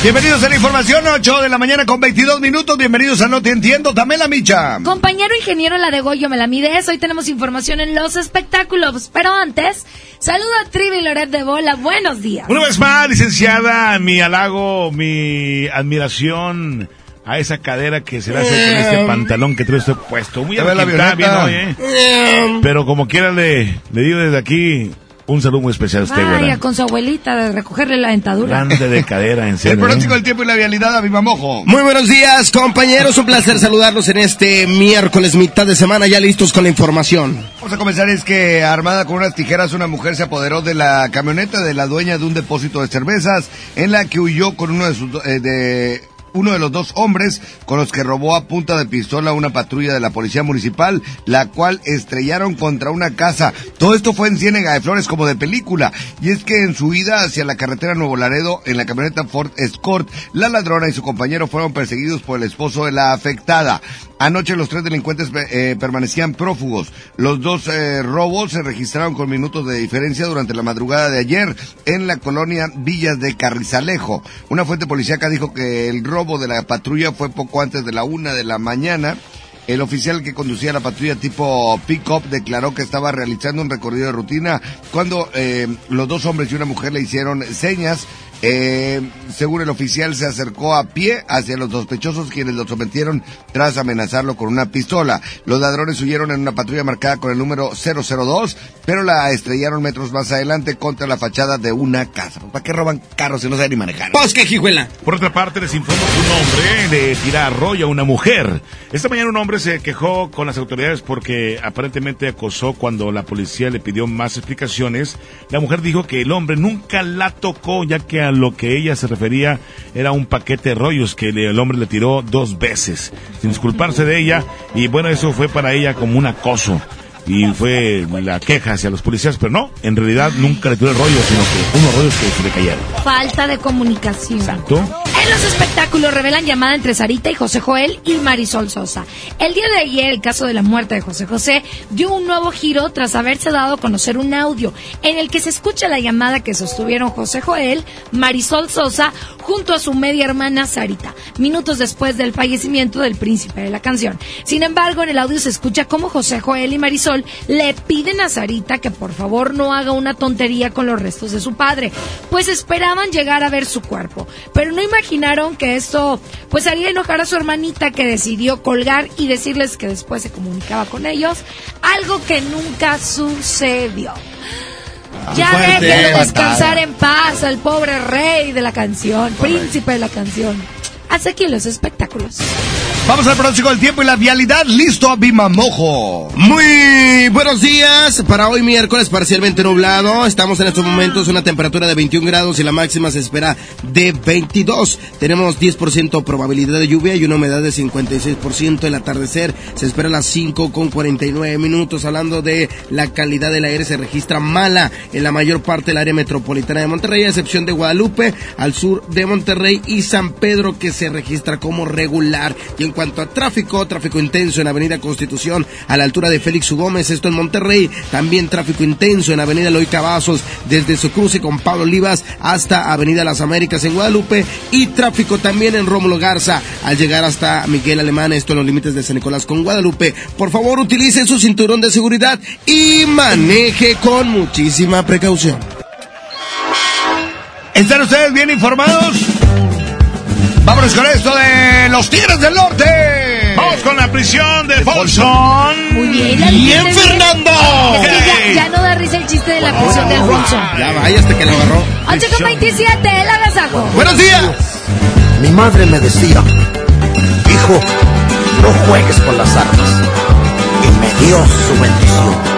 Bienvenidos a la información, 8 de la mañana con 22 minutos. Bienvenidos a No Te Entiendo, Tamela Micha. Compañero ingeniero La de Goyo, me la mides. Hoy tenemos información en los espectáculos. Pero antes, saludo a Trivi Loret de Bola. Buenos días. Una vez más, licenciada, mi halago, mi admiración a esa cadera que se le hace con este pantalón que trae usted puesto. Muy bien hoy, ¿eh? Pero como quiera le, le digo desde aquí, un saludo muy especial a usted, Vaya, güera. con su abuelita, de recogerle la dentadura. Grande de cadera, en serio. El pronóstico del tiempo y la vialidad a Viva Mojo. Muy buenos días, compañeros. Un placer saludarlos en este miércoles, mitad de semana, ya listos con la información. Vamos a comenzar, es que armada con unas tijeras, una mujer se apoderó de la camioneta de la dueña de un depósito de cervezas, en la que huyó con uno de sus, eh, de uno de los dos hombres con los que robó a punta de pistola una patrulla de la policía municipal, la cual estrellaron contra una casa. Todo esto fue en Ciénega de Flores como de película. Y es que en su ida hacia la carretera Nuevo Laredo, en la camioneta Ford Escort, la ladrona y su compañero fueron perseguidos por el esposo de la afectada. Anoche los tres delincuentes eh, permanecían prófugos. Los dos eh, robos se registraron con minutos de diferencia durante la madrugada de ayer en la colonia Villas de Carrizalejo. Una fuente policíaca dijo que el robo de la patrulla fue poco antes de la una de la mañana. El oficial que conducía la patrulla tipo pick-up declaró que estaba realizando un recorrido de rutina cuando eh, los dos hombres y una mujer le hicieron señas eh, según el oficial, se acercó a pie hacia los sospechosos quienes lo sometieron tras amenazarlo con una pistola. Los ladrones huyeron en una patrulla marcada con el número 002, pero la estrellaron metros más adelante contra la fachada de una casa. ¿Para qué roban carros si no saben ni manejar? Pues que jijuela. Por otra parte, les informo que un hombre le tira a rollo a una mujer. Esta mañana un hombre se quejó con las autoridades porque aparentemente acosó cuando la policía le pidió más explicaciones. La mujer dijo que el hombre nunca la tocó ya que lo que ella se refería era un paquete de rollos que el hombre le tiró dos veces, sin disculparse de ella, y bueno, eso fue para ella como un acoso y fue la queja hacia los policías, pero no, en realidad nunca le tiró el rollo, sino que unos rollos que se le cayeron. Falta de comunicación. Exacto. En los espectáculos revelan llamada entre Sarita y José Joel y Marisol Sosa. El día de ayer, el caso de la muerte de José José dio un nuevo giro tras haberse dado a conocer un audio en el que se escucha la llamada que sostuvieron José Joel, Marisol Sosa, junto a su media hermana Sarita, minutos después del fallecimiento del príncipe de la canción. Sin embargo, en el audio se escucha cómo José Joel y Marisol le piden a Sarita que por favor no haga una tontería con los restos de su padre, pues esperaban llegar a ver su cuerpo, pero no imaginaron que esto pues haría enojar a su hermanita que decidió colgar y decirles que después se comunicaba con ellos, algo que nunca sucedió. Ya déjenlo descansar en paz al pobre rey de la canción, príncipe de la canción. Hasta aquí los espectáculos. Vamos al pronóstico del tiempo y la vialidad. Listo, Bimamojo. Muy buenos días. Para hoy miércoles parcialmente nublado. Estamos en estos momentos una temperatura de 21 grados y la máxima se espera de 22. Tenemos 10% probabilidad de lluvia y una humedad de 56%. El atardecer se espera a las 5 con 49 minutos. Hablando de la calidad del aire se registra mala en la mayor parte del área metropolitana de Monterrey, a excepción de Guadalupe, al sur de Monterrey y San Pedro que se registra como regular. Y en cuanto a tráfico, tráfico intenso en Avenida Constitución a la altura de Félix U. Gómez, esto en Monterrey. También tráfico intenso en Avenida Loy Cavazos desde su cruce con Pablo Olivas hasta Avenida Las Américas en Guadalupe. Y tráfico también en Rómulo Garza al llegar hasta Miguel Alemán, esto en los límites de San Nicolás con Guadalupe. Por favor, utilice su cinturón de seguridad y maneje con muchísima precaución. ¿Están ustedes bien informados? Vámonos con esto de los Tigres del Norte. Vamos con la prisión de Folsom. Muy bien, la Bien, Fernando. Es que ya, ya no da risa el chiste de la prisión de Alfonso. Ya vaya hasta que lo agarró. 8 con 27, el agasajo. Buenos días. Mi madre me decía, hijo, no juegues con las armas. Y me dio su bendición.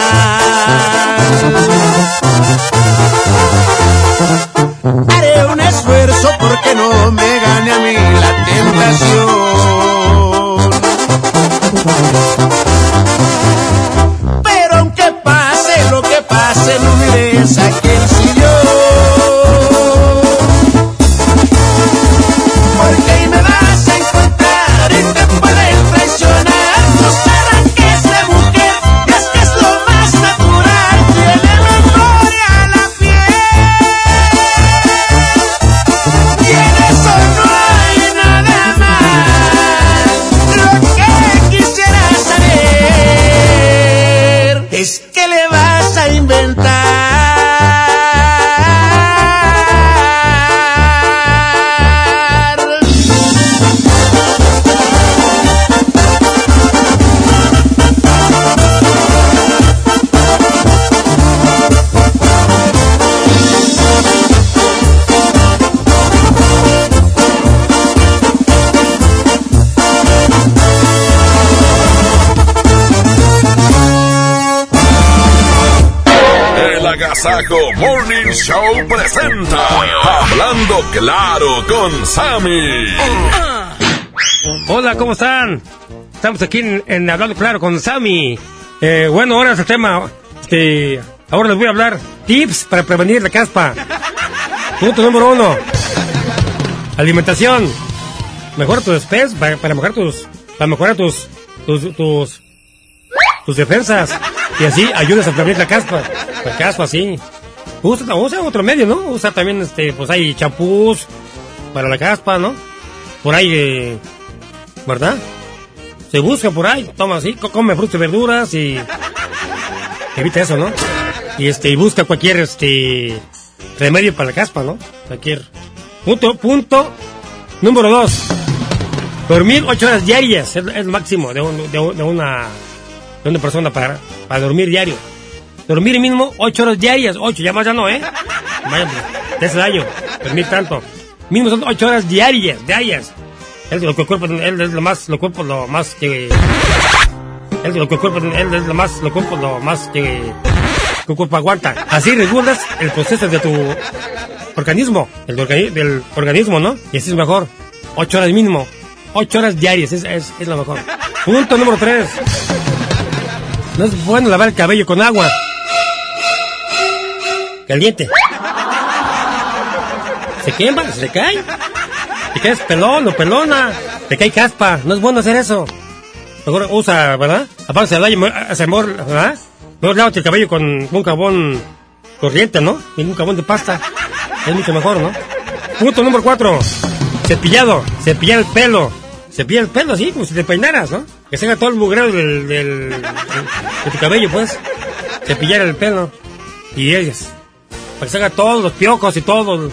Agasajo Morning Show presenta Hablando Claro con Sammy. Ah. Hola, ¿cómo están? Estamos aquí en, Hablando Claro con Sammy. Eh, bueno, ahora es el tema. Este, ahora les voy a hablar tips para prevenir la caspa. Punto número uno. Alimentación. Mejora tus espes para, para mejorar tus. Para mejorar tus. tus. tus, tus defensas. Y así ayudas a prevenir la caspa. La caspa, sí. Usa, usa otro medio, ¿no? Usa también, este, pues hay champús para la caspa, ¿no? Por ahí, eh, ¿verdad? Se busca por ahí, toma así, co- come frutas y verduras y evita eso, ¿no? Y este, y busca cualquier este remedio para la caspa, ¿no? Cualquier punto, punto número dos. Dormir ocho horas diarias es, el máximo de, un- de de una de una persona para, para dormir diario. Dormir mínimo ocho horas diarias, ocho, ya más ya no, ¿eh? Vaya, pues, te hace daño, dormir tanto. Mínimo son ocho horas diarias, diarias. Es lo que el cuerpo, él es lo más, lo cuerpo lo más que... Es lo que el cuerpo, él es lo más, lo cuerpo lo más que... el cuerpo aguanta. Así regulas el proceso de tu organismo, el de del organismo, ¿no? Y así es mejor. Ocho horas mínimo. Ocho horas diarias, es, es, es lo mejor. Punto número tres. No es bueno lavar el cabello con agua. Caliente. Se quema, se cae. Te quedas pelón o pelona. Te cae caspa. No es bueno hacer eso. Mejor usa, ¿verdad? Aparte se mejor, ¿verdad? Mejor lávate el cabello con un jabón corriente, ¿no? Y un jabón de pasta. Es mucho mejor, ¿no? Punto número cuatro. Cepillado. Cepillar el pelo. Cepillar el pelo, así, como si te peinaras, ¿no? Que se haga todo el mugreo del, del, del- de tu cabello, pues. Cepillar el pelo. Y ellas. Para que se todos los piojos y todo.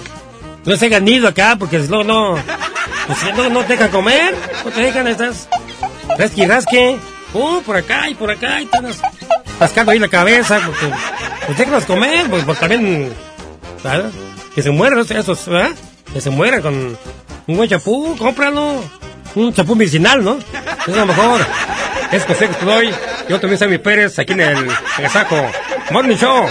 No se hagan nido acá, porque luego no. Pues no, no te dejan comer. No te dejan, estás. Rasque y rasque. Uh, por acá y por acá. Y estás rascando ahí la cabeza. Porque. Pues déjanos comer, pues, pues también. Que se mueran esos- ¿verdad? Que se mueran con un buen chapú, cómpralo. Un chapú medicinal, ¿no? Es lo mejor. Es consejo que te doy. Yo también soy mi Pérez, aquí en el Agasajo. Morning Show.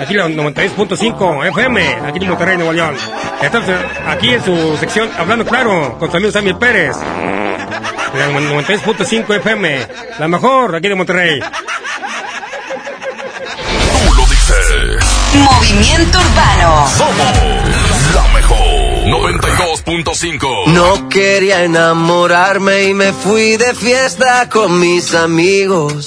Aquí la 96.5 FM, aquí en Monterrey, Nuevo León. Estamos aquí en su sección Hablando Claro, con su amigo Sammy Pérez. La 96.5 FM, la mejor aquí de Monterrey. Tú lo dices. Movimiento Urbano. Somos la mejor. 92.5. No quería enamorarme y me fui de fiesta con mis amigos.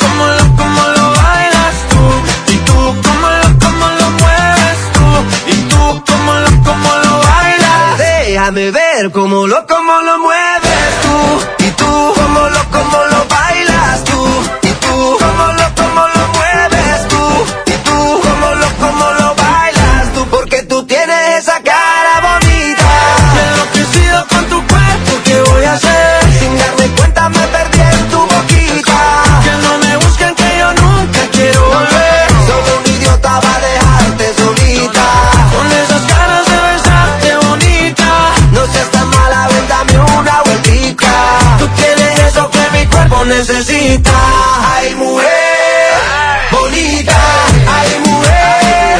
cómo lo, bailas tú. Y tú, cómo lo, mueves tú. Y tú, cómo lo, cómo lo bailas. Déjame ver cómo lo, cómo lo mueves tú. Y tú, cómo lo, cómo lo necesita. Ay, mujer bonita, ay, mujer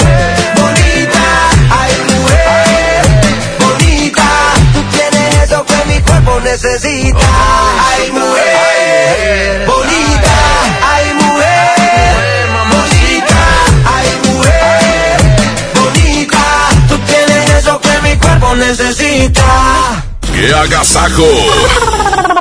bonita, ay, mujer bonita. Tú tienes eso que mi cuerpo necesita. Ay, mujer bonita, ay, mujer bonita, ay, mujer bonita. Tú tienes eso que mi cuerpo necesita. ¡Qué agasajo!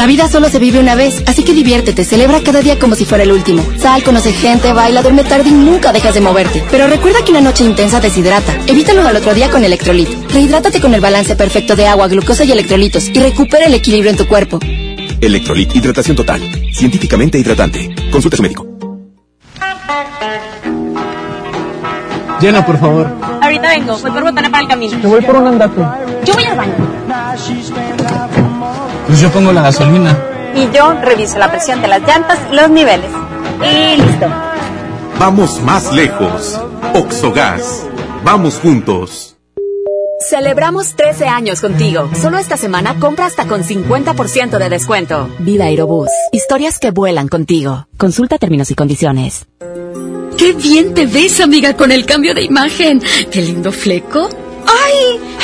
La vida solo se vive una vez, así que diviértete, celebra cada día como si fuera el último. Sal, conoce gente, baila, duerme tarde y nunca dejas de moverte. Pero recuerda que una noche intensa deshidrata. Evítalo al otro día con Electrolit. Rehidrátate con el balance perfecto de agua, glucosa y electrolitos y recupera el equilibrio en tu cuerpo. Electrolit, hidratación total. Científicamente hidratante. Consulta a su médico. Llena, por favor. Ahorita vengo, voy por botana para el camino. Te voy por un andate. Yo voy al baño. Pues yo pongo la gasolina. Y yo reviso la presión de las llantas y los niveles. Y listo. Vamos más lejos. Oxogas. Vamos juntos. Celebramos 13 años contigo. Solo esta semana compra hasta con 50% de descuento. Vida Aerobús. Historias que vuelan contigo. Consulta términos y condiciones. ¡Qué bien te ves, amiga, con el cambio de imagen! ¡Qué lindo fleco! ¡Ay!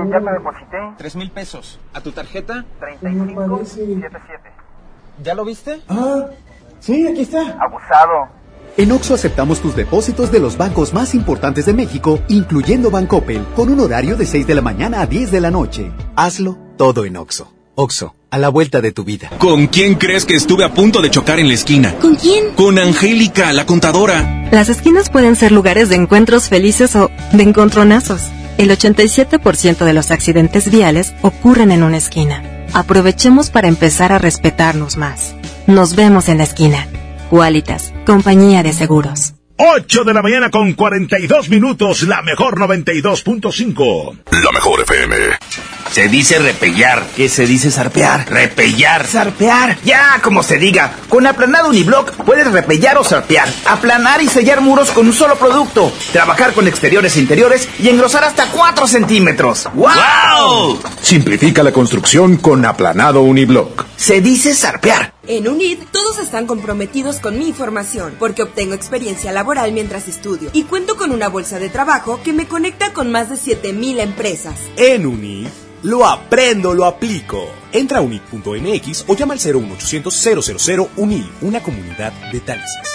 Oye, ya te deposité. Tres mil pesos. ¿A tu tarjeta? 3577. ¿Ya lo viste? Ah, sí, aquí está. Abusado. En Oxo aceptamos tus depósitos de los bancos más importantes de México, incluyendo Bancoppel, con un horario de 6 de la mañana a 10 de la noche. Hazlo todo en Oxo. Oxo, a la vuelta de tu vida. ¿Con quién crees que estuve a punto de chocar en la esquina? ¿Con quién? Con Angélica, la contadora. Las esquinas pueden ser lugares de encuentros felices o de encontronazos. El 87% de los accidentes viales ocurren en una esquina. Aprovechemos para empezar a respetarnos más. Nos vemos en la esquina. Qualitas, compañía de seguros. 8 de la mañana con 42 minutos, la mejor 92.5. La mejor FM. Se dice repellar. ¿Qué se dice zarpear? Repellar. Zarpear. Ya, como se diga. Con aplanado uniblock puedes repellar o zarpear. Aplanar y sellar muros con un solo producto. Trabajar con exteriores e interiores y engrosar hasta 4 centímetros. ¡Wow! Simplifica la construcción con aplanado uniblock. Se dice zarpear. En UNID todos están comprometidos con mi formación porque obtengo experiencia laboral mientras estudio y cuento con una bolsa de trabajo que me conecta con más de 7000 empresas. En UNID lo aprendo, lo aplico. Entra a unid.mx o llama al 01800 000 UNID, una comunidad de taxis.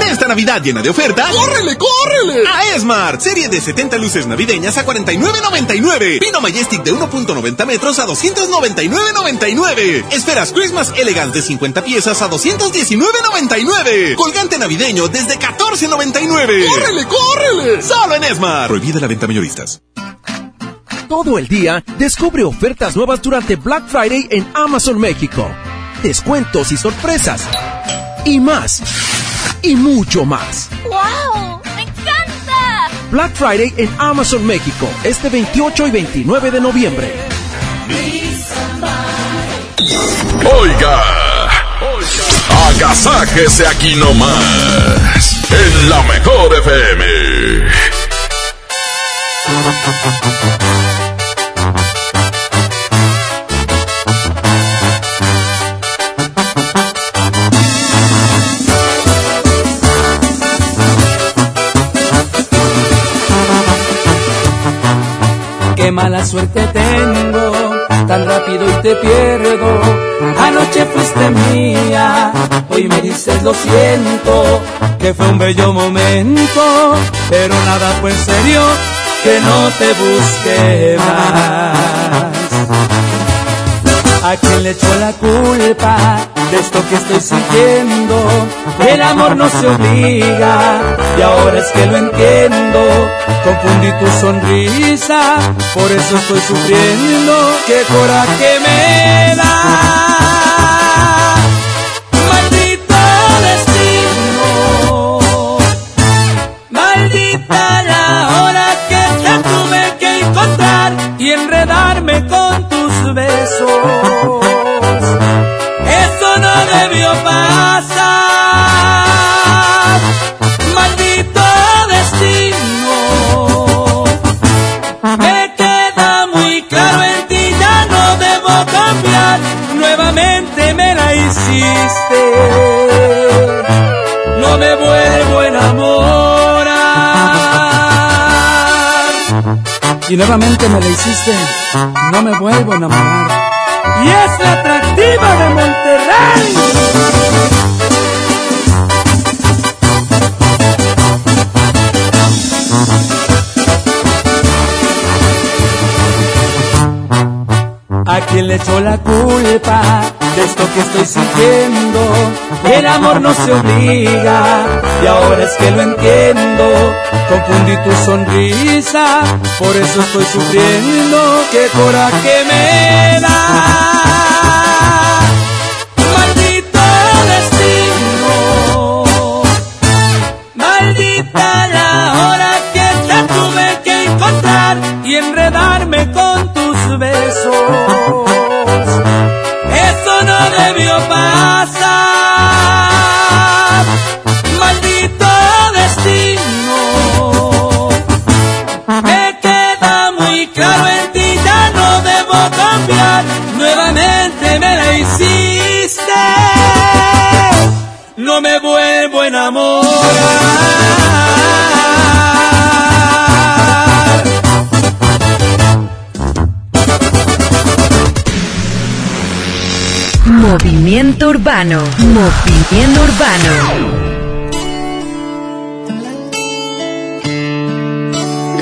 En esta Navidad llena de ofertas, ¡córrele, córrele! A Esmart, serie de 70 luces navideñas a 49.99. Pino Majestic de 1.90 metros a 299.99. Esferas Christmas Elegance de 50 piezas a 219.99. Colgante navideño desde 14.99. ¡Córrele, córrele! Solo en Esmart. Prohibida la venta mayoristas. Todo el día, descubre ofertas nuevas durante Black Friday en Amazon México. Descuentos y sorpresas. Y más y mucho más. ¡Wow! ¡Me encanta! Black Friday en Amazon México, este 28 y 29 de noviembre. Oiga, oiga, agasáquese aquí nomás, en la mejor FM. Mala suerte tengo, tan rápido y te pierdo. Anoche fuiste mía, hoy me dices lo siento, que fue un bello momento, pero nada fue en serio, que no te busque más. ¿A quién le echó la culpa de esto que estoy sintiendo? El amor no se obliga y ahora es que lo entiendo. Confundí tu sonrisa, por eso estoy sufriendo. ¡Qué coraje me da! Nuevamente me la hiciste. No me vuelvo a enamorar. Y es la atractiva de Monterrey. Quién le echó la culpa de esto que estoy sintiendo? El amor no se obliga y ahora es que lo entiendo. Confundí tu sonrisa, por eso estoy sufriendo. ¡Qué coraje me da! Urbano. Movimiento Urbano.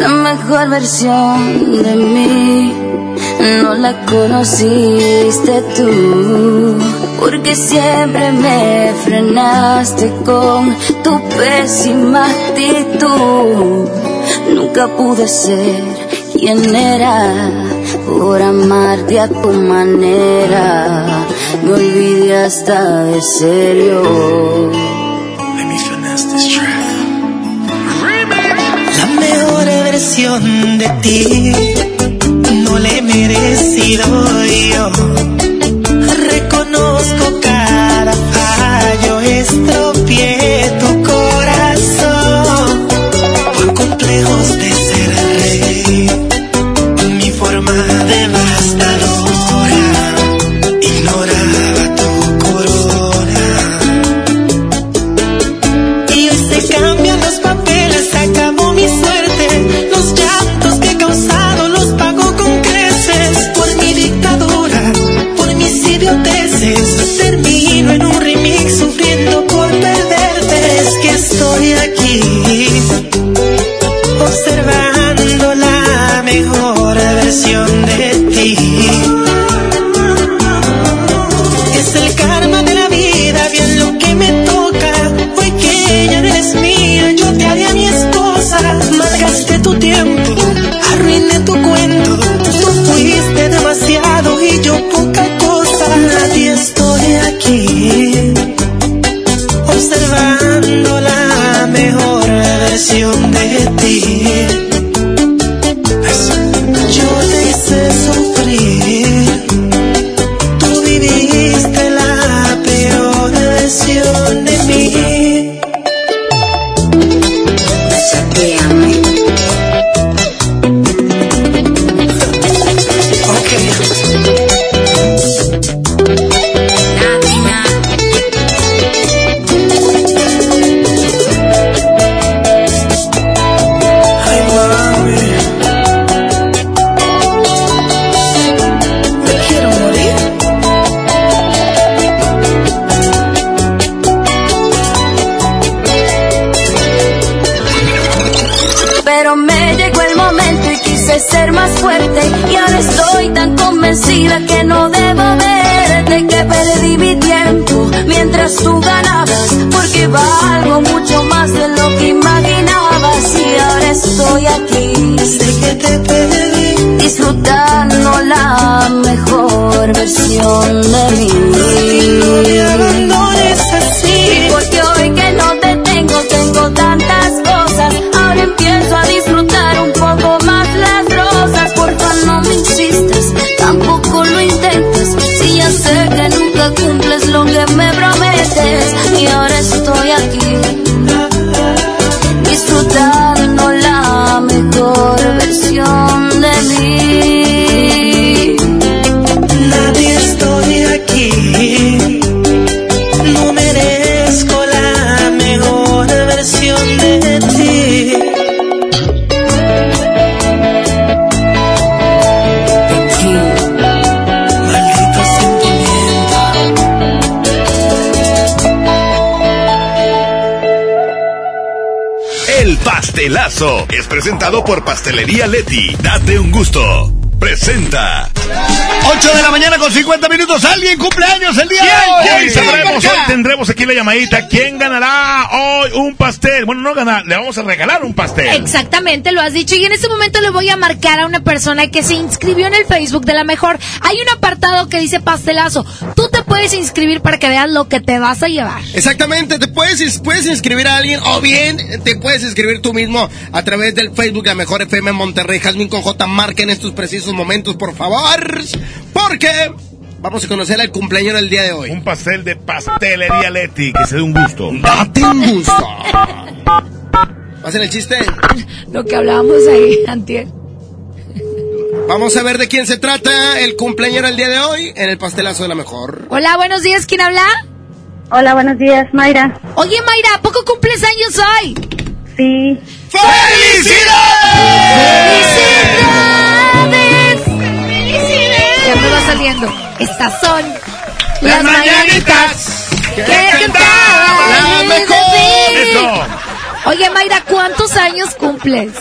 La mejor versión de mí no la conociste tú, porque siempre me frenaste con tu pésima actitud. Nunca pude ser quien era por amarte a tu manera. Me olvidé hasta de serio. Let me finesse this track. La mejor versión de ti no le he merecido yo. aquí, observando la mejor versión de es presentado por Pastelería Leti. Date un gusto. Presenta. 8 de la mañana con 50 minutos. ¿Alguien cumpleaños el día de hoy? Hoy sabremos, hoy tendremos aquí la llamadita. ¿Quién ganará hoy un pastel? Bueno, no ganar, le vamos a regalar un pastel. Exactamente, lo has dicho. Y en este momento le voy a marcar a una persona que se inscribió en el Facebook de la mejor. Hay un apartado que dice pastelazo. Puedes inscribir para que veas lo que te vas a llevar. Exactamente, te puedes, puedes inscribir a alguien o bien te puedes inscribir tú mismo a través del Facebook La Mejor FM Monterrey. Jasmine con J, marca en estos precisos momentos, por favor, porque vamos a conocer al cumpleaños del día de hoy. Un pastel de pastelería Leti, que se dé un gusto. Date un gusto. ¿Hacen el chiste? Lo que hablábamos ahí antier. Vamos a ver de quién se trata el cumpleaños del día de hoy en el pastelazo de la mejor. Hola, buenos días, ¿quién habla? Hola, buenos días, Mayra. Oye, Mayra, ¿a poco cumples años hoy? Sí. ¡Felicidades! ¡Felicidades! Ya me va saliendo. Estas son las, mañanitas que cantaba la mejor. Oye, Mayra, ¿cuántos años cumples?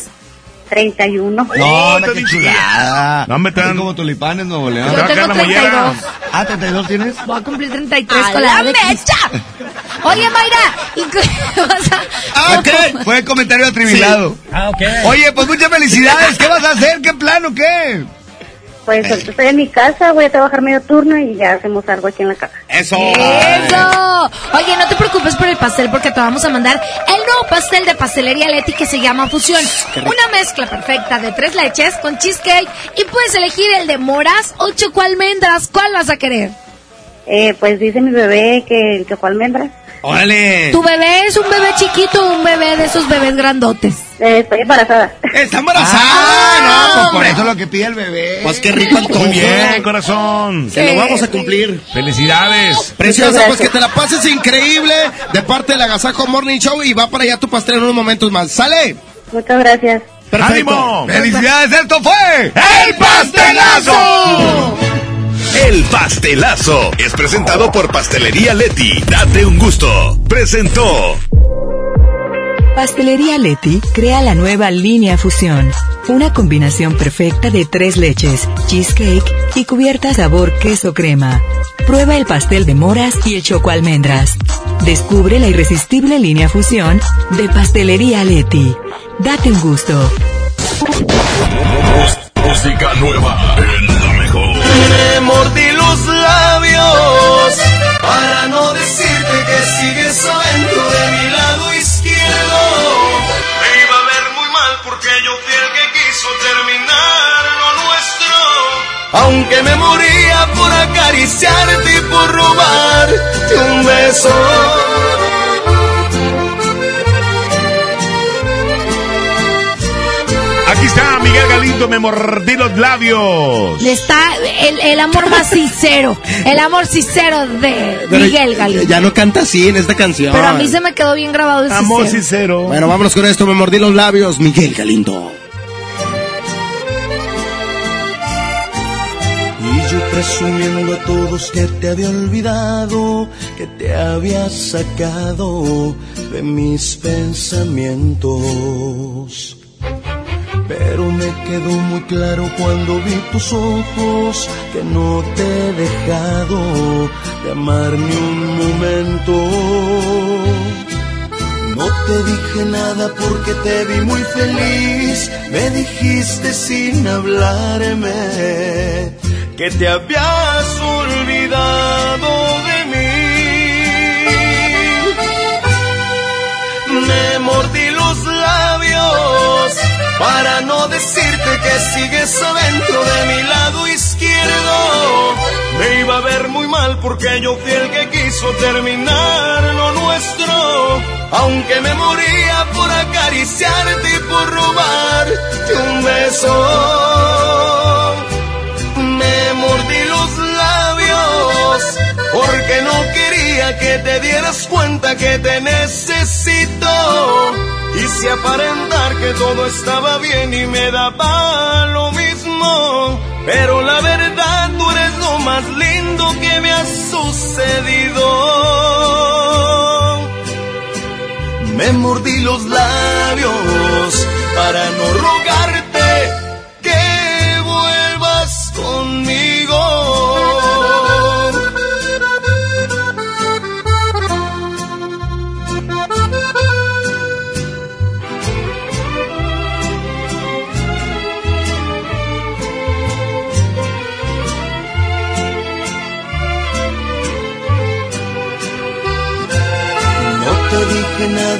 31. No, no, qué chulada. No, me traen como tulipanes, Nuevo León. Yo tengo 32. Ah, ¿32 tienes? Voy a cumplir 33 ¡A con la Cristo. Oye, Mayra, ¿y qué vas a...? Ah, ¿qué? Fue comentario atribilado. Ah, ok. Oye, pues muchas felicidades. ¿Qué vas a hacer? ¿Qué plan o qué? Pues ahorita estoy en mi casa, voy a trabajar medio turno y ya hacemos algo aquí en la casa. Eso. ¡Eso! Oye, no te preocupes por el pastel porque te vamos a mandar el nuevo pastel de pastelería Leti que se llama Fusión. Una mezcla perfecta de tres leches con cheesecake y puedes elegir el de moras o choco almendras. ¿Cuál vas a querer? Eh, pues dice mi bebé que el choco almendras. ¡Órale! ¿Tu bebé es un bebé chiquito o un bebé de esos bebés grandotes? Eh, estoy embarazada. ¡Está embarazada! Ah, no, pues por eso lo que pide el bebé. Pues qué rico. Muy bien, corazón. Se lo vamos a cumplir. Felicidades. Preciosa, pues que te la pases increíble de parte del Agasajo Morning Show y va para allá tu pastel en unos momentos más. ¡Sale! Muchas gracias. ¡Ánimo! ¡Felicidades! ¡Esto fue ¡El pastelazo! El pastelazo es presentado por Pastelería Leti. Date un gusto. Presentó. Pastelería Leti crea la nueva línea Fusión. Una combinación perfecta de tres leches, cheesecake y cubierta sabor queso crema. Prueba el pastel de moras y el choco almendras. Descubre la irresistible línea Fusión de Pastelería Leti. Date un gusto. Música nueva en. Mordí los labios para no decirte que sigues adentro de mi lado izquierdo. Me iba a ver muy mal porque yo fui el que quiso terminar lo nuestro. Aunque me moría por acariciarte y por robarte un beso. Aquí está Miguel Galindo, me mordí los labios. Está el, el amor más sincero. El amor sincero de Pero Miguel Galindo. Ya no canta así en esta canción. Pero a mí se me quedó bien grabado el Amor sincero. sincero. Bueno, vámonos con esto. Me mordí los labios. Miguel Galindo. Y yo presumiendo a todos que te había olvidado, que te había sacado de mis pensamientos. Pero me quedó muy claro cuando vi tus ojos que no te he dejado de amar ni un momento. No te dije nada porque te vi muy feliz, me dijiste sin hablarme que te habías olvidado de mí. Me mordí para no decirte que sigues adentro de mi lado izquierdo. Me iba a ver muy mal porque yo fui el que quiso terminar lo nuestro. Aunque me moría por acariciarte y por robarte un beso. Me mordí los labios porque no quería que te dieras cuenta que te necesito. Quise aparentar que todo estaba bien y me daba lo mismo. Pero la verdad, tú eres lo más lindo que me ha sucedido. Me mordí los labios para no rogarte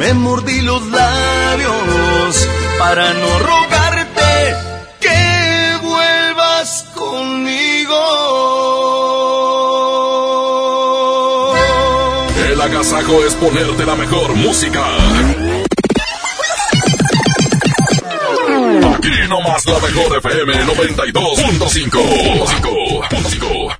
Me mordí los labios para no rogarte que vuelvas conmigo. El agasajo es ponerte la mejor música. Aquí nomás la mejor FM 92.5.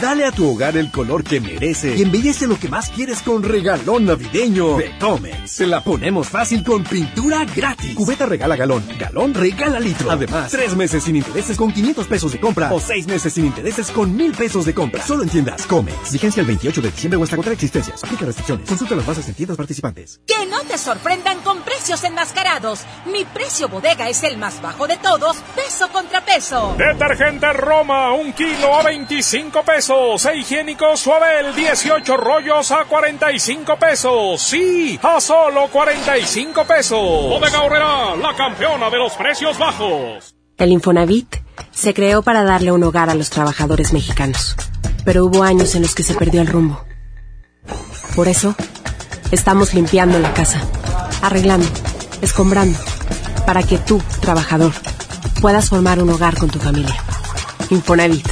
Dale a tu hogar el color que merece y embellece lo que más quieres con regalón navideño de Comex. Se la ponemos fácil con pintura gratis. Cubeta regala galón, galón regala litro. Además, tres meses sin intereses con 500 pesos de compra o seis meses sin intereses con mil pesos de compra. Solo en tiendas Comex. Vigencia el 28 de diciembre o hasta contra existencias. Aplica restricciones. Consulta las bases en tiendas participantes. Que no te sorprendan con precios enmascarados. Mi precio bodega es el más bajo de todos, peso contra peso. Detergente Roma, un kilo a 25 pesos. E higiénico Suabel, 18 rollos a 45 pesos. Sí, a solo 45 pesos. Bodega Horrera, la campeona de los precios bajos. El Infonavit se creó para darle un hogar a los trabajadores mexicanos. Pero hubo años en los que se perdió el rumbo. Por eso, estamos limpiando la casa, arreglando, escombrando, para que tú, trabajador, puedas formar un hogar con tu familia. Infonavit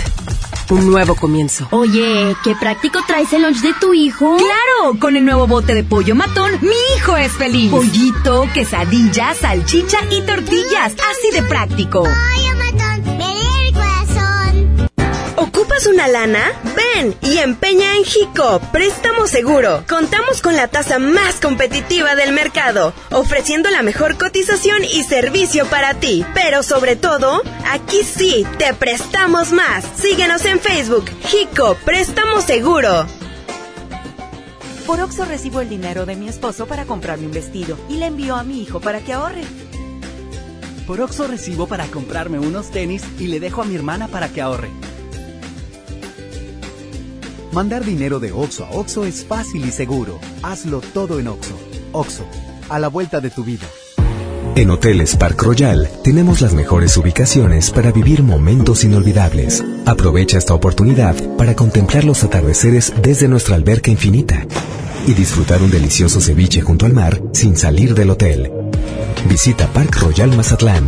un nuevo comienzo. Oye, qué práctico traes el lunch de tu hijo. Claro, con el nuevo bote de pollo matón, mi hijo es feliz. Pollito, quesadilla, salchicha y tortillas, así de práctico. Pollo matón, me el corazón. ¿Ocupas una lana? Ven y empeña en Jico, préstamo seguro. Contamos con la tasa más competitiva del mercado, ofreciendo la mejor cotización y servicio para ti. Pero sobre todo, aquí sí, te prestamos más. Síguenos en Facebook, Jico, préstamo seguro. Por Oxo recibo el dinero de mi esposo para comprarme un vestido y le envío a mi hijo para que ahorre. Por Oxo recibo para comprarme unos tenis y le dejo a mi hermana para que ahorre. Mandar dinero de Oxo a Oxo es fácil y seguro. Hazlo todo en Oxo. Oxo, a la vuelta de tu vida. En Hoteles Park Royal tenemos las mejores ubicaciones para vivir momentos inolvidables. Aprovecha esta oportunidad para contemplar los atardeceres desde nuestra alberca infinita y disfrutar un delicioso ceviche junto al mar sin salir del hotel. Visita Park Royal Mazatlán.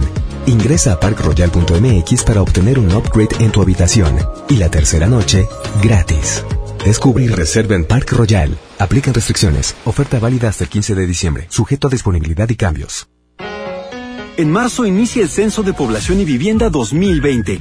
Ingresa a parkroyal.mx para obtener un upgrade en tu habitación y la tercera noche gratis. Descubre y reserva en Park Royal. Aplican restricciones. Oferta válida hasta el 15 de diciembre. Sujeto a disponibilidad y cambios. En marzo inicia el Censo de Población y Vivienda 2020.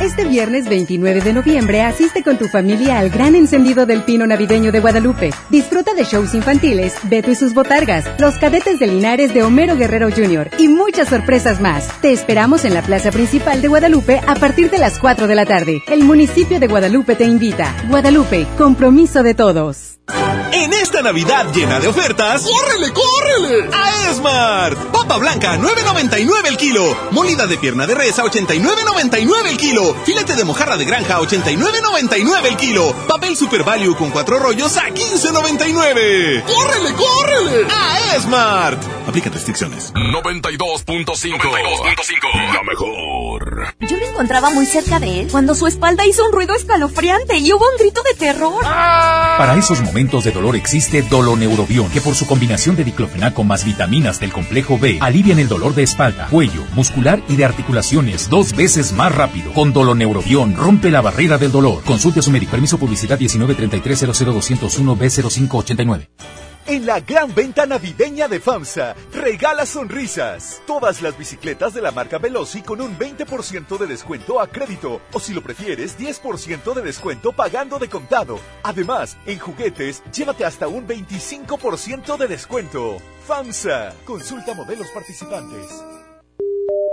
Este viernes 29 de noviembre asiste con tu familia al gran encendido del pino navideño de Guadalupe. Disfruta de shows infantiles, Beto y sus botargas, los cadetes de Linares de Homero Guerrero Jr. y muchas sorpresas más. Te esperamos en la plaza principal de Guadalupe a partir de las 4 de la tarde. El municipio de Guadalupe te invita. Guadalupe, compromiso de todos. En esta Navidad llena de ofertas, ¡córrele, córrele! A Esmart. Papa blanca, 9.99 el kilo. Molida de pierna de res a 89.99 el kilo. Filete de mojarra de granja a 89.99 el kilo. Papel Super Value con cuatro rollos a 15.99. ¡Córrele, córrele! A Esmart. Aplica restricciones. 92.5. La mejor. Yo lo encontraba muy cerca de él cuando su espalda hizo un ruido escalofriante y hubo un grito de terror. Para esos momentos de dolor existe Doloneurobión, que por su combinación de diclofenaco más vitaminas del complejo B alivian el dolor de espalda, cuello, muscular y de articulaciones dos veces más rápido. Con Doloneurobión rompe la barrera del dolor. Consulte a su médico. Permiso publicidad 1933 00201 B0589. En la gran venta navideña de FAMSA, regala sonrisas. Todas las bicicletas de la marca Veloci con un 20% de descuento a crédito. O si lo prefieres, 10% de descuento pagando de contado. Además, en juguetes, llévate hasta un 25% de descuento. FAMSA. Consulta modelos participantes.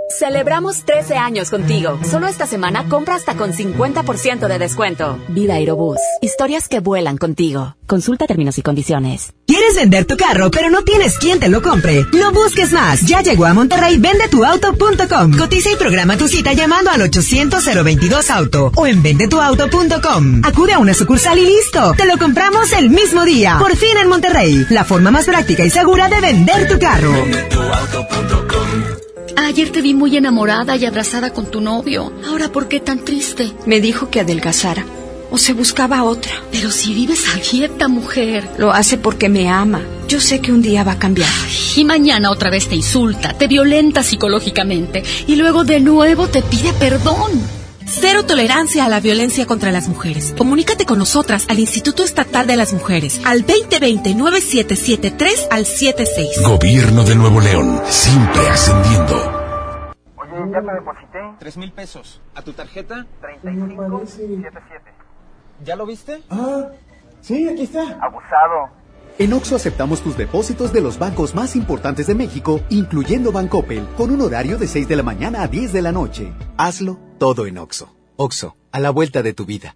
Celebramos 13 años contigo. Solo esta semana compra hasta con 50% de descuento. Vida Aerobús. Historias que vuelan contigo. Consulta términos y condiciones. ¿Quieres vender tu carro pero no tienes quien te lo compre? No busques más. Ya llegó a Monterrey vendetuauto.com. Cotiza y programa tu cita llamando al 800 auto o en vendetuauto.com. Acude a una sucursal y listo. Te lo compramos el mismo día. Por fin en Monterrey. La forma más práctica y segura de vender tu carro. Ayer te vi muy enamorada y abrazada con tu novio. Ahora, ¿por qué tan triste? Me dijo que adelgazara. O se buscaba otra. Pero si vives a dieta, mujer. Lo hace porque me ama. Yo sé que un día va a cambiar. Y mañana otra vez te insulta, te violenta psicológicamente y luego de nuevo te pide perdón. Cero tolerancia a la violencia contra las mujeres. Comunícate con nosotras al Instituto Estatal de las Mujeres al 2020-9773 al 76. Gobierno de Nuevo León, siempre ascendiendo. Oye, ya te deposité. Tres mil pesos. ¿A tu tarjeta? 3577. ¿Ya lo viste? Ah, sí, aquí está. Abusado. En Oxo aceptamos tus depósitos de los bancos más importantes de México, incluyendo Bancoppel, con un horario de 6 de la mañana a 10 de la noche. Hazlo todo en Oxo. Oxo, a la vuelta de tu vida.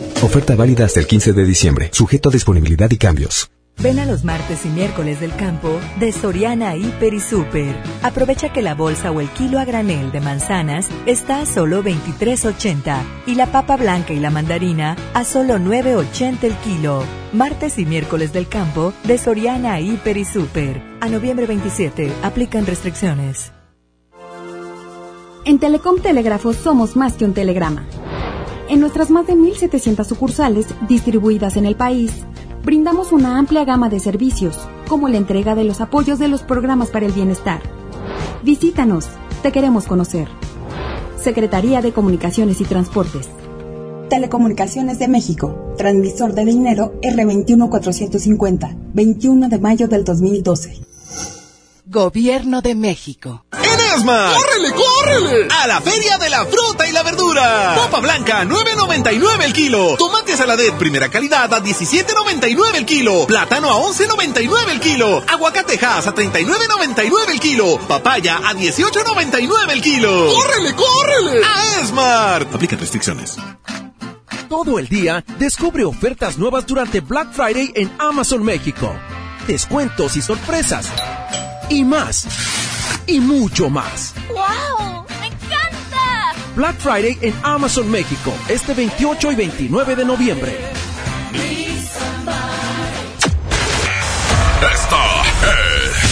Oferta válida hasta el 15 de diciembre, sujeto a disponibilidad y cambios. Ven a los martes y miércoles del campo de Soriana Hiper y Super. Aprovecha que la bolsa o el kilo a granel de manzanas está a solo 23.80 y la papa blanca y la mandarina a solo 9.80 el kilo. Martes y miércoles del campo de Soriana Hiper y Super. A noviembre 27 aplican restricciones. En Telecom Telégrafo somos más que un telegrama. En nuestras más de 1.700 sucursales distribuidas en el país, brindamos una amplia gama de servicios, como la entrega de los apoyos de los programas para el bienestar. Visítanos, te queremos conocer. Secretaría de Comunicaciones y Transportes. Telecomunicaciones de México, transmisor de dinero R21450, 21 de mayo del 2012. Gobierno de México. En Esmar. ¡Córrele, córrele! A la Feria de la Fruta y la Verdura. Papa blanca, 9.99 el kilo. Tomate saladet primera calidad a 17.99 el kilo. Plátano a 11.99 el kilo. Aguacatejas a 39.99 el kilo. Papaya a 18.99 el kilo. ¡Córrele, córrele! A Esmart. Aplica restricciones. Todo el día descubre ofertas nuevas durante Black Friday en Amazon México. Descuentos y sorpresas. Y más. Y mucho más. ¡Wow! Black Friday en Amazon México, este 28 y 29 de noviembre. Esta es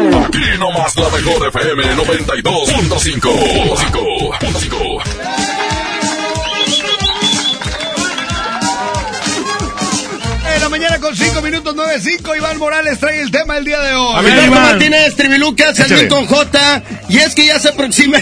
Aquí nomás la mejor FM 92.5. En la mañana con 5 minutos 9.5, Iván Morales trae el tema del día de hoy. Alberto Martínez, Tribilucas, Salmín con J. Y es que ya se aproxima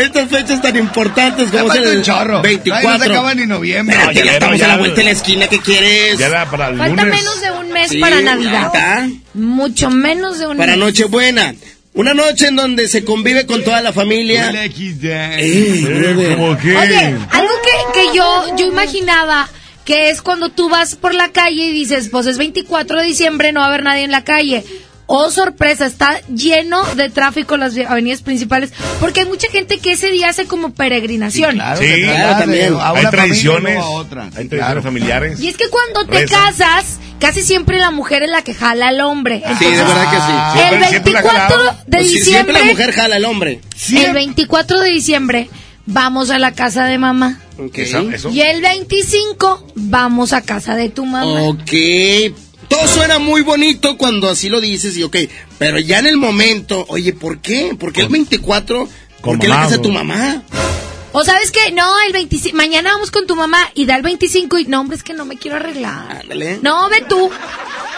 estas fechas tan importantes como es el chorro. 24. Ay, no se acaba ni noviembre. Pero ya Ya, estamos ya, a la vuelta de la esquina, ¿qué quieres? Ya era para el Falta lunes. menos de un mes Sí, para Navidad. ¿está? Mucho menos de un Para mes. Nochebuena. Una noche en donde se convive con toda la familia. Eh, brother. Oye, algo que, que yo, yo imaginaba que es cuando tú vas por la calle y dices, pues es 24 de diciembre, no va a haber nadie en la calle. Oh, sorpresa, está lleno de tráfico en las avenidas principales, porque hay mucha gente que ese día hace como peregrinación. Sí, traslada de también. a Hay tradiciones. a otra. Hay tradiciones familiares. Y es que cuando te casas, casi siempre la mujer es la que jala al hombre. Sí, de verdad que sí. el Siempre- siempre la 24 jalaba. de Pues sí, diciembre. Siempre la mujer jala al hombre. El 24 de diciembre vamos a la casa de mamá. Y el 25 vamos a casa de tu mamá. Ok. Todo suena muy bonito cuando así lo dices y ok. Pero ya en el momento, oye, ¿por qué? ¿Por qué el 24? ¿Por qué la casa de tu mamá? O sabes que no, el 25, mañana vamos con tu mamá y da el 25 y no, hombre, es que no me quiero arreglar. Ándale. No, ve tú.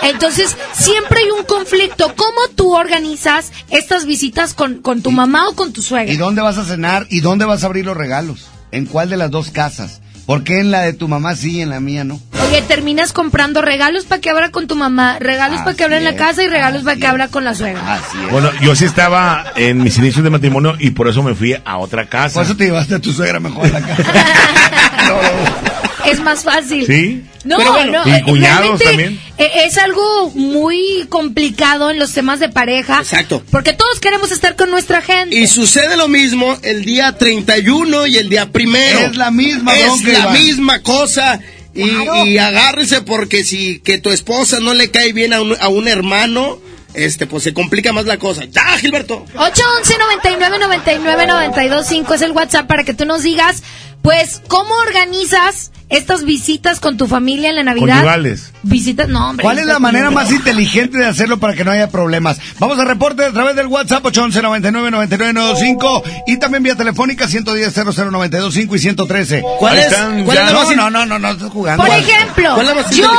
Entonces, siempre hay un conflicto. ¿Cómo tú organizas estas visitas con, con tu mamá o con tu suegra? ¿Y dónde vas a cenar? ¿Y dónde vas a abrir los regalos? ¿En cuál de las dos casas? ¿Por qué en la de tu mamá sí y en la mía no? Oye, terminas comprando regalos para que abra con tu mamá, regalos para que abra en la es, casa y regalos para que abra con la suegra. Bueno, yo sí estaba en mis inicios de matrimonio y por eso me fui a otra casa. Por eso te llevaste a tu suegra mejor a la casa. Es más fácil. Sí. No, Pero bueno, no, y cuñados realmente, también. eh, Es algo muy complicado en los temas de pareja. Exacto. Porque todos queremos estar con nuestra gente. Y sucede lo mismo el día 31 y el día primero. Es la misma Es la misma cosa. Y, y agárrese porque si que tu esposa no le cae bien a un, a un hermano, este, pues se complica más la cosa. Ya, Gilberto. 811 99 99 92 5 es el WhatsApp para que tú nos digas, pues, ¿cómo organizas estas visitas con tu familia en la Navidad? Conyugales. Visitas, no, hombre. ¿Cuál es la manera más inteligente de hacerlo para que no haya problemas? Vamos a reporte a través del WhatsApp 811 99 99 95 y también vía telefónica 110 0092 5 y 113. ¿Cuál es- cuál es la no, más no, no, no, no, jugando. Por ejemplo, ¿Cuál es la más yo,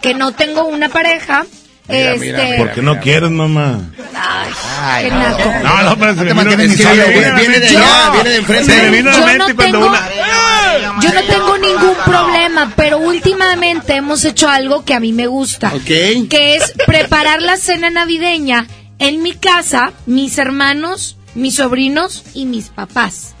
que no tengo una pareja, este... ¿Por qué no quieres, mamá? Ay, qué naco. No, no, pero se me vino Viene de allá, viene de enfrente. Se me vino la mente no cuando tengo- una... Yo no tengo ningún problema pero últimamente hemos hecho algo que a mí me gusta. Ok. Que es preparar la cena navideña en mi casa, mis hermanos, mis sobrinos y mis papás.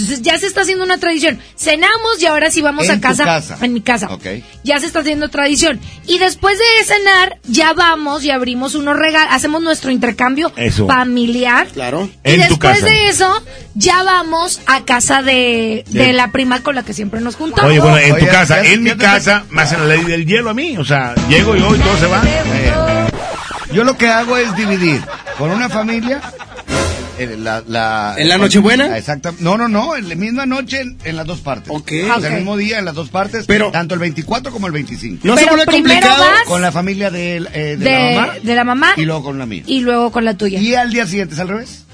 Entonces ya se está haciendo una tradición. Cenamos y ahora sí vamos En a tu casa, casa. En mi casa. Ok. Ya se está haciendo tradición. Y después de cenar, ya vamos y abrimos unos regalos, hacemos nuestro intercambio Eso. familiar. Claro. Y En tu después casa. de eso, ya vamos a casa de, de la prima con la que siempre nos juntamos. Oye, bueno, en tu Oye, casa, en mi te- casa, me hacen la ley del hielo a mí. O sea, llego yo y todo se va. Yo lo que hago es dividir con una familia eh, la, la, ¿En la Nochebuena? Exacto. No, no, no, en la misma noche en, en las dos partes. Ok. O sea, el mismo día en las dos partes, Pero- tanto el 24 como el 25. ¿No se Pero vuelve primero complicado? vas- Con la familia de, eh, de, de, la mamá de la mamá y luego con la mía. y luego con la tuya. Y al día siguiente es al revés.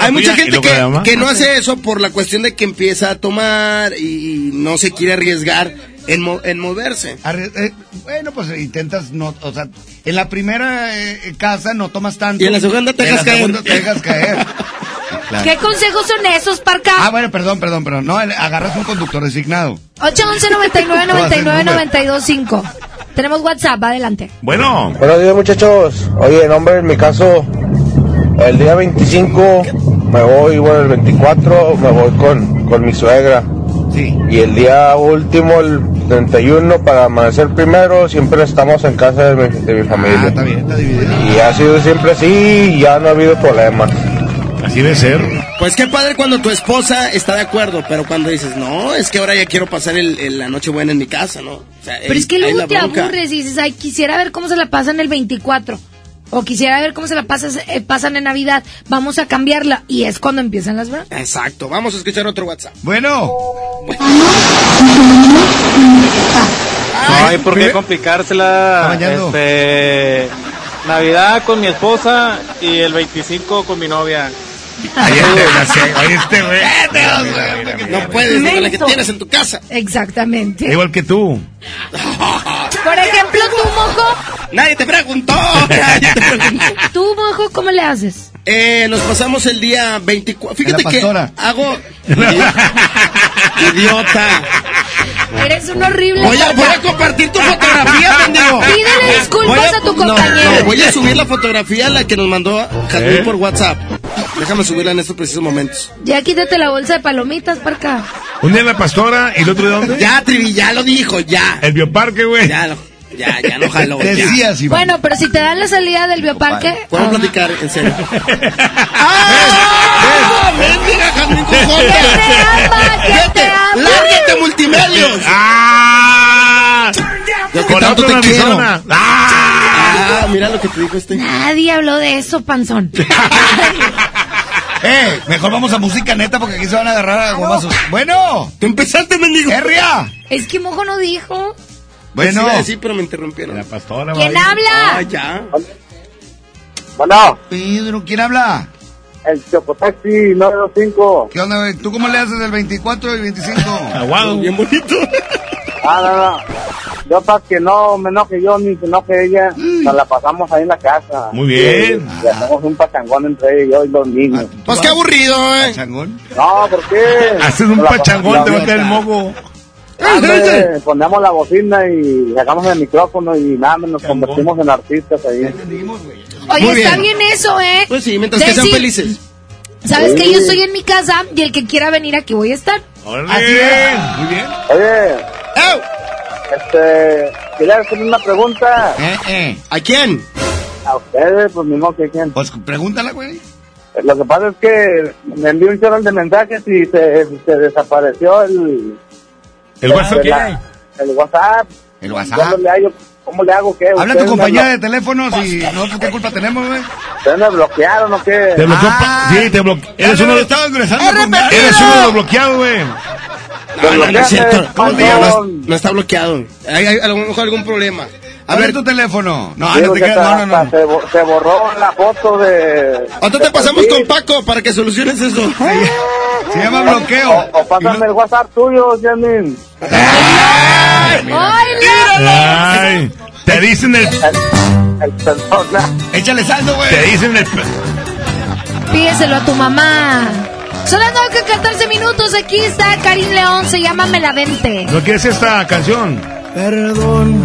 Hay mucha gente que, que no hace eso por la cuestión de que empieza a tomar y no se quiere arriesgar en, mo- en moverse. Arre- eh, bueno, pues intentas no, o sea, en la primera eh, casa no tomas tanto. Y en la segunda te En dejas la caer. segunda te dejas caer. Claro. ¿Qué consejos son esos, Parca? Ah, bueno, perdón, perdón, perdón. No, el- agarras un conductor designado. 811 99 99 925 Tenemos WhatsApp, adelante. Bueno, Buenos días muchachos. Oye, nombre en mi caso, el día 25 me voy, bueno, el 24 me voy con, con mi suegra. Sí. Y el día último, el 31, para amanecer primero, siempre estamos en casa de mi, de mi Ah, familia. está bien, está dividido. Y ha sido siempre así y ya no ha habido problemas. así debe ser. Pues qué padre cuando tu esposa está de acuerdo, pero cuando dices, no, es que ahora ya quiero pasar el, el- la noche buena en mi casa, ¿no? O sea, Pero es que luego te aburres y dices, ay, quisiera ver cómo se la pasan el 24. O quisiera ver cómo se la pasas, eh, pasan en Navidad. Vamos a cambiarla. Y es cuando empiezan las broncas. Exacto, vamos a escuchar otro WhatsApp. Bueno, No hay por qué complicársela. Este, Navidad con mi esposa y el 25 con mi novia. Ahí este, ahí este, güey. No puedes con la que tienes en tu casa. Exactamente. Igual que tú. Por ejemplo, tú, mojo. Nadie te preguntó. Nadie te preguntó. Tú, mojo, ¿cómo le haces? Eh, nos pasamos el día 24. Fíjate que hago. Idiota. Eres un horrible. Voy a, voy a compartir tu fotografía, mendigo. Pídele disculpas a tu no, compañero. no, voy a subir la fotografía, la que nos mandó Jazmín ¿Eh? por WhatsApp. Déjame subirla en estos precisos momentos. Ya quítate la bolsa de palomitas, Parca. Un día en la pastora y el otro de dónde? Ya, Trivi, ya lo dijo, ya. El bioparque, güey. Ya, lo- ya, ya no jaló. decías, Iván. Bueno, pero si te dan la salida del bioparque. Puedo ah, platicar, en serio. ¡Ah! ¡Mendiga, Jazmín ¡Que te ama! ¡Que te ama! ¡Lárgate, multimedios! ¡Ah! Lo que tanto te quiero. ¡Ah! Ah, mira lo que te dijo este. Nadie habló de eso, panzón. Eh, mejor vamos a música neta porque aquí se van a agarrar a gomazos. Bueno, Tú empezaste, mendigo. Herria. Es que mojo no dijo. Bueno. Sí, pero me interrumpieron. La pastora, ¿Quién vaya. habla? Ah, ya. Bueno, Pedro, ¿quién habla? el Chocotaxi 925. ¿Qué onda, güey? ¿Tú cómo le haces el 24 y 25? Aguado. Bien bonito. Ah, no, no. Yo para que no me enoje yo ni se enoje ella, nos la pasamos ahí en la casa. Muy bien. Y, y hacemos un pachangón entre ella y yo y los niños. Pues qué aburrido, eh. ¿Changón? No, ¿por qué? Haces un pachangón, te va a caer el moco. Hombre, ponemos la bocina y sacamos el micrófono y nada, nos convertimos en artistas ahí. Oye, Muy está bien. bien eso, ¿eh? Pues sí, mientras que sean Decir, felices. ¿Sabes Sí. que Yo estoy en mi casa y el que quiera venir aquí voy a estar. Órale. Así es. Muy bien. Oye, ¡Ew! este, quería hacerle una pregunta Eh, eh. ¿A quién? a ustedes, pues mismo que quién. Pues pregúntala, güey. Lo que pasa es que me envió un chorro de mensajes y se, se desapareció el, ¿El WhatsApp? de la- el WhatsApp. El ¿Cómo WhatsApp. le, hago, ¿Cómo le hago? ¿Qué? Habla tu ¿Ustedes compañía de teléfonos y nosotros qué culpa tenemos, güey. ¿Ustedes me bloquearon o qué? Te bloqueó. Ah. sí, te bloqueó. Eres uno de estaba ingresando con Eres uno de los bloqueados, güey. Me Ah, no, no es cierto. No, no, panzón. no está bloqueado. Hay, hay a lo mejor algún problema. A ver tu teléfono. No, Sí, no te creas. No, no, no. Se, bo- se borró la foto de... ¿cuánto te pasamos con Paco para que soluciones eso? Se llama bloqueo. O, o pásame el WhatsApp tuyo, Jasmine. Ay, te dicen el. El persona. Échale saldo, güey. Te dicen el. Pídeselo a tu mamá. Son las 9 con 14 minutos. Aquí está Karim León. Se llama Melavente. ¿No quieres esta canción? Perdón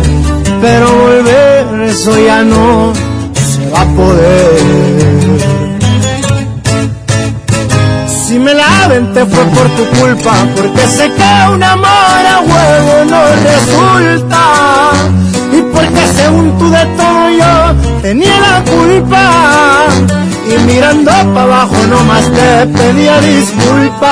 pero volver eso ya no se va a poder. Si me la te fue por tu culpa, porque sé que un amor a huevo no resulta. Y porque según tú de todo yo tenía la culpa. Y mirando para abajo nomás te pedía disculpas.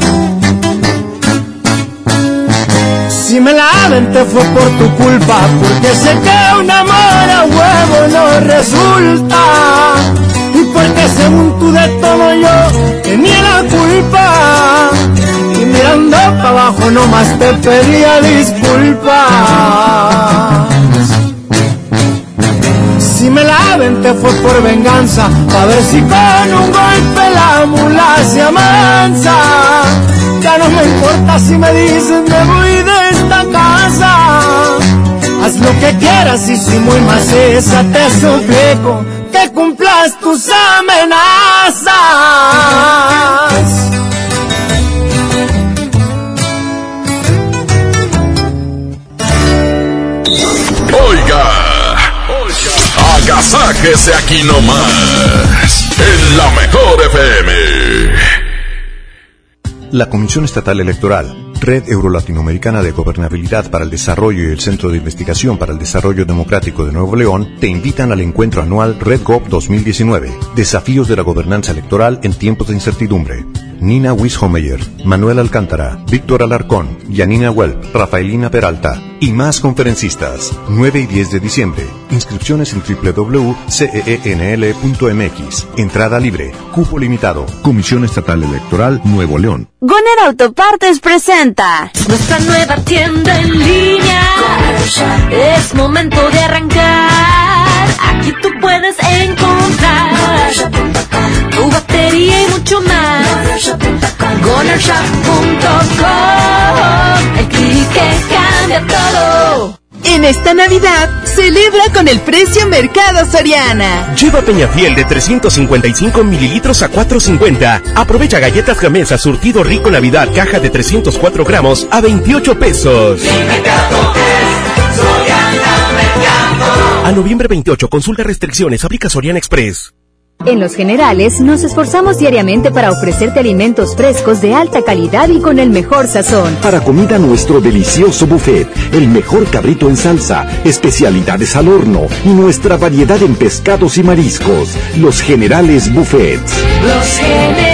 Si me la te fue por tu culpa, porque sé que un amor a huevo no resulta. Y porque según tú de todo yo tenía la culpa. Y mirando para abajo nomás te pedía disculpas. Si me la te fue por venganza, a ver si con un golpe la mula se amansa. Ya no me importa si me dicen me voy de esta casa. Haz lo que quieras y si muy maciza te suplico que cumplas tus amenazas. Oiga, agasáquese aquí nomás, en la mejor FM. La Comisión Estatal Electoral, Red Euro-Latinoamericana de Gobernabilidad para el Desarrollo y el Centro de Investigación para el Desarrollo Democrático de Nuevo León te invitan al encuentro anual RedGov 2019, Desafíos de la Gobernanza Electoral en tiempos de incertidumbre. Nina Wishomeyer, Manuel Alcántara, Víctor Alarcón, Yanina Welp, Rafaelina Peralta y más conferencistas. 9 y 10 de diciembre. Inscripciones en www.ceenl.mx. Entrada libre. Cupo limitado. Comisión Estatal Electoral Nuevo León. Goner Autopartes presenta nuestra nueva tienda en línea. Es momento de arrancar. Aquí tú puedes encontrar tu batería y mucho más. GonerShop.com El clic que cambia todo. En esta Navidad, celebra con el precio Mercado Soriana. Lleva Peñafiel de 355 mililitros a 4.50. Aprovecha galletas Gamesa surtido rico Navidad caja de 304 gramos a 28 pesos. A noviembre 28, consulta restricciones, aplica Soriana Express. En Los Generales nos esforzamos diariamente para ofrecerte alimentos frescos de alta calidad y con el mejor sazón. Para comida nuestro delicioso buffet, el mejor cabrito en salsa, especialidades al horno y nuestra variedad en pescados y mariscos. Los Generales Buffets. Los Generales.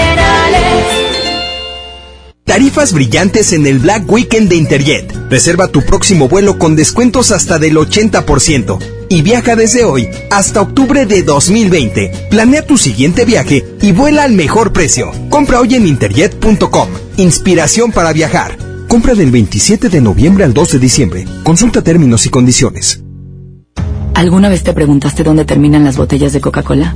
Tarifas brillantes en el Black Weekend de Interjet. Reserva tu próximo vuelo con descuentos hasta del 80% y viaja desde hoy hasta octubre de 2020. Planea tu siguiente viaje y vuela al mejor precio. Compra hoy en interjet.com. Inspiración para viajar. Compra del 27 de noviembre al 2 de diciembre. Consulta términos y condiciones. ¿Alguna vez te preguntaste dónde terminan las botellas de Coca-Cola?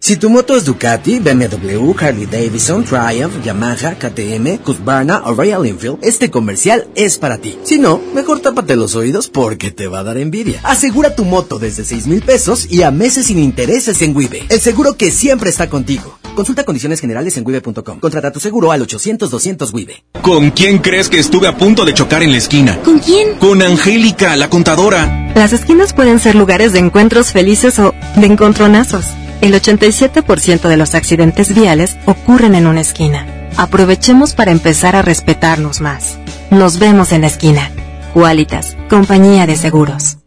Si tu moto es Ducati, BMW, Harley Davidson, Triumph, Yamaha, KTM, Husqvarna o Royal Enfield, este comercial es para ti. Si no, mejor tápate los oídos porque te va a dar envidia. Asegura tu moto desde 6 mil pesos y a meses sin intereses en Wibe. El seguro que siempre está contigo. Consulta condiciones generales en wibe.com. Contrata tu seguro al 800-200 Wibe. ¿Con quién crees que estuve a punto de chocar en la esquina? ¿Con quién? Con Angélica, la contadora. Las esquinas pueden ser lugares de encuentros felices o de encontronazos. El 87% de los accidentes viales ocurren en una esquina. Aprovechemos para empezar a respetarnos más. Nos vemos en la esquina. Qualitas, compañía de seguros.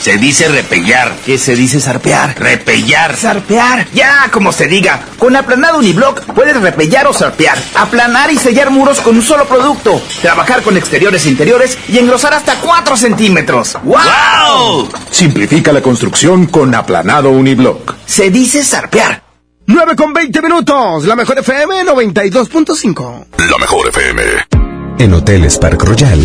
Se dice repellar. ¿Qué se dice zarpear? Repellar. Zarpear. Ya, como se diga. Con aplanado uniblock puedes repellar o zarpear. Aplanar y sellar muros con un solo producto. Trabajar con exteriores e interiores y engrosar hasta 4 centímetros. ¡Wow! Simplifica la construcción con aplanado uniblock. Se dice zarpear. 9 con 20 minutos. La mejor FM 92.5. La mejor FM. En Hoteles Park Royal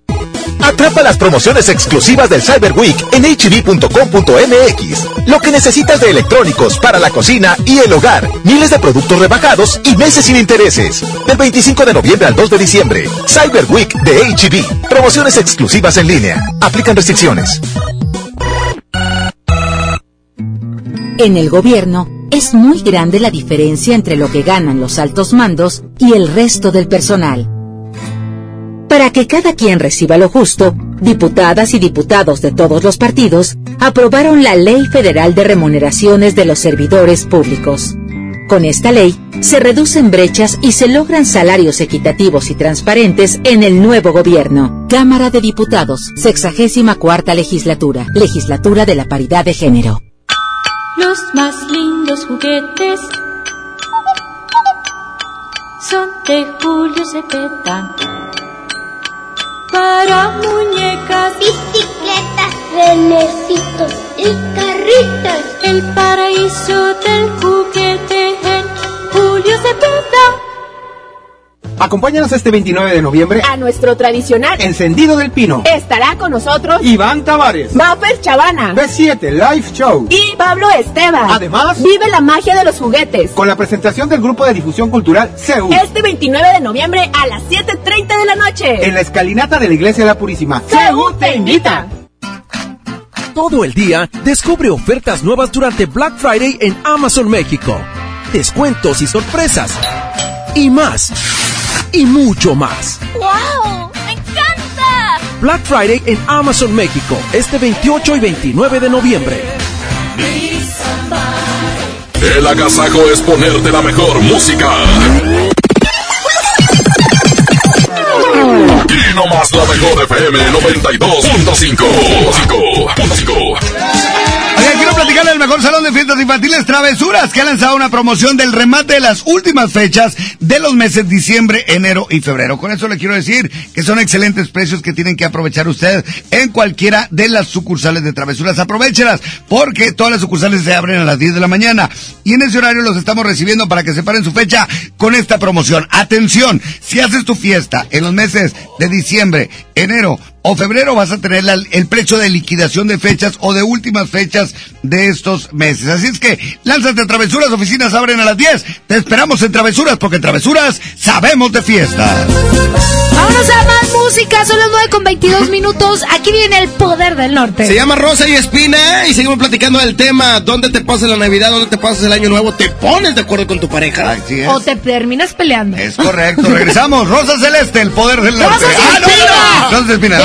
Atrapa las promociones exclusivas del Cyber Week en hb.com.mx. Lo que necesitas de electrónicos para la cocina y el hogar. Miles de productos rebajados y meses sin intereses. Del 25 de noviembre al 2 de diciembre. Cyber Week de HB. Promociones exclusivas en línea. Aplican restricciones. En el gobierno es muy grande la diferencia entre lo que ganan los altos mandos y el resto del personal. Para que cada quien reciba lo justo, diputadas y diputados de todos los partidos aprobaron la Ley Federal de Remuneraciones de los Servidores Públicos. Con esta ley, se reducen brechas y se logran salarios equitativos y transparentes en el nuevo gobierno. Cámara de Diputados, 64 legislatura, legislatura de la paridad de género. Los más lindos juguetes son de Julio Cepeda. Para muñecas, bicicletas, renecitos y carritos. El paraíso del juguete en Julio Cepeda. Acompáñanos este 29 de noviembre a nuestro tradicional Encendido del Pino. Estará con nosotros Iván Tavares, Mapper Chavana, B7 Live Show y Pablo Esteban. Además, vive la magia de los juguetes con la presentación del grupo de difusión cultural CEU. Este 29 de noviembre a las 7:30 de la noche en la escalinata de la Iglesia de la Purísima. CEU te invita. Todo el día descubre ofertas nuevas durante Black Friday en Amazon México. Descuentos y sorpresas. Y más y mucho más. ¡Wow! ¡Me encanta! Black Friday en Amazon México, este 28 y 29 de noviembre. El agasajo es ponerte la mejor música. Aquí nomás la mejor FM 92.5. 5. 5 platicar del mejor salón de fiestas infantiles Travesuras, que ha lanzado una promoción del remate de las últimas fechas de los meses diciembre, enero y febrero. Con eso le quiero decir que son excelentes precios que tienen que aprovechar ustedes en cualquiera de las sucursales de Travesuras. Aprovechelas, porque todas las sucursales se abren a las 10 de la mañana. Y en ese horario los estamos recibiendo para que separen su fecha con esta promoción. Atención, si haces tu fiesta en los meses de diciembre, enero, o febrero vas a tener la- el precio de liquidación de fechas o de últimas fechas de estos meses. Así es que lánzate a Travesuras, oficinas abren a las 10. Te esperamos en Travesuras porque en Travesuras sabemos de fiestas. Vámonos a más música, son las 9 con 22 minutos. Aquí viene el poder del norte. Se llama Rosa y Espina y seguimos platicando del tema. ¿Dónde te pasas la Navidad? ¿Dónde te pasas el Año Nuevo? ¿Te pones de acuerdo con tu pareja? Así es. O te terminas peleando. Es correcto, regresamos. Rosa Celeste, el poder del norte. ¡Rosa Ah, no, Espina! no, no. Rosa Espina.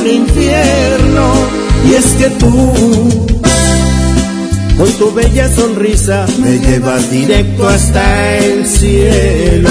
un infierno. Y es que tú, con tu bella sonrisa, me llevas directo hasta el cielo.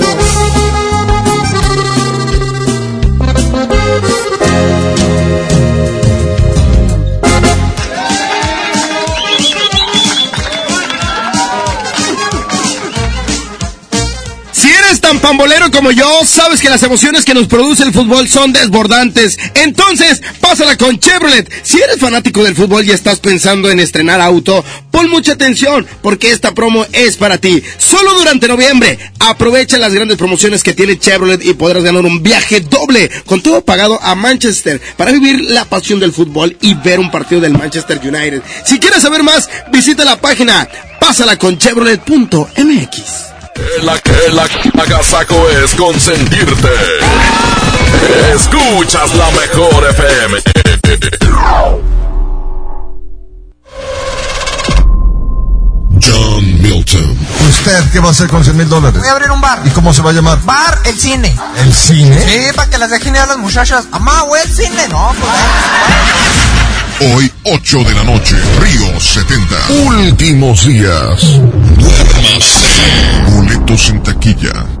Pambolero como yo, sabes que las emociones que nos produce el fútbol son desbordantes. Entonces, pásala con Chevrolet. Si eres fanático del fútbol y estás pensando en estrenar auto, pon mucha atención porque esta promo es para ti. Solo durante noviembre, aprovecha las grandes promociones que tiene Chevrolet y podrás ganar un viaje doble con todo pagado a Manchester para vivir la pasión del fútbol y ver un partido del Manchester United. Si quieres saber más, visita la página pásala con chevrolet.mx. La que la agasaco es consentirte. Escuchas la mejor FM. John Milton. ¿Usted qué va a hacer con 100 mil dólares? Voy a abrir un bar. ¿Y cómo se va a llamar? Bar El Cine. ¿El cine? Sí, para que las dejen ir a las muchachas. Amá, güey, el cine. No, pues. Hoy, 8 de la noche, Río 70. Últimos días. Boletos en taquilla.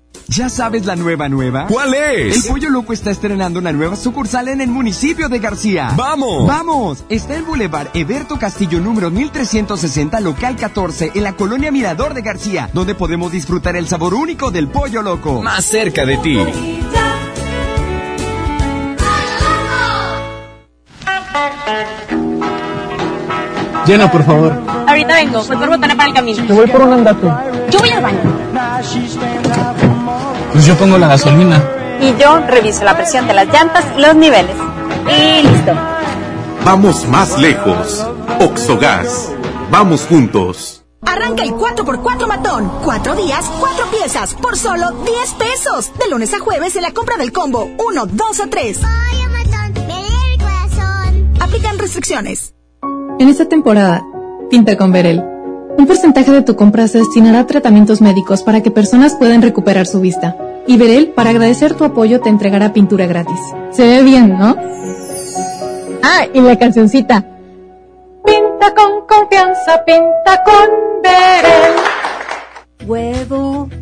¿Ya sabes la nueva nueva? ¿Cuál es? El Pollo Loco está estrenando una nueva sucursal en el municipio de García. ¡Vamos! ¡Vamos! Está en Boulevard Eberto Castillo número 1360, local 14, en la colonia Mirador de García, donde podemos disfrutar el sabor único del Pollo Loco. Más cerca de ti. Llena, por favor. Ahorita vengo, voy por botana para el camino. Te voy por un andate. Yo voy al baño. Pues yo pongo la gasolina. Y yo reviso la presión de las llantas y los niveles. Y listo. Vamos más lejos. Oxogas. Vamos juntos. Arranca el 4x4 matón. Cuatro días, cuatro piezas, por solo 10 pesos. De lunes a jueves en la compra del combo 1, 2 o 3. Aplican restricciones. En esta temporada, pinta con Verel. Un porcentaje de tu compra se destinará a tratamientos médicos para que personas puedan recuperar su vista. Y Verel, para agradecer tu apoyo, te entregará pintura gratis. Se ve bien, ¿no? Ah, y la cancioncita. Pinta con confianza, pinta con Verel. Huevo,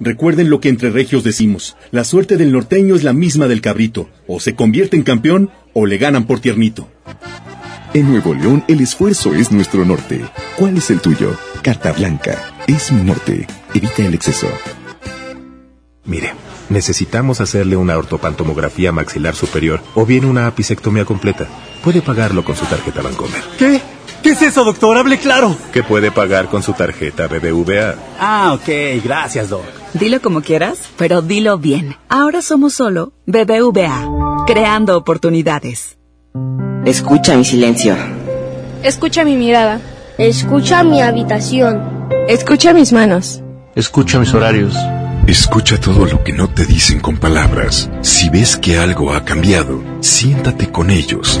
recuerden lo que entre regios decimos. La suerte del norteño es la misma del cabrito. O se convierte en campeón o le ganan por tiernito. En Nuevo León el esfuerzo es nuestro norte. ¿Cuál es el tuyo? Carta Blanca. Es mi norte. Evita el exceso. Mire, necesitamos hacerle una ortopantomografía maxilar superior o bien una apicectomía completa. Puede pagarlo con su tarjeta Bancomer. ¿Qué? ¿Qué es eso, doctor? Hable claro. Que puede pagar con su tarjeta BBVA. Ah, ok. Gracias, doc. Dilo como quieras, pero dilo bien. Ahora somos solo BBVA, creando oportunidades. Escucha mi silencio. Escucha mi mirada. Escucha mi habitación. Escucha mis manos. Escucha mis horarios. Escucha todo lo que no te dicen con palabras. Si ves que algo ha cambiado, siéntate con ellos.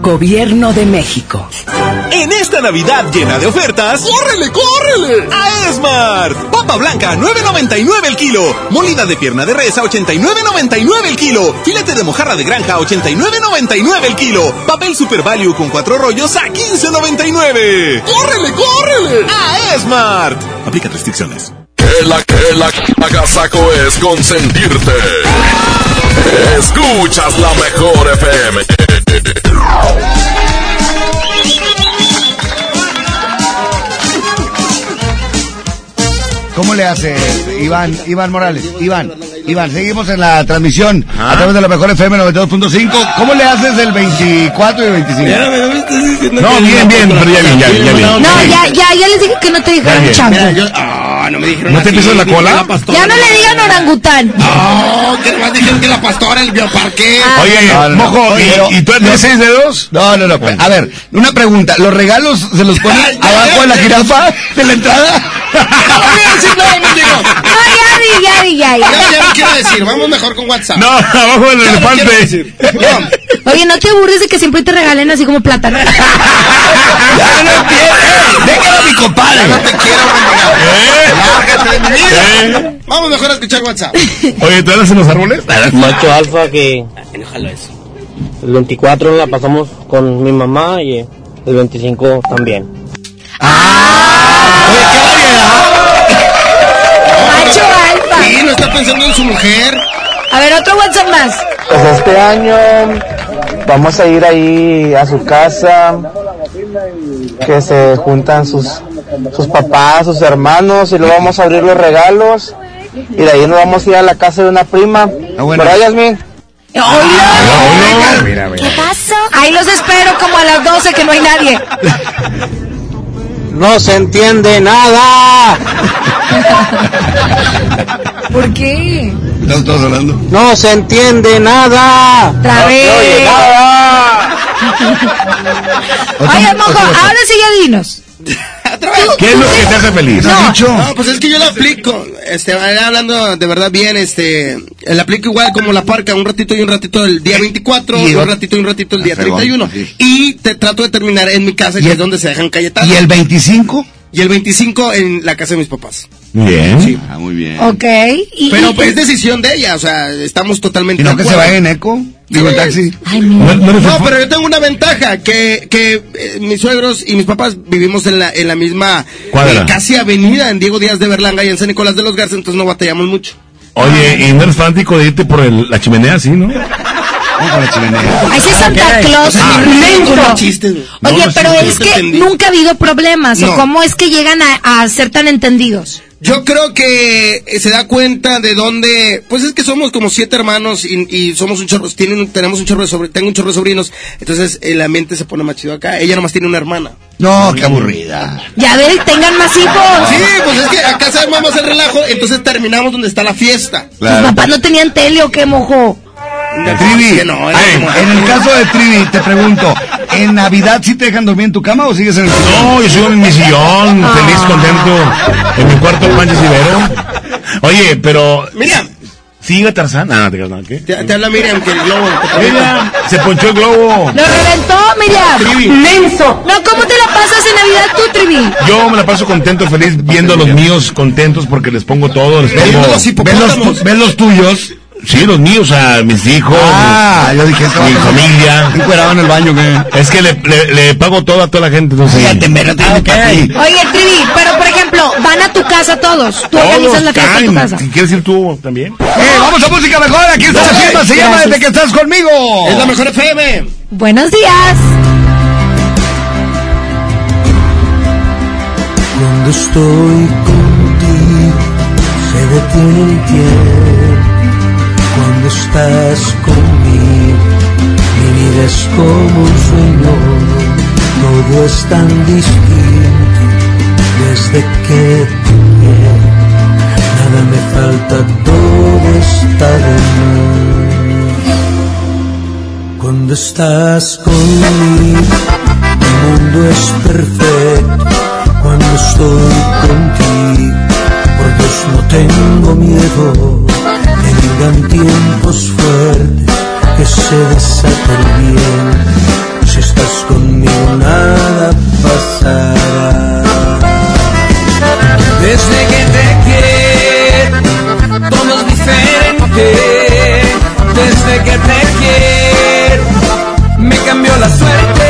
Gobierno de México. En esta Navidad llena de ofertas, ¡córrele, córrele! A Esmart. Papa blanca, 9.99 el kilo. Molida de pierna de res a 89.99 el kilo. Filete de mojarra de granja a 89.99 el kilo. Papel Super Value con cuatro rollos a 15.99. ¡Córrele, córrele! A Esmart. Aplica restricciones. Que la que la es consentirte. Escuchas la mejor FM. ¿Cómo le hace Iván, Iván Morales? Iván, Iván, seguimos en la transmisión a través de la mejor FM 92.5. ¿Cómo le haces el 24 y el 25? No, bien, bien, pero ya bien, ya bien, ya bien. No, ya, ya, ya les dije que no te dijeron bien. chango. Ah, no me dijeron ¿No te así. pisas la cola? Ya no le digan orangután. No, que nomás dijeron que la pastora, el bioparque. Oye, No, no, no. mojo, Oye, ¿y, y tú tienes seis dedos? No, no, no. A ver, una pregunta. ¿Los regalos se los ponen abajo de la jirafa de la entrada? No, ya di, ya di, ya, ya. Ya, ya no quiero decir, vamos mejor con WhatsApp. No, abajo del Ya no elefante. decir. No, Oye, no te aburres de que siempre te regalen así como plátano. Ya no entiendo. Déjalo a mi compadre. no te quiero, hombre. Lárgate de mi vida. Vamos mejor a escuchar WhatsApp. Oye, ¿tú andas en los árboles? Macho alfa que el 24 la pasamos con mi mamá y el 25 también. Macho está pensando en su mujer. A ver, otro WhatsApp más. Pues este año vamos a ir ahí a su casa, que se juntan sus, sus papás, sus hermanos, y luego vamos a abrir los regalos, y de ahí nos vamos a ir a la casa de una prima. ¿Verdad, Yasmin? ¿Qué pasó? Ahí los espero como a las 12 que no hay nadie. No se entiende nada. ¿Por qué? ¿Estamos todos hablando? No se entiende nada. Otra No oye nada. Oye, mojo, ahora sí ya dinos. ¿Qué es lo que te hace feliz? No, ¿Has dicho? no, pues es que yo lo aplico, este, hablando de verdad bien, este, la aplico igual como la parca, un ratito y un ratito el día 24, Y un ratito y un ratito el día Ah, fregón, 31. Y te trato de terminar en mi casa, que es donde se dejan cayetazos. ¿Y el 25? Y el 25 en la casa de mis papás. Bien. Sí. Ah, muy bien. Ok. Y, Pero y- pues, es decisión de ella, o sea, estamos totalmente ¿Y no de que se vaya en eco? Digo, en taxi. Ay, no. No, pero yo tengo una ventaja, que, que eh, mis suegros y mis papás vivimos en la, en la misma Cuadra. eh, casi avenida en Diego Díaz de Berlanga y en San Nicolás de los Garza, entonces no batallamos mucho. Oye, ¿y no eres fanático de irte por el- la chimenea, sí, no? Ese es Santa Claus Ah, chistes. Oye, pero sí, es que nunca ha habido problemas. ¿O cómo es que llegan a, a ser tan entendidos? Yo creo que eh, se da cuenta de dónde, pues es que somos como siete hermanos y, y somos un chorro, tienen, tenemos un chorro de sobrinos, tengo un chorro de sobrinos, entonces el ambiente se pone más chido acá. Ella nomás tiene una hermana. No, qué aburrida. Ya ven, tengan más hijos. Sí, pues es que acá sabemos más el relajo, entonces terminamos donde está la fiesta. Tus papás no tenían tele o qué mojo. Trivi, Que no, era ay, como- en el caso de Trivi, te pregunto, ¿en Navidad sí te dejan dormir en tu cama o sigues en el No, yo sigo en mi sillón, Ah. feliz, contento, en mi cuarto Panches Ibero. Oye, pero... Miriam. ¿Sigue Tarzán? Ah, no ¿qué? Te, te habla Miriam que el globo. Miriam, se ponchó el globo. ¡Lo reventó, Miriam! Trivi. ¡Menso! No, ¿cómo te la pasas en Navidad tú, Trivi? Yo me la paso contento, feliz, viendo a los míos contentos porque les pongo todo, les pongo... ¿Ves los, tu- ves los tuyos? Sí, los míos, a mis hijos, Ah, mi, yo dije, mi familia. Encuerado en el baño, ¿qué? Es que le, le, le pago todo a toda la gente, entonces... Fíjate, mira, te digo para ti. Oye, Trivi, pero por ejemplo, van a tu casa todos. Tú organizas la fiesta en tu casa. ¿Quieres ir tú también? Eh, vamos a música mejor, aquí está la fiesta, se llama. Desde que estás conmigo. Es la mejor FM. Buenos días. Cuando estoy contigo se detiene el tiempo. Cuando estás conmigo mi vida es como un sueño. Todo es tan distinto desde que quiero. Nada me falta, todo está de más. Cuando estás conmigo el mundo es perfecto cuando estoy contigo. Por Dios no tengo miedo vengan tiempos fuertes, que se desate bien. Si estás conmigo nada pasará. Desde que te quiero, todo es diferente. Desde que te quiero, me cambió la suerte.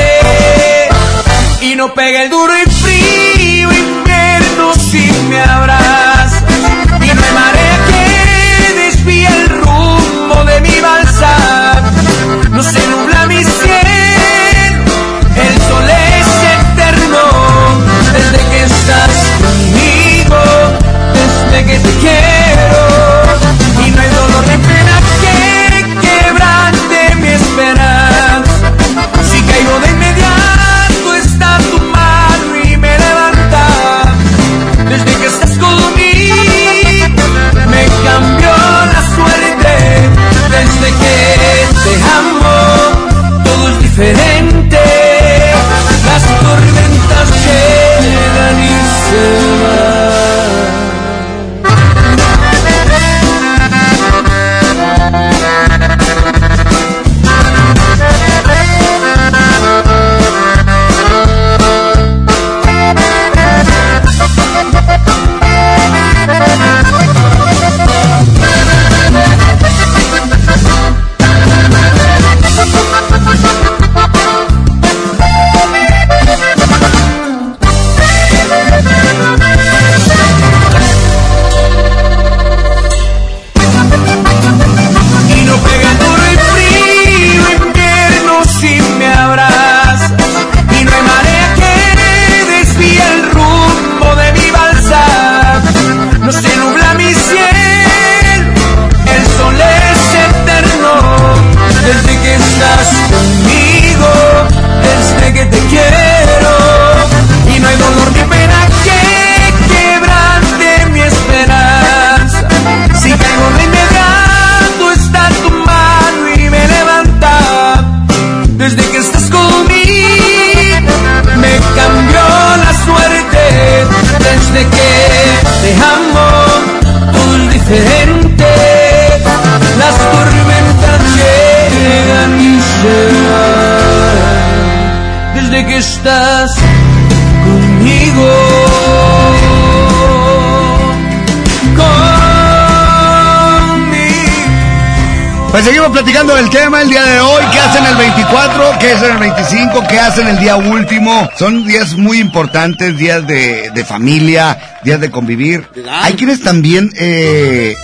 Y no pega el duro y frío invierno si me abrazas. Pues seguimos platicando del tema el día de hoy. ¿Qué hacen el 24? ¿Qué hacen el 25? ¿Qué hacen el día último? Son días muy importantes, días de, de familia, días de convivir. Hay quienes también eh,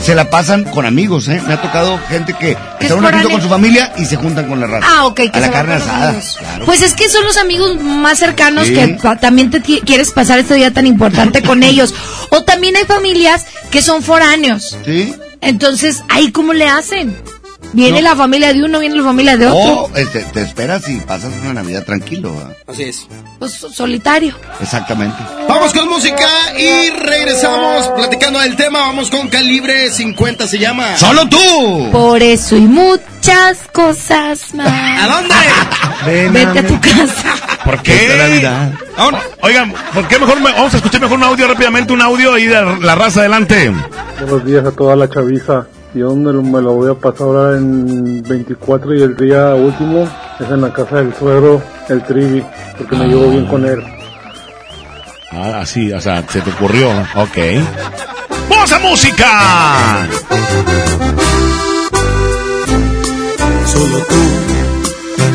se la pasan con amigos, ¿eh? Me ha tocado gente que es está un ratito con su familia y se juntan con la raza. Ah, ok. que A la carne asada. claro. Pues es que son los amigos más cercanos Sí. que también te quieres pasar este día tan importante con ellos. O también hay familias que son foráneos. ¿Sí? Entonces, ¿ahí cómo le hacen? Viene No. la familia de uno, viene la familia de otro. O este, te esperas y pasas una Navidad tranquilo. Así es. Pues solitario. Exactamente. Vamos con música y regresamos platicando del tema. Vamos con Calibre 50, se llama. ¡Solo tú! Por eso y muchas cosas más. ¿A dónde? Vete a tu casa. ¿Por qué? Oigan, ¿por qué mejor me- vamos a escuchar mejor un audio rápidamente, un audio ahí de la raza adelante? Buenos días a toda la chaviza. Yo me lo, me lo voy a pasar ahora en 24 y el día último es en la casa del suegro, el Trivi, porque me llevo bien con él. Ah, así, o sea, se te ocurrió. Ok. ¡Vamos a música! Solo tú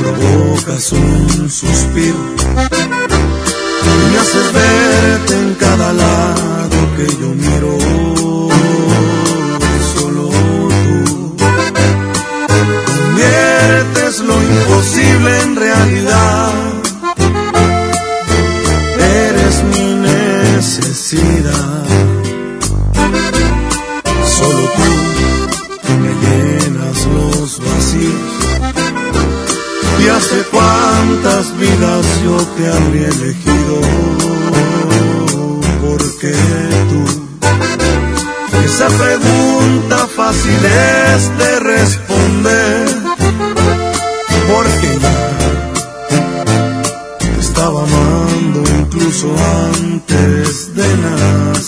provocas un suspiro y me haces verte en cada lado que yo miro. Solo tú conviertes lo imposible en realidad. Solo tú me llenas los vacíos. Y hace cuántas vidas yo te habría elegido. Porque tú, esa pregunta fácil es de responder.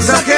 sin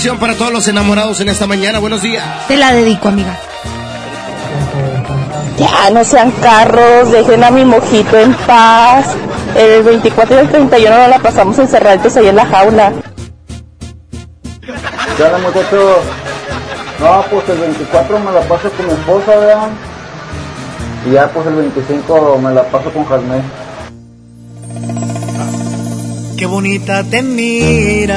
canción para todos los enamorados en esta mañana. Buenos días. Te la dedico, amiga. Ya no sean carros, dejen a mi mojito en paz. El 24 y el 31 nos la pasamos encerraditos ahí en la jaula. ¿Qué onda, muchachos? No, pues el 24 me la paso con mi esposa, vean. Y ya, pues el 25 me la paso con Jasmine. Qué bonita te miras,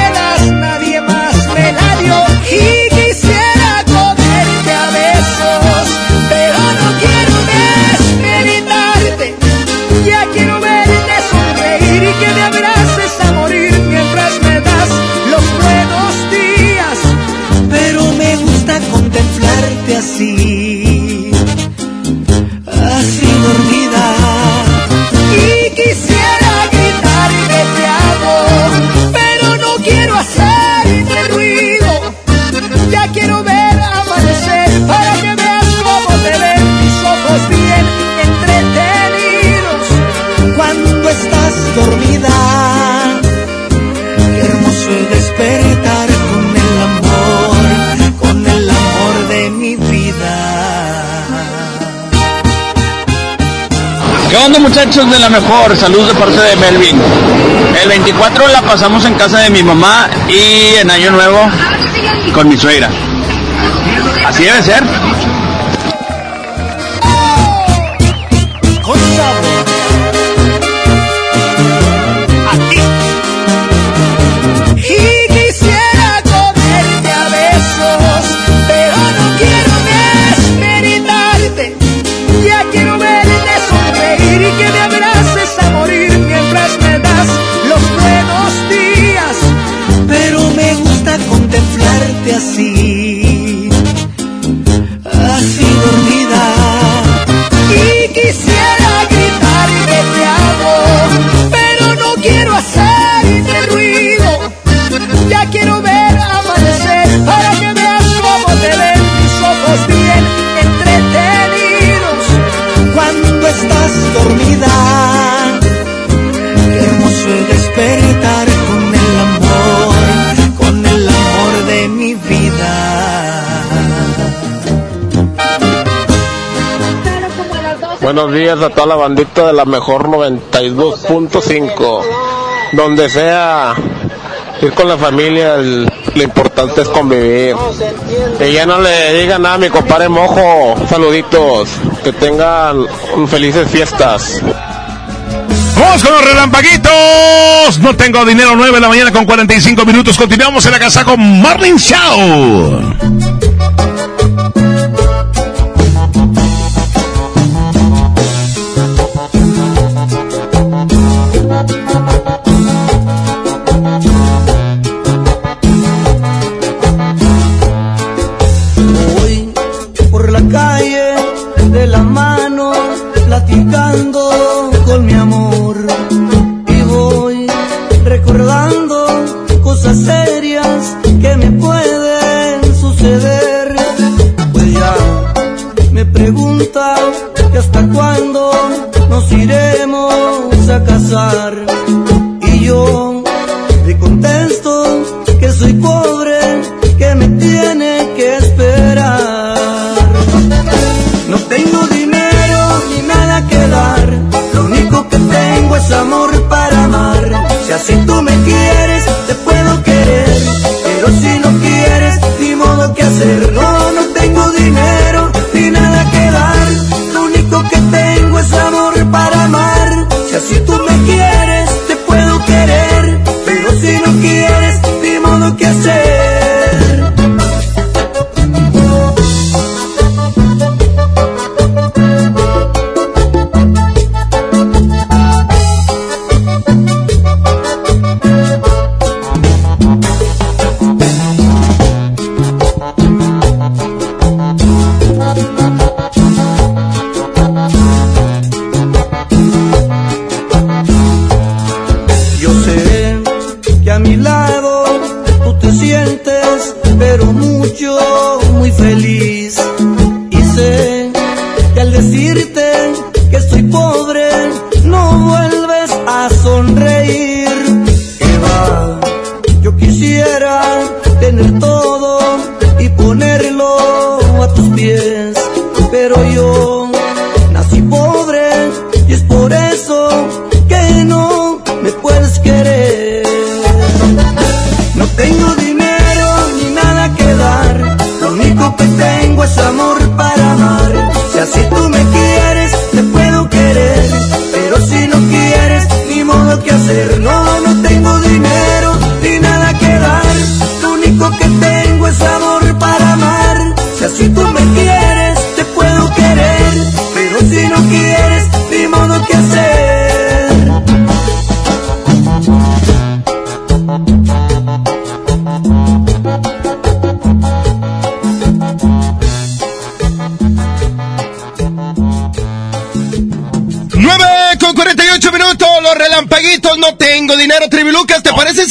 see Ando muchachos de la mejor, salud de parte de Melvin. El 24 la pasamos en casa de mi mamá y en Año Nuevo con mi suegra. Así debe ser. Buenos días a toda la bandita de la mejor 92.5. Donde sea, ir con la familia, lo importante es convivir. Que ya no le digan nada a mi compadre Mojo. Saluditos. Que tengan felices fiestas. Vamos con los relampaguitos. No tengo dinero, 9 de la mañana con 45 minutos. Continuamos en la casa con Marlin Chao.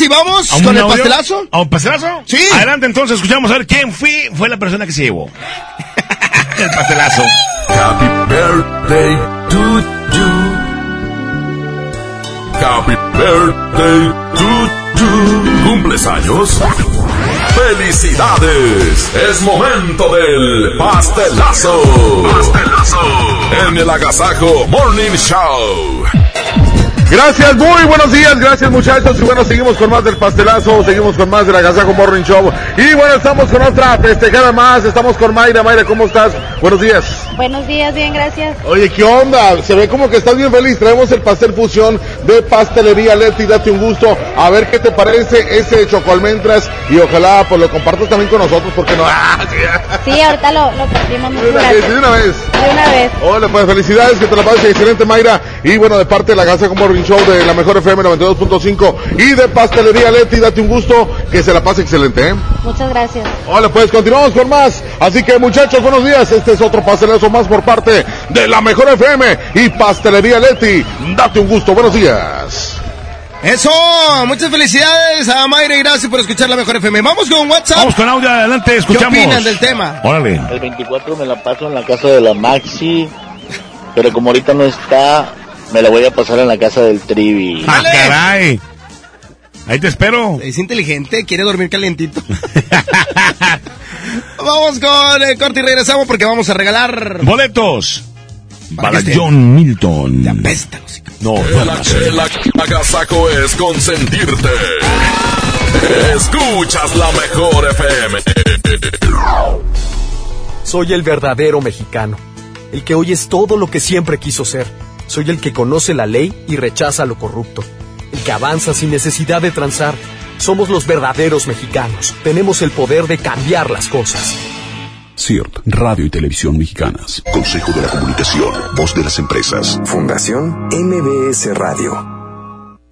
Si vamos ¿A un con el audio? pastelazo? ¿A un pastelazo? Sí. Adelante, entonces, escuchamos a ver quién fue, fue la persona que se llevó. el pastelazo. Happy birthday to you. Happy birthday to you. ¿Cumples años? ¡Felicidades! Es momento del pastelazo. Pastelazo. En el Agasajo Morning Show. Gracias, muy buenos días, gracias muchachos. Y bueno, seguimos con más del pastelazo, seguimos con más del Agasajo Morning Show. Y bueno, estamos con otra festejada más, estamos con Mayra. Mayra, ¿cómo estás? Buenos días. Buenos días, bien, gracias. Oye, ¿qué onda? Se ve como que estás bien feliz. Traemos el pastel fusión de pastelería Leti. Date un gusto. A ver qué te parece ese chocolmentras. Y ojalá pues lo compartas también con nosotros, porque no. ¡Ah, sí! Sí, ahorita lo, lo partimos. De una vez, de una vez. De una vez. Hola, pues felicidades, que te la pases excelente, Mayra. Y bueno, de parte de la Casa Morning Show de la Mejor FM 92.5 y de Pastelería Leti, date un gusto, que se la pase excelente, ¿eh? Muchas gracias. Hola, pues continuamos con más. Así que muchachos, buenos días. Este es otro pastelazo más por parte de la Mejor FM y Pastelería Leti. Date un gusto, buenos días. Eso, muchas felicidades a Mayra y gracias por escuchar la mejor FM. Vamos con WhatsApp. Vamos con audio, adelante, escuchamos. ¿Qué opinan del tema? Órale. El 24 me la paso en la casa de la Maxi, pero como ahorita no está, me la voy a pasar en la casa del Trivi. ¡Ah, caray! Ahí te espero. Es inteligente, quiere dormir calientito. vamos con el corte y regresamos porque vamos a regalar Boletos. Para. John Milton. La pesta, No, El, el agasajo es consentirte. Escuchas la mejor FM. Soy el verdadero mexicano, el que hoy es todo lo que siempre quiso ser. Soy el que conoce la ley y rechaza lo corrupto, el que avanza sin necesidad de transar. Somos los verdaderos mexicanos. Tenemos el poder de cambiar las cosas. CIRT, Radio y Televisión Mexicanas. Consejo de la Comunicación, Voz de las Empresas. Fundación MBS Radio.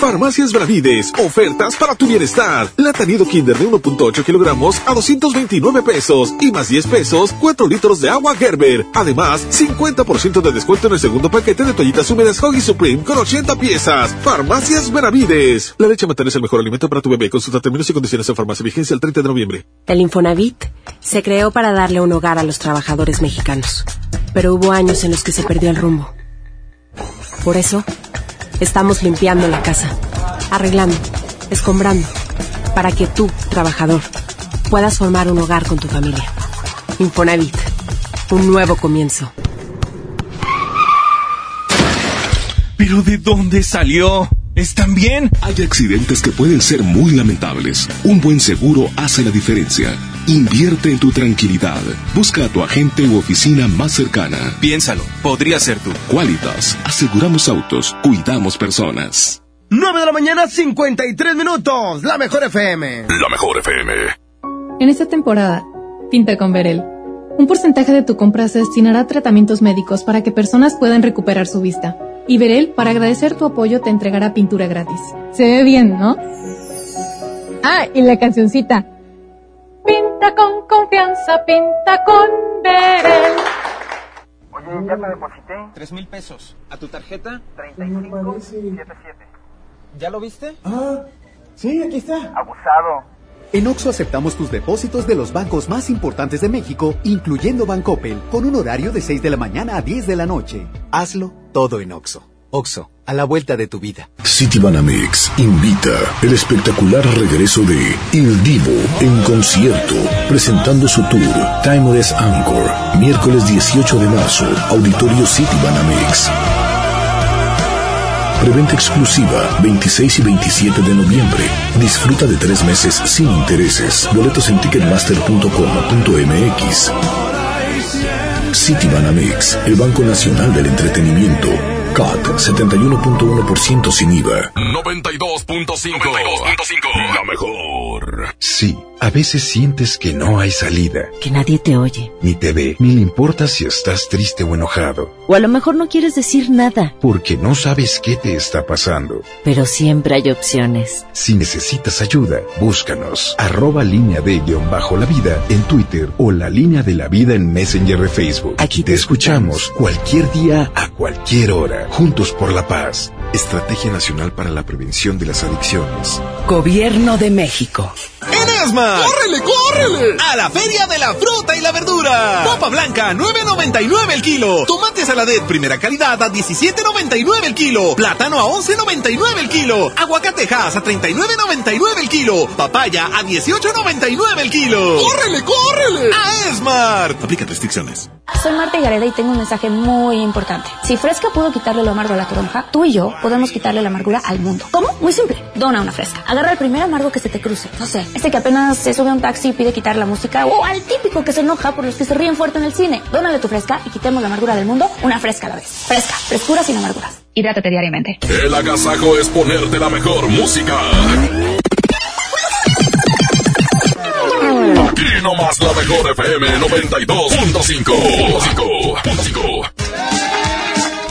Farmacias Bravides, ofertas para tu bienestar. Lata nido Kinder de 1.8 kilogramos a 229 pesos y más 10 pesos, 4 litros de agua Gerber. Además, 50% de descuento en el segundo paquete de toallitas húmedas Hoggy Supreme con 80 piezas. Farmacias Bravides. La leche materna es el mejor alimento para tu bebé. Consulta términos y condiciones en farmacia. Vigencia el 30 de noviembre. El Infonavit se creó para darle un hogar a los trabajadores mexicanos, pero hubo años en los que se perdió el rumbo. Por eso, estamos limpiando la casa, arreglando, escombrando, para que tú, trabajador, puedas formar un hogar con tu familia. Infonavit, un nuevo comienzo. ¿Pero de dónde salió? ¿Están bien? Hay accidentes que pueden ser muy lamentables. Un buen seguro hace la diferencia. Invierte en tu tranquilidad. Busca a tu agente u oficina más cercana. Piénsalo, podría ser tú. Qualitas. Aseguramos autos. Cuidamos personas. 9 de la mañana, 53 minutos. La mejor FM. La mejor FM. En esta temporada, pinta con Verel. Un porcentaje de tu compra se destinará a tratamientos médicos para que personas puedan recuperar su vista. Y Verel, para agradecer tu apoyo, te entregará pintura gratis. Se ve bien, ¿no? Ah, y la cancioncita. Pinta con confianza, pinta con Verel. Oye, ya te deposité. Tres mil pesos. ¿A tu tarjeta? 3577. ¿Ya lo viste? Ah, sí, aquí está. Abusado. En Oxo aceptamos tus depósitos de los bancos más importantes de México, incluyendo Bancoppel, con un horario de 6 de la mañana a 10 de la noche. Hazlo todo en Oxo. Oxo, a la vuelta de tu vida. Citibanamex invita el espectacular regreso de Il Divo en concierto, presentando su tour Timeless Anchor, miércoles 18 de marzo, Auditorio Citibanamex. Preventa exclusiva 26 y 27 de noviembre. Disfruta de tres meses sin intereses. Boletos en ticketmaster.com.mx. Citibanamex, el Banco Nacional del Entretenimiento. CAT 71.1% sin IVA. 92.5. La mejor. Sí, a veces sientes que no hay salida, Que nadie te oye. ni te ve, ni le importa si estás triste o enojado, O a lo mejor no quieres decir nada, porque no sabes qué te está pasando. pero siempre hay opciones. Si necesitas ayuda, búscanos. Arroba línea de guion bajo la vida en Twitter o la línea de la vida en Messenger de Facebook. Aquí te escuchamos cualquier día a cualquier hora. Juntos por la paz. Estrategia Nacional para la Prevención de las Adicciones. Gobierno de México. En Esmar. ¡Córrele, córrele! A la Feria de la Fruta y la Verdura. Papa blanca, 9.99 el kilo. Tomate saladet primera calidad a 17.99 el kilo. Plátano a 11.99 el kilo. Aguacatejas a 39.99 el kilo. Papaya a 18.99 el kilo. ¡Córrele, córrele! A Esmar. Aplica restricciones. Soy Marta Gareda y tengo un mensaje muy importante. Si Fresca pudo quitarle lo amargo a la toronja, tú y yo podemos quitarle la amargura al mundo. ¿Cómo? Muy simple. Dona una Fresca. Agarra el primer amargo que se te cruce. No sé, este que apenas se sube a un taxi y pide quitar la música o al típico que se enoja por los que se ríen fuerte en el cine. Dónale tu Fresca y quitemos la amargura del mundo una Fresca a la vez. Fresca. Frescura sin amarguras. Hidrátate diariamente. El agasajo es ponerte la mejor música. Aquí nomás la mejor FM 92.5.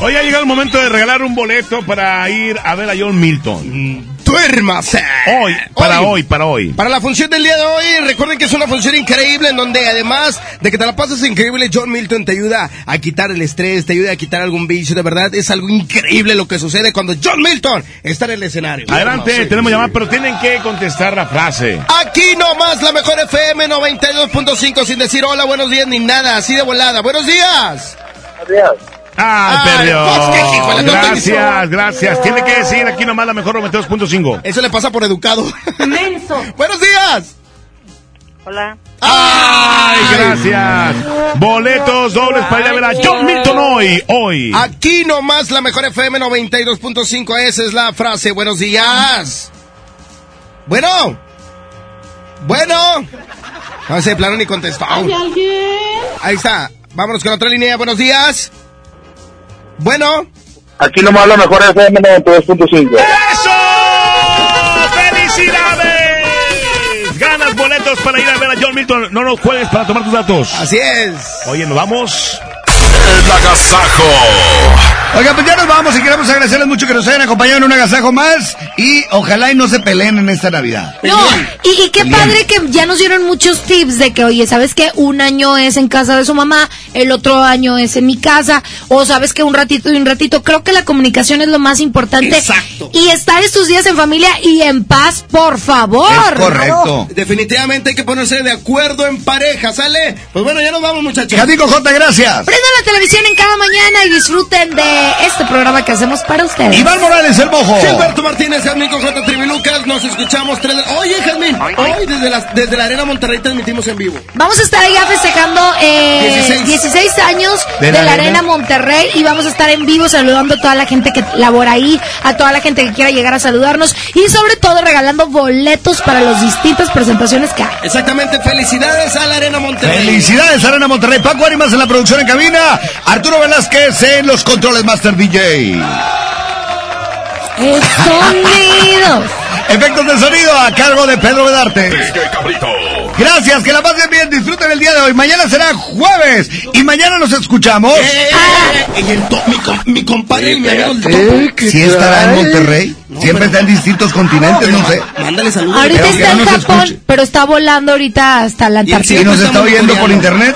Hoy ha llegado el momento de regalar un boleto para ir a ver a John Milton. Duérmase. Hoy, para hoy, para hoy. Para la función del día de hoy, recuerden que es una función increíble en donde además de que te la pases increíble, John Milton te ayuda a quitar el estrés, te ayuda a quitar algún vicio, de verdad es algo increíble lo que sucede cuando John Milton está en el escenario. Adelante, tenemos llamada, pero tienen que contestar la frase. Aquí nomás la mejor FM 92.5 sin decir hola, buenos días ni nada, así de volada. Buenos días. Buenos días. Ah, Ay, perdió. pues, hijo Gracias, gracias. Tiene que decir aquí nomás la mejor 92.5. Eso le pasa por educado. Menso. buenos días. Hola. Ay, gracias. Boletos dobles para ir a ver a John Milton hoy, hoy. Aquí nomás la mejor FM 92.5, esa es la frase. Buenos días. Bueno. Bueno. No sé, de plano ni contestó. Ahí está. Vámonos con otra línea. Buenos días. Bueno. Aquí nomás la mejor FM 92.5. ¡Felicidades! Ganas boletos para ir a ver a John Milton. No nos juegues para tomar tus datos. Así es. Oye, nos vamos. El agasajo. Oiga, pues ya nos vamos y queremos agradecerles mucho que nos hayan acompañado en un agasajo más y ojalá y no se peleen en esta Navidad. No, y, y qué padre que ya nos dieron muchos tips de que, oye, ¿sabes qué? Un año es en casa de su mamá, el otro año es en mi casa, o sabes que un ratito y un ratito. Creo que la comunicación es lo más importante. Exacto. Y estar estos días en familia y en paz, por favor. Definitivamente hay que ponerse de acuerdo en pareja, ¿sale? Pues bueno, ya nos vamos, muchachos. Jadico J, gracias. Prendan la televisión en cada mañana y disfruten de este programa que hacemos para ustedes. Iván Morales, el mojo. Gilberto Martínez, Jazmín con J. Trivilucas, nos escuchamos. tres de- Oye, Jazmín, hoy desde la, desde la Arena Monterrey transmitimos en vivo. Vamos a estar allá festejando eh, 16. 16. años De de, la la, Arena. Arena Monterrey y vamos a estar en vivo saludando a toda la gente que labora ahí, a toda la gente que quiera llegar a saludarnos y sobre todo regalando boletos para las distintas presentaciones que hay. Exactamente, felicidades a la Arena Monterrey. Felicidades, Arena Monterrey. Paco Arimas en la producción en cabina. Arturo Velázquez en los controles Master DJ. El sonido. Efectos de sonido a cargo de Pedro. Cabrito. Gracias, que la pasen bien, disfruten el día de hoy. Mañana será jueves y mañana nos escuchamos. Eh, y el to- mi, com- mi compadre y mi amigo el Topo. Si estará en Monterrey, siempre está en distintos continentes, no sé. Mándale saludos. Ahorita Pero está en Japón, pero está volando ahorita hasta la Y Antártida. nos está oyendo por internet.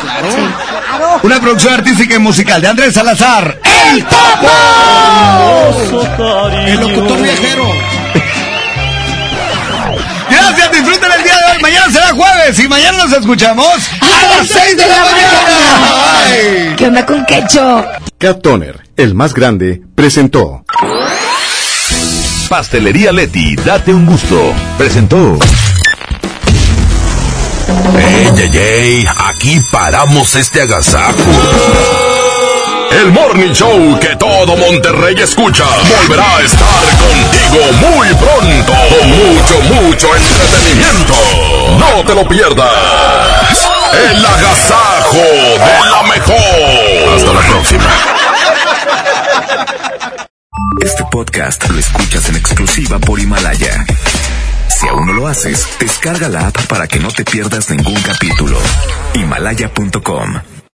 Una producción artística y musical de Andrés Salazar. ¡El El locutor viajero. Gracias, disfruten el día de hoy. Mañana será jueves y mañana nos escuchamos a las 6 de la mañana. Bye. ¿Qué onda con Quecho? Cat Toner, el más grande, presentó. Pastelería Leti, date un gusto. Presentó. Ey, ey, ey, aquí paramos este agasajo. El Morning Show que todo Monterrey escucha volverá a estar contigo muy pronto. Con mucho, mucho entretenimiento. No te lo pierdas. El agasajo de la mejor. Hasta la próxima. Este podcast lo escuchas en exclusiva por Himalaya. Si aún no lo haces, descarga la app para que no te pierdas ningún capítulo. Himalaya.com